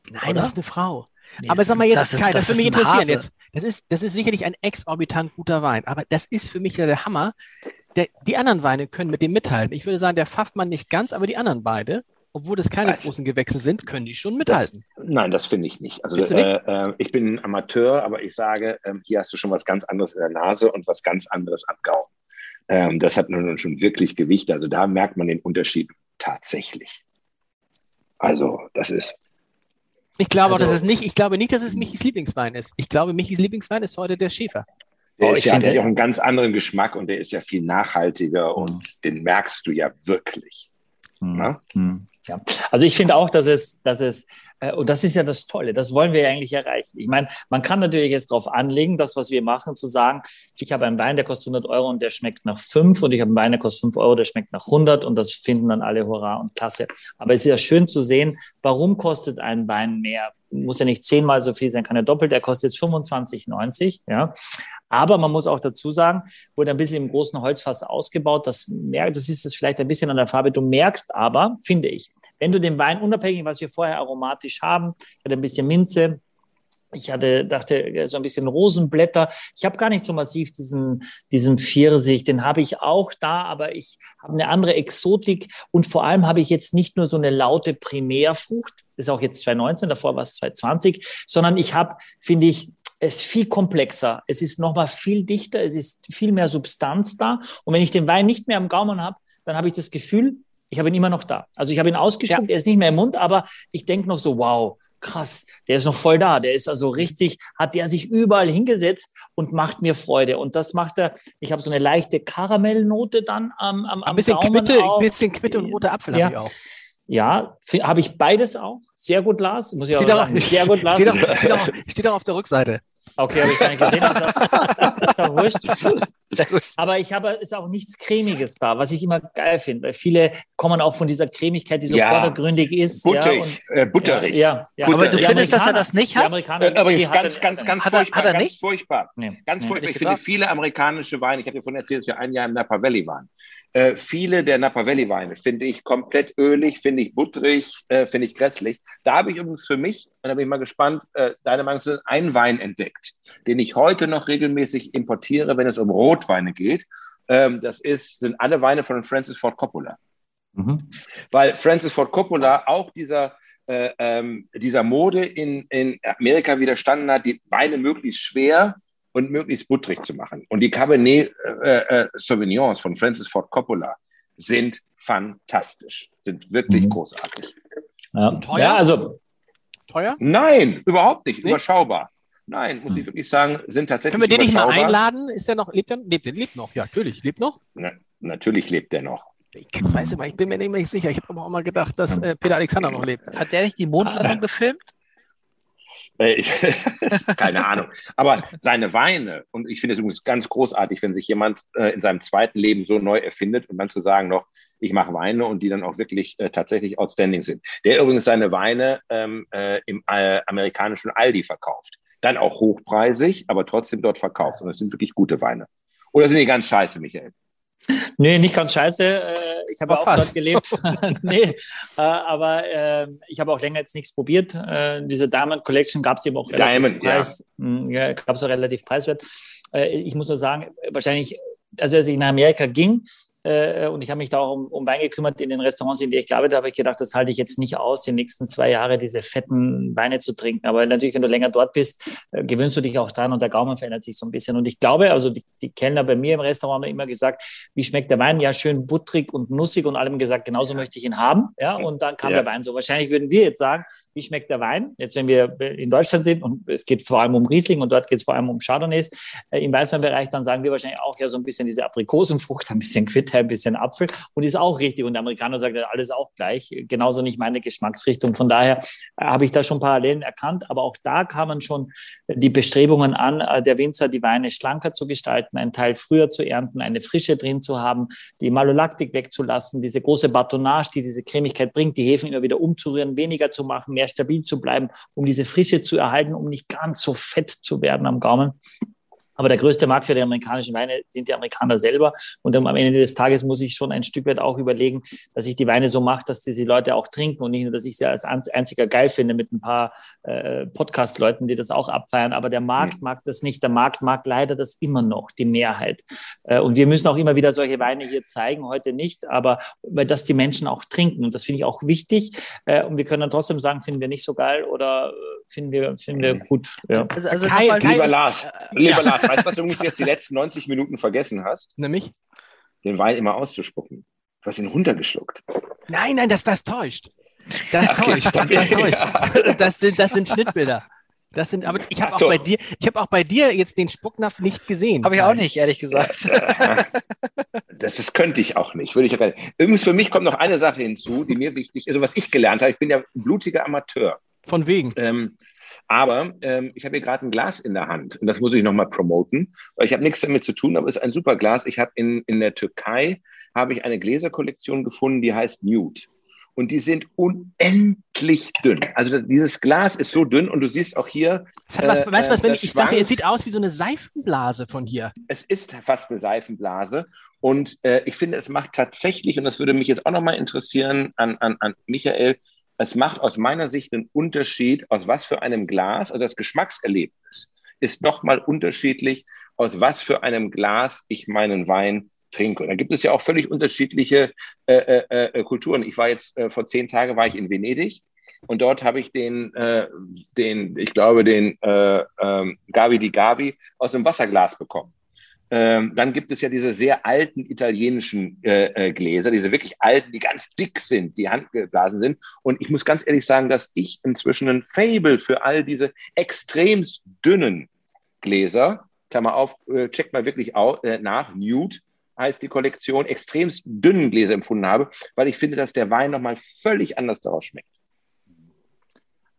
Nein, oder? das ist eine Frau. Nee, aber sag mal jetzt, das, ist, Kai, das, das würde mich interessieren. Jetzt, das, ist, das ist sicherlich ein exorbitant guter Wein, aber das ist für mich ja der Hammer, der, die anderen Weine können mit dem mithalten. Ich würde sagen, der Pfaffmann nicht ganz, aber die anderen beide, obwohl das keine Was? großen Gewächse sind, können die schon mithalten. Das, nein, das finde ich nicht. Also nicht? Äh, äh, ich bin ein Amateur, aber ich sage, äh, hier hast du schon was ganz anderes in der Nase und was ganz anderes am Gaumen. Ähm, das hat nun schon wirklich Gewicht. Also da merkt man den Unterschied tatsächlich. Also das ist. Ich glaube also, dass es nicht, ich glaube nicht, dass es Michis Lieblingswein ist. Ich glaube, Michis Lieblingswein ist heute der Schäfer. Der oh, ist ja, ja auch einen ganz anderen Geschmack und der ist ja viel nachhaltiger und mhm. den merkst du ja wirklich. Mhm. mhm. Ja. Also ich finde auch, dass es, dass es, äh, und das ist ja das Tolle, das wollen wir ja eigentlich erreichen. Ich meine, man kann natürlich jetzt darauf anlegen, das, was wir machen, zu sagen, ich habe einen Wein, der kostet 100 Euro und der schmeckt nach 5 und ich habe einen Wein, der kostet 5 Euro, der schmeckt nach 100 und das finden dann alle Hurra und klasse. Aber es ist ja schön zu sehen, warum kostet ein Wein mehr? Muss ja nicht zehnmal so viel sein, kann ja doppelt, der kostet jetzt 25,90, ja. Aber man muss auch dazu sagen, wurde ein bisschen im großen Holzfass ausgebaut. Das, das ist es vielleicht ein bisschen an der Farbe. Du merkst aber, finde ich, wenn du den Wein, unabhängig, was wir vorher aromatisch haben, hat ein bisschen Minze, ich hatte, dachte, so ein bisschen Rosenblätter. Ich habe gar nicht so massiv diesen, diesen Pfirsich, den habe ich auch da, aber ich habe eine andere Exotik und vor allem habe ich jetzt nicht nur so eine laute Primärfrucht, ist auch jetzt 2019, davor war es 2020, sondern ich habe, finde ich, es ist viel komplexer. Es ist nochmal viel dichter. Es ist viel mehr Substanz da. Und wenn ich den Wein nicht mehr am Gaumen habe, dann habe ich das Gefühl, ich habe ihn immer noch da. Also ich habe ihn ausgespuckt, ja. er ist nicht mehr im Mund, aber ich denke noch so, wow, krass, der ist noch voll da. Der ist also richtig, hat der sich überall hingesetzt und macht mir Freude. Und das macht er, ich habe so eine leichte Karamellnote dann am, am, am Ein bisschen Gaumen Quitte, ein bisschen Quitte und roter Apfel ja. habe ich auch. Ja, habe ich beides auch. Sehr gut, Lars. Muss ich steht auch sagen. Sehr gut, Lars. Steht auch, steht, auch, steht auch auf der Rückseite. Okay, habe ich gar nicht gesehen. Das ist, doch wurscht. Sehr gut. Aber ich habe, ist auch nichts Cremiges da, was ich immer geil finde, weil viele kommen auch von dieser Cremigkeit, die so ja. vordergründig ist. Butterig, ja, und, äh, butterig. Ja, ja. Aber du findest, dass er das nicht hat? Amerikaner, äh, aber ganz, ganz, ganz, ganz hat furchtbar. Hat er nicht? Ganz furchtbar. Nee. Ganz nee, furchtbar. Ich finde viele amerikanische Weine, ich habe dir vorhin erzählt, dass wir ein Jahr im Napa Valley waren. Äh, viele der Napa Valley Weine finde ich komplett ölig, finde ich butterig, äh, finde ich grässlich. Da habe ich übrigens für mich, und da bin ich mal gespannt, äh, deine Meinung zu einen Wein entdeckt, den ich heute noch regelmäßig importiere, wenn es um Rotweine geht. Ähm, das ist, sind alle Weine von Francis Ford Coppola. Mhm. Weil Francis Ford Coppola auch dieser, äh, ähm, dieser Mode in, in Amerika widerstanden hat, die Weine möglichst schwer und möglichst butterig zu machen. Und die Cabernet äh, äh, Sauvignons von Francis Ford Coppola sind fantastisch, sind wirklich mhm. großartig. Ja. Teuer? ja, also teuer? Nein, überhaupt nicht, nee? überschaubar. Nein, muss ich wirklich sagen, sind tatsächlich. Können wir den nicht mal einladen? Ist der noch, lebt der, lebt der, lebt noch? Ja, natürlich, lebt noch? Na, natürlich lebt der noch. Ich weiß immer, ich bin mir nicht sicher. Ich habe aber auch mal gedacht, dass äh, Peter Alexander noch lebt. Hat der nicht die Mondlandung gefilmt? Äh, keine Ahnung. Aber seine Weine, und ich finde es übrigens ganz großartig, wenn sich jemand äh, in seinem zweiten Leben so neu erfindet und dann zu sagen noch, ich mache Weine und die dann auch wirklich äh, tatsächlich outstanding sind. Der übrigens seine Weine ähm, äh, im äh, amerikanischen Aldi verkauft. Dann auch hochpreisig, aber trotzdem dort verkauft. Und das sind wirklich gute Weine. Oder sind die ganz scheiße, Michael? Nee, nicht ganz scheiße. Äh, ich habe auch dort gelebt. nee, äh, aber äh, ich habe auch länger jetzt nichts probiert. Diese Diamond Collection gab es eben auch relativ Diamond, preis, ja. Hm, ja, gab es auch relativ preiswert. Ich muss nur sagen, wahrscheinlich, also als ich nach Amerika ging, äh, und ich habe mich da auch um, um, Wein gekümmert in den Restaurants, in denen ich gearbeitet habe. Ich gedacht, das halte ich jetzt nicht aus, die nächsten zwei Jahre diese fetten Weine zu trinken. Aber natürlich, wenn du länger dort bist, äh, gewöhnst du dich auch dran und der Gaumen verändert sich so ein bisschen. Und ich glaube, also die, die Kellner bei mir im Restaurant haben immer gesagt, wie schmeckt der Wein? Ja, schön butterig und nussig und allem gesagt, genauso möchte ich ihn haben. Ja, und dann kam ja. der Wein so. Wahrscheinlich würden wir jetzt sagen, wie schmeckt der Wein? Jetzt, wenn wir in Deutschland sind und es geht vor allem um Riesling und dort geht es vor allem um Chardonnays äh, im Weißweinbereich, dann sagen wir wahrscheinlich auch ja so ein bisschen diese Aprikosenfrucht, ein bisschen Quitte, ein bisschen Apfel und ist auch richtig. Und der Amerikaner sagt, alles auch gleich. Genauso nicht meine Geschmacksrichtung. Von daher äh, habe ich da schon Parallelen erkannt. Aber auch da kamen schon die Bestrebungen an, äh, der Winzer die Weine schlanker zu gestalten, einen Teil früher zu ernten, eine Frische drin zu haben, die Malolaktik wegzulassen, diese große Batonage, die diese Cremigkeit bringt, die Hefen immer wieder umzurühren, weniger zu machen, mehr stabil zu bleiben, um diese Frische zu erhalten, um nicht ganz so fett zu werden am Gaumen. Aber der größte Markt für die amerikanischen Weine sind die Amerikaner selber. Und am Ende des Tages muss ich schon ein Stück weit auch überlegen, dass ich die Weine so mache, dass die, Leute auch trinken und nicht nur, dass ich sie als einziger geil finde mit ein paar äh, Podcast-Leuten, die das auch abfeiern. Aber der Markt mhm. mag das nicht. Der Markt mag leider das immer noch, die Mehrheit. Äh, und wir müssen auch immer wieder solche Weine hier zeigen, heute nicht, aber weil das die Menschen auch trinken. Und das finde ich auch wichtig. Äh, und wir können dann trotzdem sagen, finden wir nicht so geil oder äh, finden wir, finden wir mhm. gut. Ja. Also, also Kai, lieber Lars, lieber Lars, weißt du, was du jetzt die letzten 90 Minuten vergessen hast? Nämlich? Den Wein immer auszuspucken. Du hast ihn runtergeschluckt. Nein, nein, das, das täuscht. Das okay, täuscht. Das, täuscht. Das, sind, das sind Schnittbilder. Das sind, aber ich habe so. auch bei dir, ich habe auch bei dir jetzt den Spucknapf nicht gesehen. Habe ich auch nicht, ehrlich gesagt. Das, das könnte ich auch nicht. Würde ich auch gar nicht. Übrigens, für mich kommt noch eine Sache hinzu, die mir wichtig ist, also was ich gelernt habe. Ich bin ja ein blutiger Amateur. Von wegen. Ähm, aber ähm, ich habe hier gerade ein Glas in der Hand und das muss ich nochmal promoten, weil ich habe nichts damit zu tun, aber es ist ein super Glas. Ich habe in, in der Türkei habe ich eine Gläserkollektion gefunden, die heißt Nude. Und die sind unendlich dünn. Also dieses Glas ist so dünn und du siehst auch hier. Äh, was, weißt du was, wenn ich, ich dachte, es sieht aus wie so eine Seifenblase von hier. Es ist fast eine Seifenblase. Und äh, ich finde, es macht tatsächlich, und das würde mich jetzt auch nochmal interessieren an, an, an Michael, es macht aus meiner Sicht einen Unterschied, aus was für einem Glas, also das Geschmackserlebnis ist nochmal unterschiedlich, aus was für einem Glas ich meinen Wein trinke. Und da gibt es ja auch völlig unterschiedliche äh, äh, äh, Kulturen. Ich war jetzt äh, vor zehn Tagen war ich in Venedig und dort habe ich den, äh, den, ich glaube, den äh, ähm, Gavi di Gavi aus einem Wasserglas bekommen. Ähm, dann gibt es ja diese sehr alten italienischen äh, äh, Gläser, diese wirklich alten, die ganz dick sind, die handgeblasen sind. Und ich muss ganz ehrlich sagen, dass ich inzwischen ein Fable für all diese extremst dünnen Gläser, Klammer auf, äh, checkt mal wirklich auch, äh, nach, Nude heißt die Kollektion, extremst dünnen Gläser empfunden habe, weil ich finde, dass der Wein nochmal völlig anders daraus schmeckt.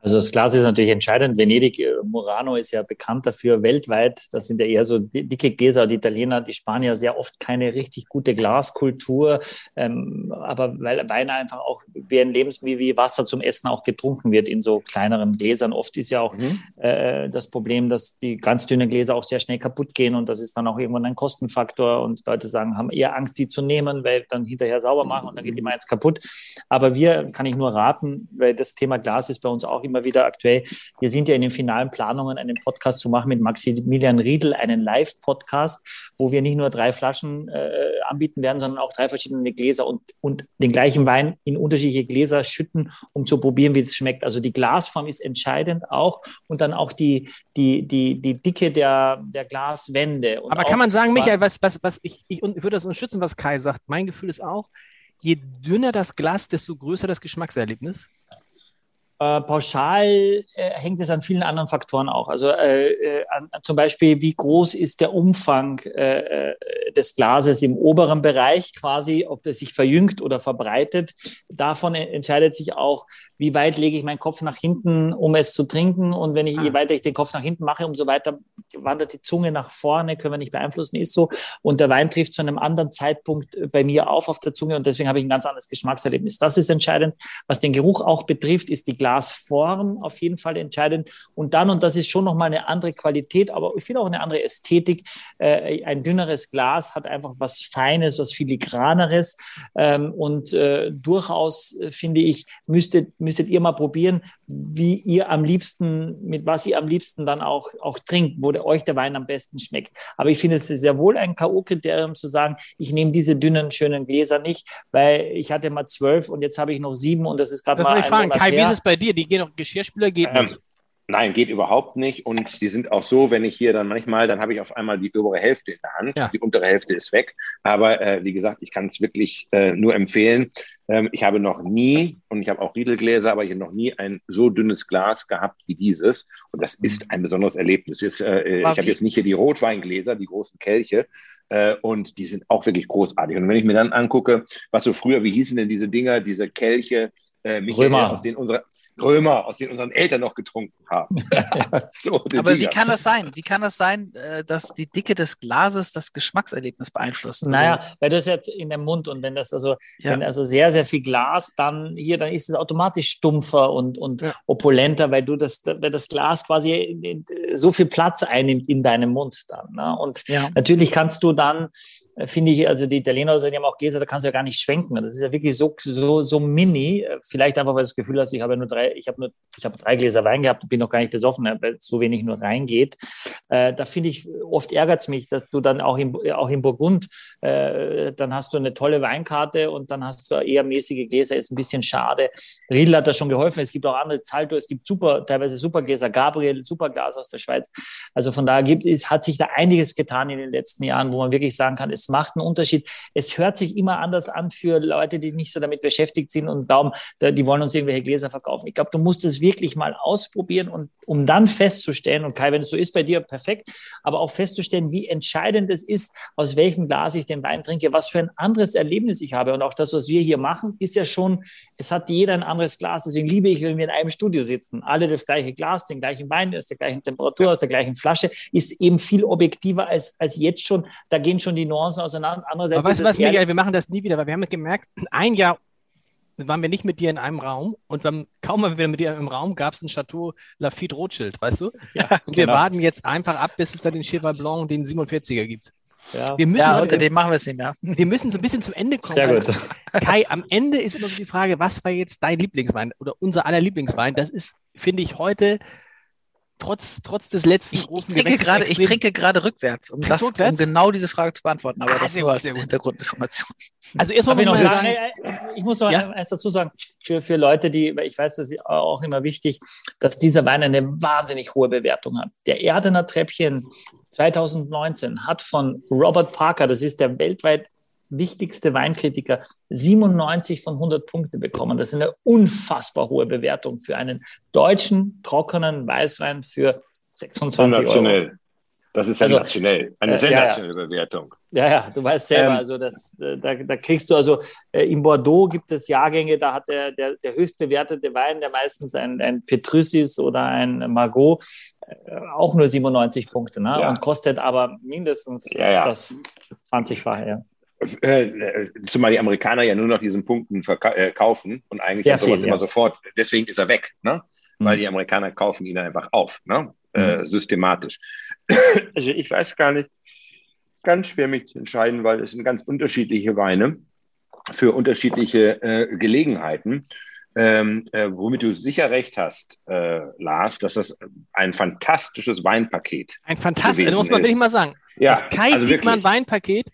Also das Glas ist natürlich entscheidend. Venedig, äh, Murano ist ja bekannt dafür weltweit. Das sind ja eher so dicke Gläser. Die Italiener, die Spanier sehr oft keine richtig gute Glaskultur. Ähm, aber weil Wein einfach auch wie ein Lebensmittel wie Wasser zum Essen auch getrunken wird in so kleineren Gläsern. Oft ist ja auch mhm. äh, das Problem, dass die ganz dünnen Gläser auch sehr schnell kaputt gehen und das ist dann auch irgendwann ein Kostenfaktor und Leute sagen, haben eher Angst, die zu nehmen, weil dann hinterher sauber machen und dann geht die mal jetzt kaputt. Aber wir, kann ich nur raten, weil das Thema Glas ist bei uns auch immer immer wieder aktuell. Wir sind ja in den finalen Planungen, einen Podcast zu machen mit Maximilian Riedel, einen Live-Podcast, wo wir nicht nur drei Flaschen äh, anbieten werden, sondern auch drei verschiedene Gläser und, und den gleichen Wein in unterschiedliche Gläser schütten, um zu probieren, wie es schmeckt. Also die Glasform ist entscheidend auch und dann auch die, die, die, die Dicke der, der Glaswände. Aber kann man sagen, Michael, was, was, was ich, ich würde das unterstützen, was Kai sagt. Mein Gefühl ist auch, je dünner das Glas, desto größer das Geschmackserlebnis. Äh, pauschal äh, hängt es an vielen anderen Faktoren auch. Also äh, äh an, zum Beispiel, wie groß ist der Umfang äh, äh, des Glases im oberen Bereich quasi, ob das sich verjüngt oder verbreitet. Davon entscheidet sich auch, wie weit lege ich meinen Kopf nach hinten, um es zu trinken. Und wenn ich, je ah. weiter ich den Kopf nach hinten mache, umso weiter wandert die Zunge nach vorne, können wir nicht beeinflussen, ist so. Und der Wein trifft zu einem anderen Zeitpunkt bei mir auf auf der Zunge und deswegen habe ich ein ganz anderes Geschmackserlebnis. Das ist entscheidend. Was den Geruch auch betrifft, ist die Glas Glasform auf jeden Fall entscheidend. Und dann, und das ist schon nochmal eine andere Qualität, aber ich finde auch eine andere Ästhetik. Äh, ein dünneres Glas hat einfach was Feines, was Filigraneres. Ähm, und äh, durchaus, äh, finde ich, müsstet, müsstet ihr mal probieren, wie ihr am liebsten, mit was ihr am liebsten dann auch, auch trinkt, wo der, euch der Wein am besten schmeckt. Aber ich finde es sehr wohl ein K.O.-Kriterium zu sagen, ich nehme diese dünnen, schönen Gläser nicht, weil ich hatte mal zwölf und jetzt habe ich noch sieben und das ist gerade mal. Ich fragen, Kai, wie ist es bei dir? Die gehen auch Geschirrspüler geht ähm, nicht. Nein, geht überhaupt nicht. Und die sind auch so, wenn ich hier dann manchmal, dann habe ich auf einmal die obere Hälfte in der Hand. Ja. Die untere Hälfte ist weg. Aber äh, wie gesagt, ich kann es wirklich äh, nur empfehlen. Ähm, ich habe noch nie, und ich habe auch Riedelgläser, aber ich habe noch nie ein so dünnes Glas gehabt wie dieses. Und das ist ein besonderes Erlebnis. Jetzt, äh, ich habe jetzt nicht hier die Rotweingläser, die großen Kelche. Äh, und die sind auch wirklich großartig. Und wenn ich mir dann angucke, was so früher, wie hießen denn diese Dinger, diese Kelche, äh, Michael, aus denen unsere, Römer, aus denen unseren Eltern noch getrunken haben. so, Aber wie kann das sein? Wie kann das sein, äh, dass die Dicke des Glases das Geschmackserlebnis beeinflusst? Also, naja, weil das jetzt in dem Mund und wenn das also, ja. wenn also sehr, sehr viel Glas dann hier, dann ist es automatisch stumpfer und, und ja. opulenter, weil du das, weil das Glas quasi so viel Platz einnimmt in deinem Mund dann. Ne? Und ja. natürlich kannst du dann äh, finde ich, also die Italiener, die haben auch Gläser, da kannst du ja gar nicht schwenken. Das ist ja wirklich so, so, so mini. Äh, vielleicht einfach, weil du das Gefühl hast, ich habe nur drei, ich habe nur, ich habe drei Gläser Wein gehabt und bin noch gar nicht besoffen, weil so wenig nur reingeht. Äh, da finde ich, oft ärgert es mich, dass du dann auch in, auch in Burgund, äh, dann hast du eine tolle Weinkarte und dann hast du eher mäßige Gläser, ist ein bisschen schade. Riedel hat da schon geholfen. Es gibt auch andere Zalto, es gibt super, teilweise super Gläser. Gabriel, super Glas aus der Schweiz. Also von daher gibt es, hat sich da einiges getan in den letzten Jahren, wo man wirklich sagen kann, es es macht einen Unterschied. Es hört sich immer anders an für Leute, die nicht so damit beschäftigt sind und glauben, die wollen uns irgendwelche Gläser verkaufen. Ich glaube, du musst es wirklich mal ausprobieren und um dann festzustellen, und Kai, wenn es so ist bei dir, perfekt, aber auch festzustellen, wie entscheidend es ist, aus welchem Glas ich den Wein trinke, was für ein anderes Erlebnis ich habe. Und auch das, was wir hier machen, ist ja schon, es hat jeder ein anderes Glas. Deswegen liebe ich, wenn wir in einem Studio sitzen. Alle das gleiche Glas, den gleichen Wein, aus der gleichen Temperatur, aus der gleichen Flasche, ist eben viel objektiver als, als jetzt schon. Da gehen schon die Nuancen Chancen auseinander. Andererseits Aber weißt du was, Michael, wir machen das nie wieder, weil wir haben gemerkt, ein Jahr waren wir nicht mit dir in einem Raum und dann, kaum waren wir mit dir im Raum, gab es ein Chateau Lafitte Rothschild, weißt du? Ja, und wir genau. warten jetzt einfach ab, bis es da den Cheval Blanc, den 47er gibt. Ja, wir müssen ja unter dem machen wir es nicht mehr. Wir müssen so ein bisschen zum Ende kommen. Sehr gut. Kai, am Ende ist immer so die Frage, was war jetzt dein Lieblingswein oder unser aller Lieblingswein? Das ist, finde ich, heute trotz, trotz des letzten ich, großen ich trinke, gerade, ich trinke gerade rückwärts, um, das, rückwärts? um genau diese Frage zu beantworten. Aber ah, das nur als Hintergrundinformation. Also erstmal ich, noch sagen, ich muss noch ja? eins dazu sagen, für, für Leute, die, ich weiß, das ist auch immer wichtig, dass dieser Wein eine wahnsinnig hohe Bewertung hat. Der Erdener Treppchen 2019 hat von Robert Parker, das ist der weltweit wichtigste Weinkritiker 97 von 100 Punkte bekommen. Das ist eine unfassbar hohe Bewertung für einen deutschen trockenen Weißwein für 26 Euro. Das ist also, sensationell, eine äh, sensationelle ja, ja. Bewertung. Ja, ja, du weißt selber, ähm, also das, äh, da, da, kriegst du, also äh, in Bordeaux gibt es Jahrgänge, da hat der, der, der höchst bewertete Wein, der meistens ein, ein Petrussis oder ein Margot, äh, auch nur 97 Punkte ne? Ja. und kostet aber mindestens das 20-fache. Ja. Äh, zumal die Amerikaner ja nur noch diesen Punkten verkaufen und eigentlich Sehr sowas viel, immer sofort, deswegen ist er weg, ne? Mhm. weil die Amerikaner kaufen ihn einfach auf, ne? Äh, mhm. systematisch. also ich weiß gar nicht, ganz schwer mich zu entscheiden, weil es sind ganz unterschiedliche Weine für unterschiedliche äh, Gelegenheiten. Ähm, äh, womit du sicher recht hast, äh, Lars, dass das ein fantastisches Weinpaket Ein fantastisches, muss man wirklich mal sagen. Ja, das Kai also Diekmann Weinpaket.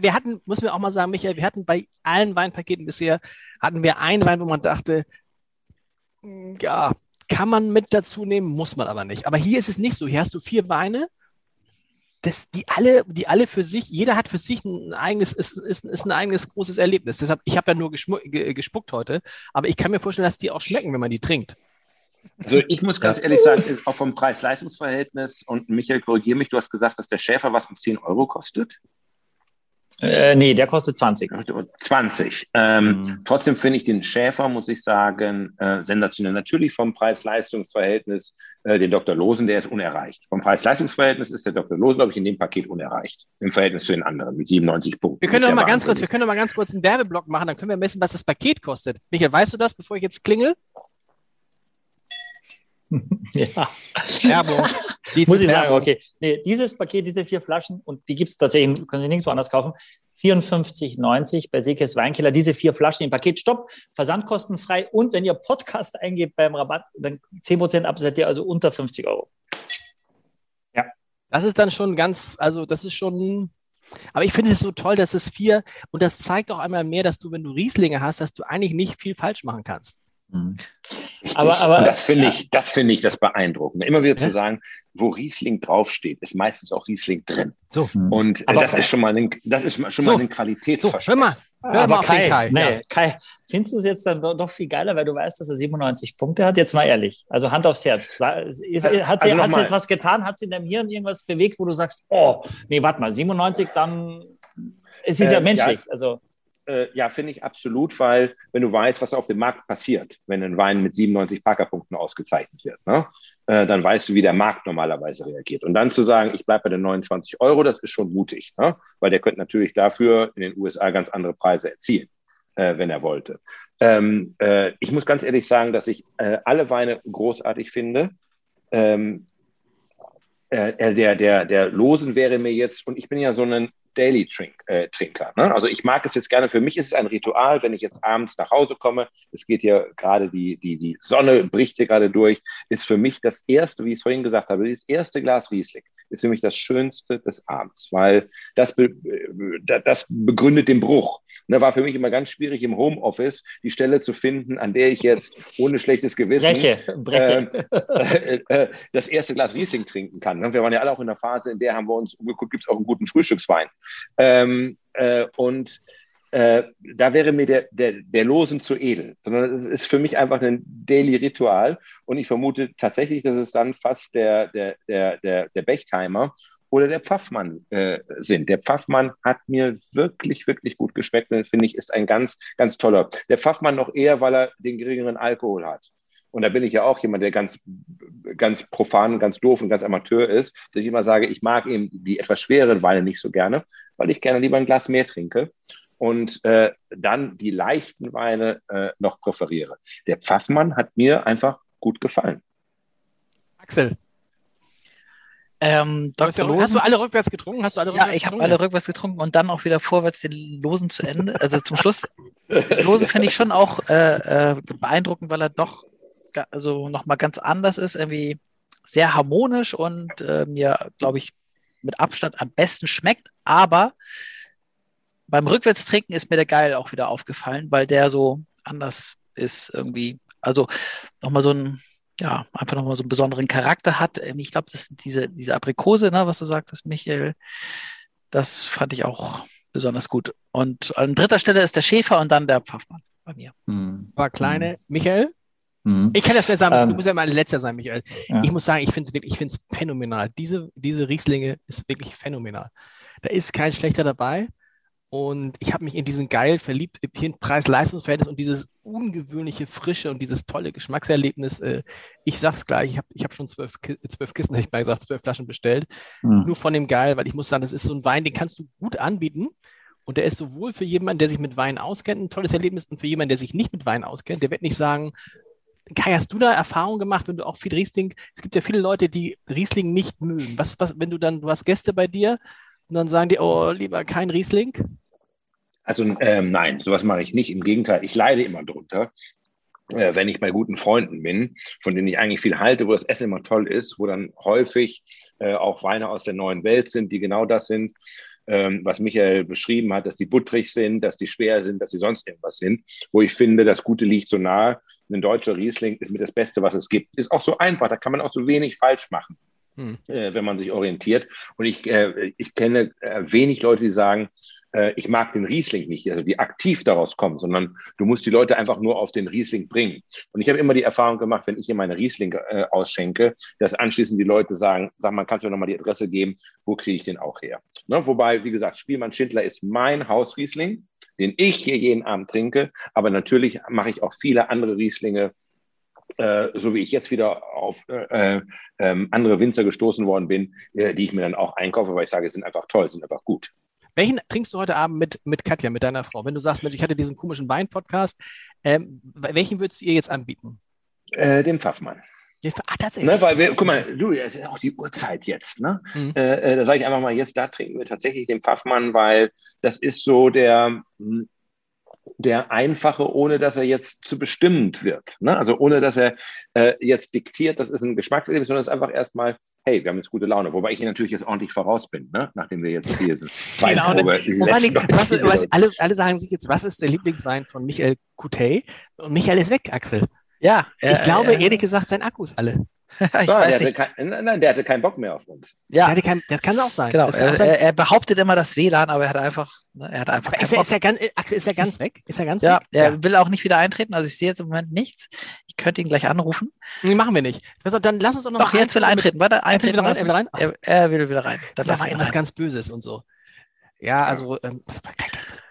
Wir hatten, muss man auch mal sagen, Michael, wir hatten bei allen Weinpaketen bisher, hatten wir einen Wein, wo man dachte, hm, ja, kann man mit dazu nehmen, muss man aber nicht. Aber hier ist es nicht so. Hier hast du vier Weine, das, die alle, die alle für sich, jeder hat für sich ein eigenes, ist, ist, ist ein eigenes großes Erlebnis. Deshalb, ich habe ja nur gespuckt heute, aber ich kann mir vorstellen, dass die auch schmecken, wenn man die trinkt. Also ich muss ganz ehrlich sagen, auch vom Preis-Leistungs-Verhältnis und Michael, korrigiere mich, du hast gesagt, dass der Schäfer was mit 10 Euro kostet. Äh, nee, der kostet 20. 20. Ähm, mhm. Trotzdem finde ich den Schäfer, muss ich sagen, äh, sensationell. Natürlich vom Preis-Leistungs-Verhältnis, äh, den Dr. Losen, der ist unerreicht. Vom Preis-Leistungs-Verhältnis ist der Dr. Losen, glaube ich, in dem Paket unerreicht. Im Verhältnis zu den anderen mit 97 Punkten. Wir können, doch mal ganz kurz, wir können doch mal ganz kurz einen Werbeblock machen, dann können wir messen, was das Paket kostet. Michael, weißt du das, bevor ich jetzt klingel? ja. Werbung. Muss ich sagen, okay. Nee, dieses Paket, diese vier Flaschen, und die gibt es tatsächlich, können Sie nirgendwo anders kaufen, 54,90 bei Sekes Weinkeller. Diese vier Flaschen im Paket, stopp, versandkostenfrei. Und wenn ihr Podcast eingebt beim Rabatt, dann 10% ab, seid ihr also unter 50 Euro. Ja. Das ist dann schon ganz, also das ist schon, aber ich finde es so toll, dass es vier, und das zeigt auch einmal mehr, dass du, wenn du Rieslinge hast, dass du eigentlich nicht viel falsch machen kannst. Mhm. Aber, aber und das finde ich, das finde ich das beeindruckende. Immer wieder ja? zu sagen, wo Riesling draufsteht, ist meistens auch Riesling drin. So. Und äh, aber, das ist schon mal ein, das ist schon so. mal ein Qualitätsversprechen. So, hör mal, Hör aber Kai, Kai. Nee, ja. Kai, findest du es jetzt dann doch, doch, viel geiler, weil du weißt, dass er 97 Punkte hat? Jetzt mal ehrlich. Also Hand aufs Herz. Hat sie, also hat sie jetzt was getan? Hat sie in deinem Hirn irgendwas bewegt, wo du sagst, oh, nee, warte mal, 97, dann es ist äh, ja menschlich. Ja, also äh, ja, finde ich absolut, weil wenn du weißt, was auf dem Markt passiert, wenn ein Wein mit 97 Parkerpunkten ausgezeichnet wird, ne, äh, dann weißt du, wie der Markt normalerweise reagiert. Und dann zu sagen, ich bleibe bei den 29 Euro, das ist schon mutig, ne? weil der könnte natürlich dafür in den USA ganz andere Preise erzielen, äh, wenn er wollte. Ähm, äh, ich muss ganz ehrlich sagen, dass ich äh, alle Weine großartig finde. Ähm, äh, der, der, der Losen wäre mir jetzt, und ich bin ja so ein Daily Trink, äh, Trinker. Ne? Also ich mag es jetzt gerne. Für mich ist es ein Ritual, wenn ich jetzt abends nach Hause komme. Es geht hier gerade die, die, die Sonne bricht hier gerade durch. Ist für mich das erste, wie ich es vorhin gesagt habe, das erste Glas Riesling ist für mich das Schönste des Abends, weil das, be, äh, das begründet den Bruch. Und da war für mich immer ganz schwierig im Homeoffice die Stelle zu finden, an der ich jetzt ohne schlechtes Gewissen breche, breche. Äh, äh, äh, das erste Glas Riesling trinken kann. Wir waren ja alle auch in der Phase, in der haben wir uns umgeguckt, gibt es auch einen guten Frühstückswein. Ähm, äh, und äh, da wäre mir der, der, der Losen zu edel, sondern es ist für mich einfach ein Daily Ritual und ich vermute tatsächlich, dass es dann fast der, der, der, der, der Bechtheimer oder der Pfaffmann äh, sind. Der Pfaffmann hat mir wirklich, wirklich gut geschmeckt und finde ich, ist ein ganz, ganz toller. Der Pfaffmann noch eher, weil er den geringeren Alkohol hat. Und da bin ich ja auch jemand, der ganz, ganz profan, ganz doof und ganz Amateur ist, dass ich immer sage, ich mag eben die etwas schwereren Weine nicht so gerne, weil ich gerne lieber ein Glas mehr trinke und äh, dann die leichten Weine äh, noch präferiere. Der Pfaffmann hat mir einfach gut gefallen. Axel, ähm, hast, du, hast, du, alle rückwärts getrunken? Hast du alle ja, ich habe alle rückwärts getrunken und dann auch wieder vorwärts den Losen zu Ende. Also zum Schluss. Lose finde ich schon auch äh, äh, beeindruckend, weil er doch also nochmal ganz anders ist, irgendwie sehr harmonisch und äh, mir, glaube ich, mit Abstand am besten schmeckt. Aber beim Rückwärtstrinken ist mir der Geil auch wieder aufgefallen, weil der so anders ist irgendwie. Also nochmal so ein ja, einfach nochmal so einen besonderen Charakter hat. Ähm, ich glaube, das diese, diese Aprikose, ne, was du sagtest, Michael, das fand ich auch besonders gut. Und an dritter Stelle ist der Schäfer und dann der Pfaffmann bei mir. Hm. War kleine. Hm. Michael? Mhm. Ich kann das schnell sagen, ähm, du musst ja mal letzter sein, Michael. Ja. Ich muss sagen, ich finde es wirklich, ich finde es phänomenal. Diese, diese Rieslinge ist wirklich phänomenal. Da ist kein schlechter dabei. Und ich habe mich in diesen geil verliebt, in Preis-Leistungsverhältnis und dieses ungewöhnliche Frische und dieses tolle Geschmackserlebnis. Äh, ich sag's gleich, ich habe ich hab schon zwölf, zwölf Kisten, hätte ich mal gesagt, zwölf Flaschen bestellt. Mhm. Nur von dem geil, weil ich muss sagen, das ist so ein Wein, den kannst du gut anbieten. Und der ist sowohl für jemanden, der sich mit Wein auskennt, ein tolles Erlebnis, und für jemanden, der sich nicht mit Wein auskennt, der wird nicht sagen, Kai, hast du da Erfahrung gemacht, wenn du auch viel Riesling, es gibt ja viele Leute, die Riesling nicht mögen. Was, was, wenn du dann, du hast Gäste bei dir und dann sagen die, oh, lieber kein Riesling? Also ähm, nein, sowas mache ich nicht. Im Gegenteil, ich leide immer drunter, äh, wenn ich bei guten Freunden bin, von denen ich eigentlich viel halte, wo das Essen immer toll ist, wo dann häufig äh, auch Weine aus der neuen Welt sind, die genau das sind, ähm, was Michael beschrieben hat, dass die butterig sind, dass die schwer sind, dass sie sonst irgendwas sind, wo ich finde, das Gute liegt so nahe. Ein deutscher Riesling ist mir das Beste, was es gibt. Ist auch so einfach, da kann man auch so wenig falsch machen. Hm. Äh, wenn man sich orientiert. Und ich, äh, ich kenne äh, wenig Leute, die sagen, äh, ich mag den Riesling nicht, also die aktiv daraus kommen, sondern du musst die Leute einfach nur auf den Riesling bringen. Und ich habe immer die Erfahrung gemacht, wenn ich hier meine Riesling äh, ausschenke, dass anschließend die Leute sagen, sag mal, kannst du mir nochmal die Adresse geben, wo kriege ich den auch her? Ne? Wobei, wie gesagt, Spielmann Schindler ist mein Hausriesling, den ich hier jeden Abend trinke, aber natürlich mache ich auch viele andere Rieslinge, äh, so wie ich jetzt wieder auf äh, äh, andere Winzer gestoßen worden bin, äh, die ich mir dann auch einkaufe, weil ich sage, sind einfach toll, sind einfach gut. Welchen trinkst du heute Abend mit, mit Katja, mit deiner Frau? Wenn du sagst, Mensch, ich hatte diesen komischen Wein-Podcast, ähm, welchen würdest du ihr jetzt anbieten? Äh, den Pfaffmann. Ah, tatsächlich. Ne, weil wir, guck mal, du, das ist auch die Uhrzeit jetzt. Ne? Mhm. Äh, äh da sage ich einfach mal, jetzt da trinken wir tatsächlich den Pfaffmann, weil das ist so der, hm, der einfache, ohne dass er jetzt zu bestimmend wird. Ne? Also ohne dass er äh, jetzt diktiert, das ist ein Geschmackserlebnis, sondern es ist einfach erstmal, hey, wir haben jetzt gute Laune. Wobei ich hier natürlich jetzt ordentlich voraus bin, ne? nachdem wir jetzt hier sind. Laune. was, was, alle, alle sagen sich jetzt, was ist der Lieblingswein von Michael Coutet? Und Michael ist weg, Axel. Ja. Ich äh, glaube, äh, ehrlich gesagt, sein Akku ist alle. ich so, weiß der, hatte kein, nein, der hatte keinen Bock mehr auf uns. Ja, kein, das kann auch sein. Genau. Er, sein. Er, behauptet immer das WLAN, aber er hat einfach, ne, er hat einfach ist, er, ist, er ganz, ist er ganz weg? Ist er ganz ja, weg? Er ja. will auch nicht wieder eintreten. Also ich sehe jetzt im Moment nichts. Ich könnte ihn gleich anrufen. Nee, machen wir nicht. Also, dann lass uns doch noch Doch, jetzt will er eintreten. Warte, eintreten. Wieder rein, wieder rein? Er, er, will wieder rein. Dann lass mal irgendwas ganz Böses und so. Ja, also ähm,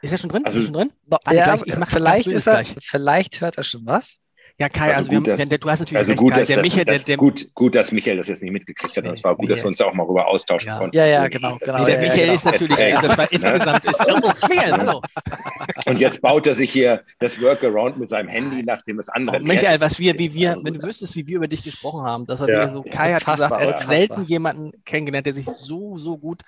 ist er schon drin? Also, ist er schon drin? Ja, ich, ich vielleicht, ist er, vielleicht hört er schon was. Ja, Kai, also, also gut, haben, dass, du hast natürlich also recht, gut, Kai, dass, der Michael, das, der, der, gut, gut, dass Michael das jetzt nicht mitgekriegt hat. Es war gut, dass wir uns da auch mal rüber austauschen ja. konnten. Ja, ja, genau. genau der Michael genau. ist natürlich, das war ne? insgesamt ist, oh, Michael, hallo. Und jetzt baut er sich hier das Workaround mit seinem Handy, nachdem es andere. Oh, Michael, was wir, wie wir, wenn du wüsstest, wie wir über dich gesprochen haben, dass er ja. so, Kai hat gesagt, er hat selten jemanden kennengelernt, der sich so, so gut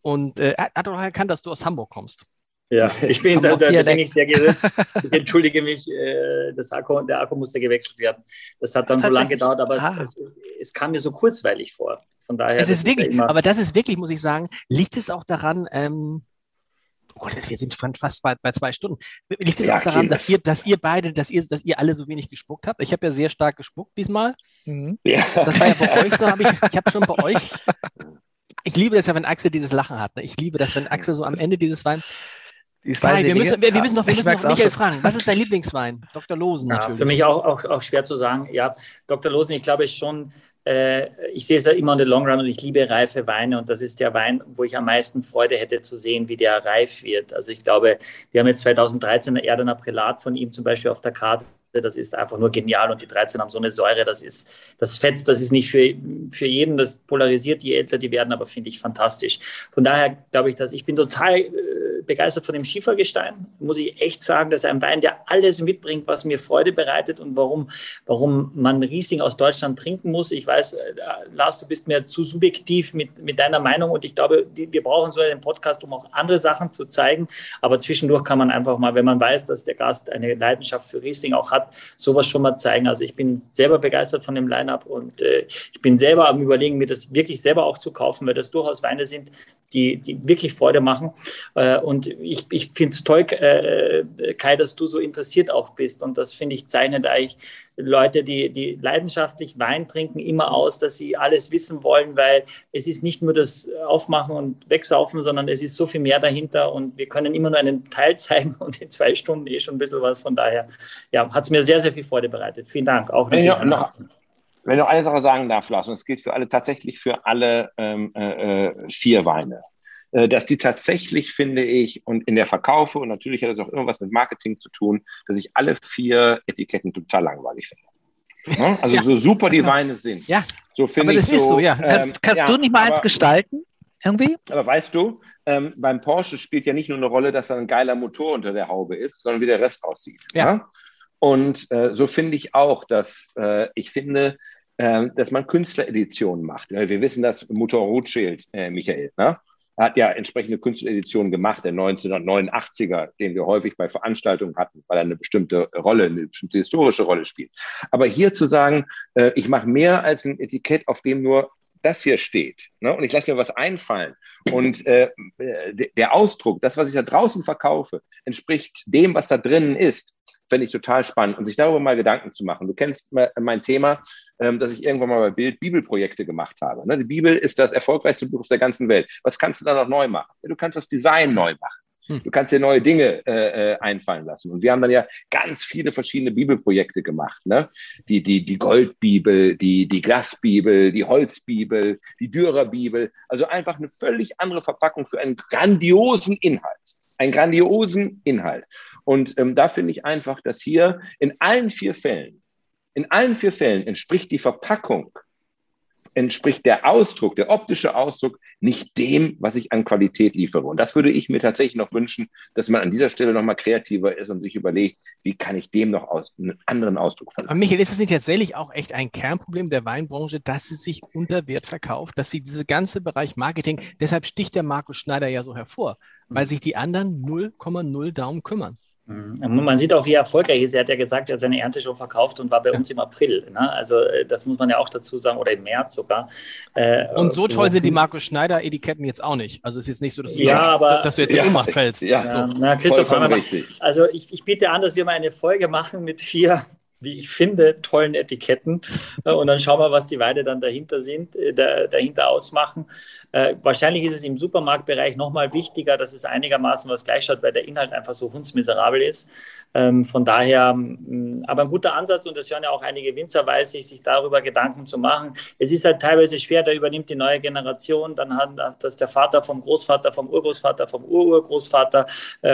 und äh, er hat auch erkannt, dass du aus Hamburg kommst. Ja, ich bin, da, da bin ich sehr gerührt. Ich entschuldige mich, äh, das Akku, der Akku musste gewechselt werden. Das hat dann so lange gedauert, aber ah. es, es, es, kam mir so kurzweilig vor. Von daher. Es ist wirklich, ist ja aber das ist wirklich, muss ich sagen, liegt es auch daran, ähm, Oh Gott, wir sind fast bei, bei zwei Stunden. Liegt es ja, auch daran, dass ihr, dass ihr beide, dass ihr, dass ihr alle so wenig gespuckt habt? Ich habe ja sehr stark gespuckt diesmal. Mhm. Ja. Das war ja bei euch so, habe ich, ich habe schon bei euch. Ich liebe das ja, wenn Axel dieses Lachen hat. Ne? Ich liebe das, wenn Axel so am Ende dieses Wein. Kai, wir, müssen, wir, wir, müssen noch, wir müssen noch Michael fragen. Was ist dein Lieblingswein? Dr. Losen ja, natürlich. Für mich auch, auch, auch schwer zu sagen. Ja, Dr. Losen, ich glaube schon, äh, ich sehe es ja immer in the long run und ich liebe reife Weine und das ist der Wein, wo ich am meisten Freude hätte zu sehen, wie der reif wird. Also ich glaube, wir haben jetzt 2013 ein Erdener Prälat von ihm zum Beispiel auf der Karte das ist einfach nur genial und die 13 haben so eine Säure, das ist, das fetzt, das ist nicht für, für jeden, das polarisiert, je älter die werden, aber finde ich fantastisch. Von daher glaube ich, dass ich bin total äh, begeistert von dem Schiefergestein. Muss ich echt sagen, das ist ein Wein, der alles mitbringt, was mir Freude bereitet und warum, warum man Riesling aus Deutschland trinken muss. Ich weiß, äh, Lars, du bist mir zu subjektiv mit, mit deiner Meinung und ich glaube, die, wir brauchen so einen Podcast, um auch andere Sachen zu zeigen. Aber zwischendurch kann man einfach mal, wenn man weiß, dass der Gast eine Leidenschaft für Riesling auch hat, sowas schon mal zeigen. Also ich bin selber begeistert von dem Line-Up und äh, ich bin selber am Überlegen, mir das wirklich selber auch zu kaufen, weil das durchaus Weine sind, die, die wirklich Freude machen. Äh, und und ich, ich finde es toll, äh, Kai, dass du so interessiert auch bist. Und das finde ich zeichnet eigentlich Leute, die, die leidenschaftlich Wein trinken, immer aus, dass sie alles wissen wollen, weil es ist nicht nur das Aufmachen und Wegsaufen, sondern es ist so viel mehr dahinter und wir können immer nur einen Teil zeigen und in zwei Stunden eh schon ein bisschen was. Von daher ja, hat es mir sehr, sehr viel Freude bereitet. Vielen Dank. Auch wenn, ich noch, wenn ich noch eine Sache sagen darf, Lars, und es gilt für alle, tatsächlich für alle ähm, äh, äh vier Weine dass die tatsächlich, finde ich, und in der Verkaufe, und natürlich hat das auch immer was mit Marketing zu tun, dass ich alle vier Etiketten total langweilig finde. Ne? Also ja. so super die Weine sind. Ja, so finde ich das so, ist so, ja. Ähm, kannst, kannst ja, du nicht mal aber, eins gestalten? Irgendwie? Aber weißt du, ähm, beim Porsche spielt ja nicht nur eine Rolle, dass da ein geiler Motor unter der Haube ist, sondern wie der Rest aussieht. Ja. Ne? Und äh, so finde ich auch, dass äh, ich finde, äh, dass man Künstlereditionen macht. Wir wissen das Motor Rothschild, äh, Michael. Ne? Hat ja entsprechende Künstlereditionen gemacht, der 1989er, den wir häufig bei Veranstaltungen hatten, weil er eine bestimmte Rolle, eine bestimmte historische Rolle spielt. Aber hier zu sagen, äh, ich mache mehr als ein Etikett, auf dem nur das hier steht, ne, und ich lasse mir was einfallen. Und äh, der Ausdruck, das, was ich da draußen verkaufe, entspricht dem, was da drinnen ist, fände ich total spannend. Und sich darüber mal Gedanken zu machen. Du kennst mein Thema, ähm, dass ich irgendwann mal bei Bild Bibelprojekte gemacht habe. Ne? Die Bibel ist das erfolgreichste Buch der ganzen Welt. Was kannst du da noch neu machen? Du kannst das Design neu machen. Hm. Du kannst dir neue Dinge äh, äh, einfallen lassen. Und wir haben dann ja ganz viele verschiedene Bibelprojekte gemacht. Ne? Die, die, die Goldbibel, die, die Glasbibel, die Holzbibel, die Dürerbibel. Also einfach eine völlig andere Verpackung für einen grandiosen Inhalt. Einen grandiosen Inhalt. Und ähm, da finde ich einfach, dass hier in allen vier Fällen in allen vier Fällen entspricht die Verpackung, entspricht der Ausdruck, der optische Ausdruck nicht dem, was ich an Qualität liefere. Und das würde ich mir tatsächlich noch wünschen, dass man an dieser Stelle nochmal kreativer ist und sich überlegt, wie kann ich dem noch aus, einen anderen Ausdruck verleihen. Aber Michael, ist es nicht tatsächlich auch echt ein Kernproblem der Weinbranche, dass sie sich unter Wert verkauft, dass sie diese ganze Bereich Marketing, deshalb sticht der Markus Schneider ja so hervor, weil sich die anderen 0,0 Daumen kümmern. Mhm. Man sieht auch, wie erfolgreich er ist. Er hat ja gesagt, er hat seine Ernte schon verkauft und war bei uns im April. Ne? Also äh, das muss man ja auch dazu sagen, oder im März sogar. Äh, und so toll sind die Markus Schneider Etiketten jetzt auch nicht. Also es ist jetzt nicht so, dass du, ja, sagst, aber, dass du jetzt in Ohnmacht fällst. Ja, ja. So. Na, Christoph, also ich, ich biete an, dass wir mal eine Folge machen mit vier wie ich finde, tollen Etiketten. Äh, und dann schauen wir, was die Weine dann dahinter sind, äh, dahinter ausmachen. Äh, wahrscheinlich ist es im Supermarktbereich nochmal wichtiger, dass es einigermaßen was gleich schaut, weil der Inhalt einfach so hundsmiserabel ist. Ähm, von daher, mm, aber ein guter Ansatz und das hören ja auch einige Winzer, weiß ich, sich darüber Gedanken zu machen. Es ist halt teilweise schwer, da übernimmt die neue Generation, dann hat das der Vater vom Großvater, vom Urgroßvater, vom Ururgroßvater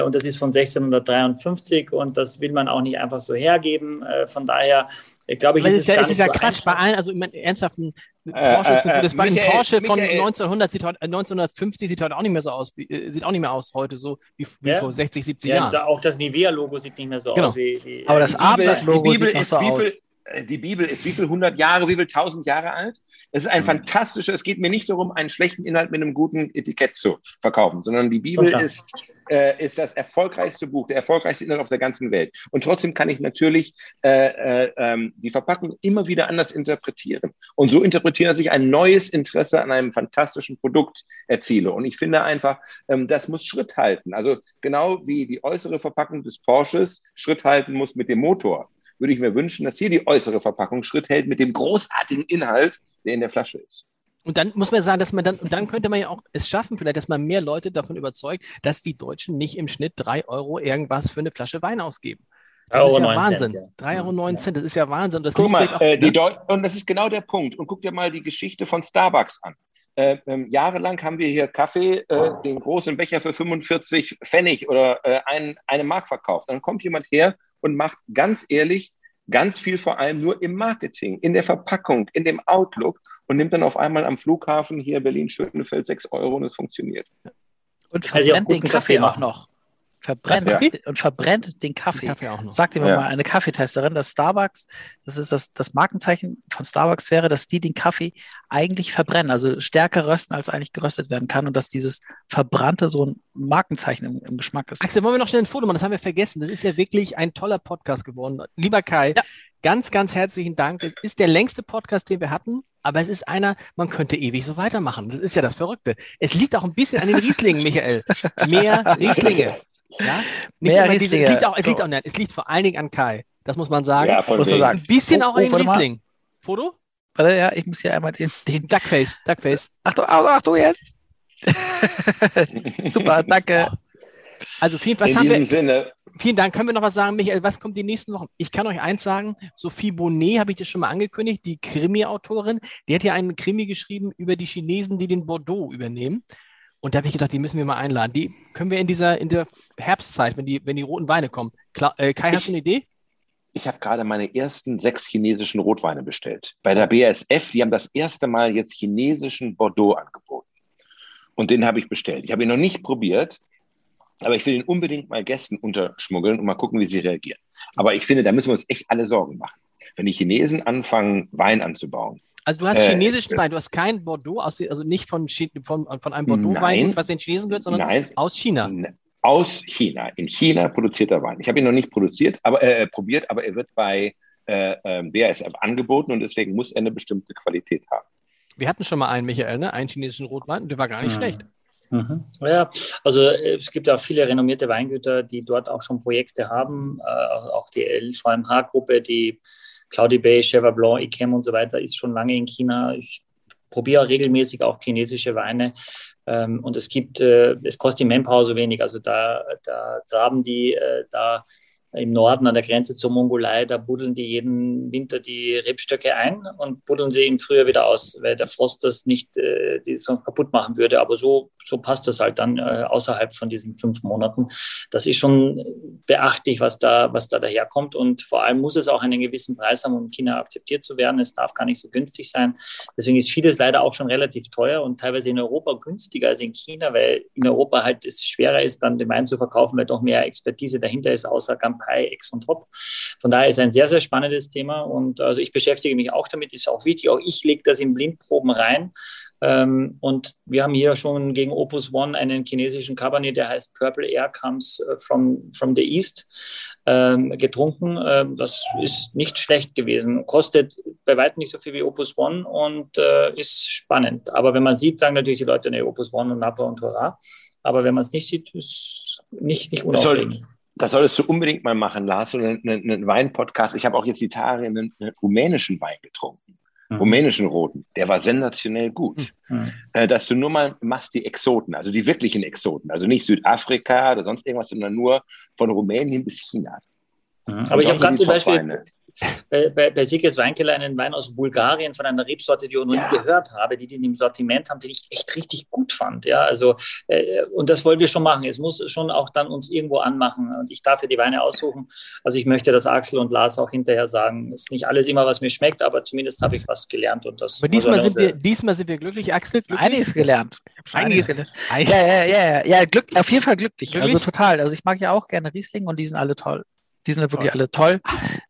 und das ist von 1653 und das will man auch nicht einfach so hergeben. Von von daher ich glaube, ich ist es, ist ja, es ist ja so Quatsch bei allen, also ich meine, ernsthaften Porsche äh, äh, das bei Michael, Porsche von Michael. 1900 sieht heute, 1950 sieht heute auch nicht mehr so aus, wie, äh, sieht auch nicht mehr aus heute so wie, wie ja. vor 60, 70 ja, Jahren. Da auch das Nivea-Logo sieht nicht mehr so genau. aus wie, wie Aber das Abendblatt-Logo sieht noch so aus. Äh, die Bibel ist wie viel hundert Jahre, wie viel tausend Jahre alt? Es ist ein mhm. fantastischer, es geht mir nicht darum, einen schlechten Inhalt mit einem guten Etikett zu verkaufen, sondern die Bibel ist, äh, ist das erfolgreichste Buch, der erfolgreichste Inhalt auf der ganzen Welt. Und trotzdem kann ich natürlich äh, äh, ähm, die Verpackung immer wieder anders interpretieren. Und so interpretieren, dass ich ein neues Interesse an einem fantastischen Produkt erziele. Und ich finde einfach, ähm, das muss Schritt halten. Also genau wie die äußere Verpackung des Porsches Schritt halten muss mit dem Motor würde ich mir wünschen, dass hier die äußere Verpackung Schritt hält mit dem großartigen Inhalt, der in der Flasche ist. Und dann muss man sagen, dass man dann, und dann könnte man ja auch es schaffen, vielleicht, dass man mehr Leute davon überzeugt, dass die Deutschen nicht im Schnitt drei Euro irgendwas für eine Flasche Wein ausgeben. Das ist ja Wahnsinn. ja. 3,09 Euro, das ist ja Wahnsinn. Das guck mal, auch, äh, ne? und das ist genau der Punkt. Und guck dir mal die Geschichte von Starbucks an. Äh, ähm, jahrelang haben wir hier Kaffee, äh, den großen Becher für 45 Pfennig oder äh, ein, eine Mark verkauft. Dann kommt jemand her und macht ganz ehrlich ganz viel vor allem nur im Marketing, in der Verpackung, in dem Outlook und nimmt dann auf einmal am Flughafen hier Berlin-Schönefeld 6 Euro und es funktioniert. Und verbrennt den Kaffee, Kaffee auch noch verbrennt ja. und verbrennt den Kaffee. Kaffee auch noch. Sagte mir ja. mal eine Kaffeetesterin, dass Starbucks, das ist das, das Markenzeichen von Starbucks wäre, dass die den Kaffee eigentlich verbrennen, also stärker rösten, als eigentlich geröstet werden kann und dass dieses Verbrannte so ein Markenzeichen im, im Geschmack ist. Axel, wollen wir noch schnell ein Foto machen? Das haben wir vergessen. Das ist ja wirklich ein toller Podcast geworden. Lieber Kai, ja. ganz, ganz herzlichen Dank. Es ist der längste Podcast, den wir hatten aber es ist einer, man könnte ewig so weitermachen. Das ist ja das Verrückte. Es liegt auch ein bisschen an den Rieslingen, Michael. Mehr Rieslinge. Ja? Mehr Rieslinge. Diese, es, liegt auch, es, liegt auch, nein, es liegt vor allen Dingen an Kai. Das muss man sagen. Ja, muss man sagen. Ein bisschen oh, auch an den Riesling. Foto? Warte, ja, ich muss hier einmal den, den Duckface, Duckface. Achtung, Achtung, Achtung jetzt. Super, danke. Also vielen, was In haben diesem wir, Sinne. Vielen Dank. Können wir noch was sagen, Michael? Was kommt die nächsten Wochen? Ich kann euch eins sagen. Sophie Bonnet habe ich dir schon mal angekündigt, die Krimi-Autorin. Die hat ja einen Krimi geschrieben über die Chinesen, die den Bordeaux übernehmen. Und da habe ich gedacht, die müssen wir mal einladen. Die können wir in dieser in der Herbstzeit, wenn die, wenn die roten Weine kommen. Klar, äh, Kai, hast du eine Idee? Ich habe gerade meine ersten sechs chinesischen Rotweine bestellt. Bei der BASF, die haben das erste Mal jetzt chinesischen Bordeaux angeboten. Und den habe ich bestellt. Ich habe ihn noch nicht probiert, aber ich will ihn unbedingt mal Gästen unterschmuggeln und mal gucken, wie sie reagieren. Aber ich finde, da müssen wir uns echt alle Sorgen machen. Wenn die Chinesen anfangen, Wein anzubauen. Also du hast äh, chinesischen Wein, du hast keinen Bordeaux, aus, also nicht von, von, von einem Bordeaux-Wein, was den Chinesen gehört, sondern nein, aus China. Aus China. In China produzierter Wein. Ich habe ihn noch nicht produziert, aber äh, probiert, aber er wird bei äh, ähm, BASF angeboten und deswegen muss er eine bestimmte Qualität haben. Wir hatten schon mal einen, Michael, ne? einen chinesischen Rotwein und der war gar nicht mhm. schlecht. Mhm. Ja, also äh, es gibt ja viele renommierte Weingüter, die dort auch schon Projekte haben. Äh, auch die LVMH-Gruppe, die Claudie Bay, Cheval Blanc, Ikem und so weiter, ist schon lange in China. Ich probiere regelmäßig auch chinesische Weine. Ähm, und es gibt, äh, es kostet die Manpower so wenig. Also da, da graben die, äh, da im Norden an der Grenze zur Mongolei, da buddeln die jeden Winter die Rebstöcke ein und buddeln sie im Frühjahr wieder aus, weil der Frost das nicht äh, die so kaputt machen würde. Aber so, so passt das halt dann äh, außerhalb von diesen fünf Monaten. Das ist schon beachtlich, was da, was da daherkommt. Und vor allem muss es auch einen gewissen Preis haben, um in China akzeptiert zu werden. Es darf gar nicht so günstig sein. Deswegen ist vieles leider auch schon relativ teuer und teilweise in Europa günstiger als in China, weil in Europa halt es schwerer ist, dann den Wein zu verkaufen, weil doch mehr Expertise dahinter ist, außer Gampai Pi, X und Hop. Von daher ist ein sehr, sehr spannendes Thema und also ich beschäftige mich auch damit, ist auch wichtig. Auch ich lege das in Blindproben rein. Ähm, und wir haben hier schon gegen Opus One einen chinesischen Cabernet, der heißt Purple Air Comes äh, from, from the East, ähm, getrunken. Ähm, das ist nicht schlecht gewesen. Kostet bei weitem nicht so viel wie Opus One und äh, ist spannend. Aber wenn man sieht, sagen natürlich die Leute, nee, Opus One und Napa und Hurra. Aber wenn man es nicht sieht, ist nicht, nicht unaufregend. Das solltest du unbedingt mal machen, Lars, einen, einen Wein-Podcast. Ich habe auch jetzt die Tage einen, einen rumänischen Wein getrunken. Mhm. rumänischen Roten, der war sensationell gut. Mhm. Äh, dass du nur mal machst die Exoten, also die wirklichen Exoten, also nicht Südafrika oder sonst irgendwas, sondern nur von Rumänien bis China. Mhm. Aber ich habe gerade zum Beispiel, bei, bei, bei Siekes Weinkeller einen Wein aus Bulgarien von einer Rebsorte, die ich noch ja. nie gehört habe, die den im Sortiment haben, den ich echt richtig gut fand. Ja, also, äh, und das wollen wir schon machen. Es muss schon auch dann uns irgendwo anmachen. Und ich darf ja die Weine aussuchen. Also ich möchte, dass Axel und Lars auch hinterher sagen, es ist nicht alles immer, was mir schmeckt, aber zumindest habe ich was gelernt. Und das aber diesmal sind, wir, diesmal sind wir glücklich, Axel. Glücklich? Einiges gelernt. Einiges gelernt. Ja, ja, ja, ja, Glück, auf jeden Fall glücklich. glücklich. Also total. Also ich mag ja auch gerne Riesling und die sind alle toll. Die sind wirklich alle toll.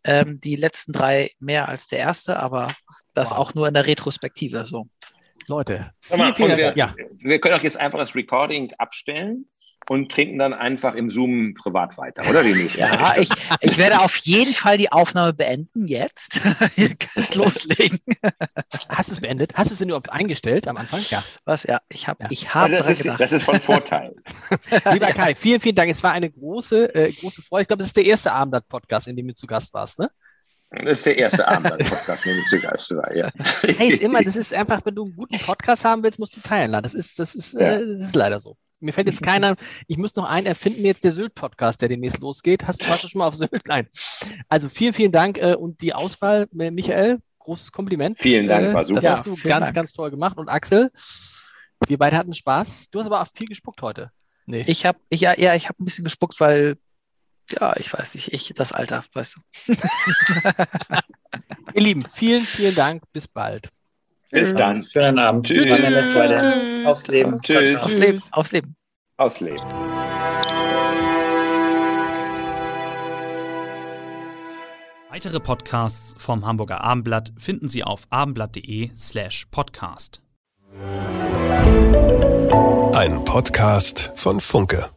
Ähm, die letzten drei mehr als der erste, aber das wow. auch nur in der Retrospektive so. Leute, mal, wir, ja. wir können auch jetzt einfach das Recording abstellen und trinken dann einfach im Zoom privat weiter, oder? Nächste ja, ich, ich werde auf jeden Fall die Aufnahme beenden jetzt. Ihr könnt loslegen. Hast du es beendet? Hast du es denn überhaupt eingestellt am Anfang? Ja. Was? Ja, ich habe. Ja. Ich hab das, ist, das ist von Vorteil. Lieber Kai, vielen, vielen Dank. Es war eine große, äh, große Freude. Ich glaube, es ist der erste Abendblatt-Podcast, in dem du zu Gast warst, ne? Das ist der erste Abendblatt-Podcast, in dem ich zu Gast war, ja. Hey, ist immer, das ist einfach, wenn du einen guten Podcast haben willst, musst du teilen. Das ist, das ist, ja. äh, das ist leider so. Mir fällt jetzt keiner, ich muss noch einen erfinden, jetzt der Sylt-Podcast, der demnächst losgeht. Hast, warst du schon mal auf Sylt? Nein. Also vielen, vielen Dank äh, und die Auswahl, äh, Michael, großes Kompliment. Vielen Dank, war super. Das hast du ja, ganz, Dank. ganz toll gemacht. Und Axel, wir beide hatten Spaß. Du hast aber auch viel gespuckt heute. Nee. Ich habe, ich, ja, ja, ich habe ein bisschen gespuckt, weil, ja, ich weiß nicht, ich, das Alter, weißt du. Ihr Lieben, vielen, vielen Dank. Bis bald. Bis dann. Schönen Abend. Tschüss. Tschüss. Aufs Leben. Tschüss. Aufs Leben. Aufs Leben. Aufs Leben. Weitere Podcasts vom Hamburger Abendblatt finden Sie auf abendblatt.de slash podcast. Ein Podcast von Funke.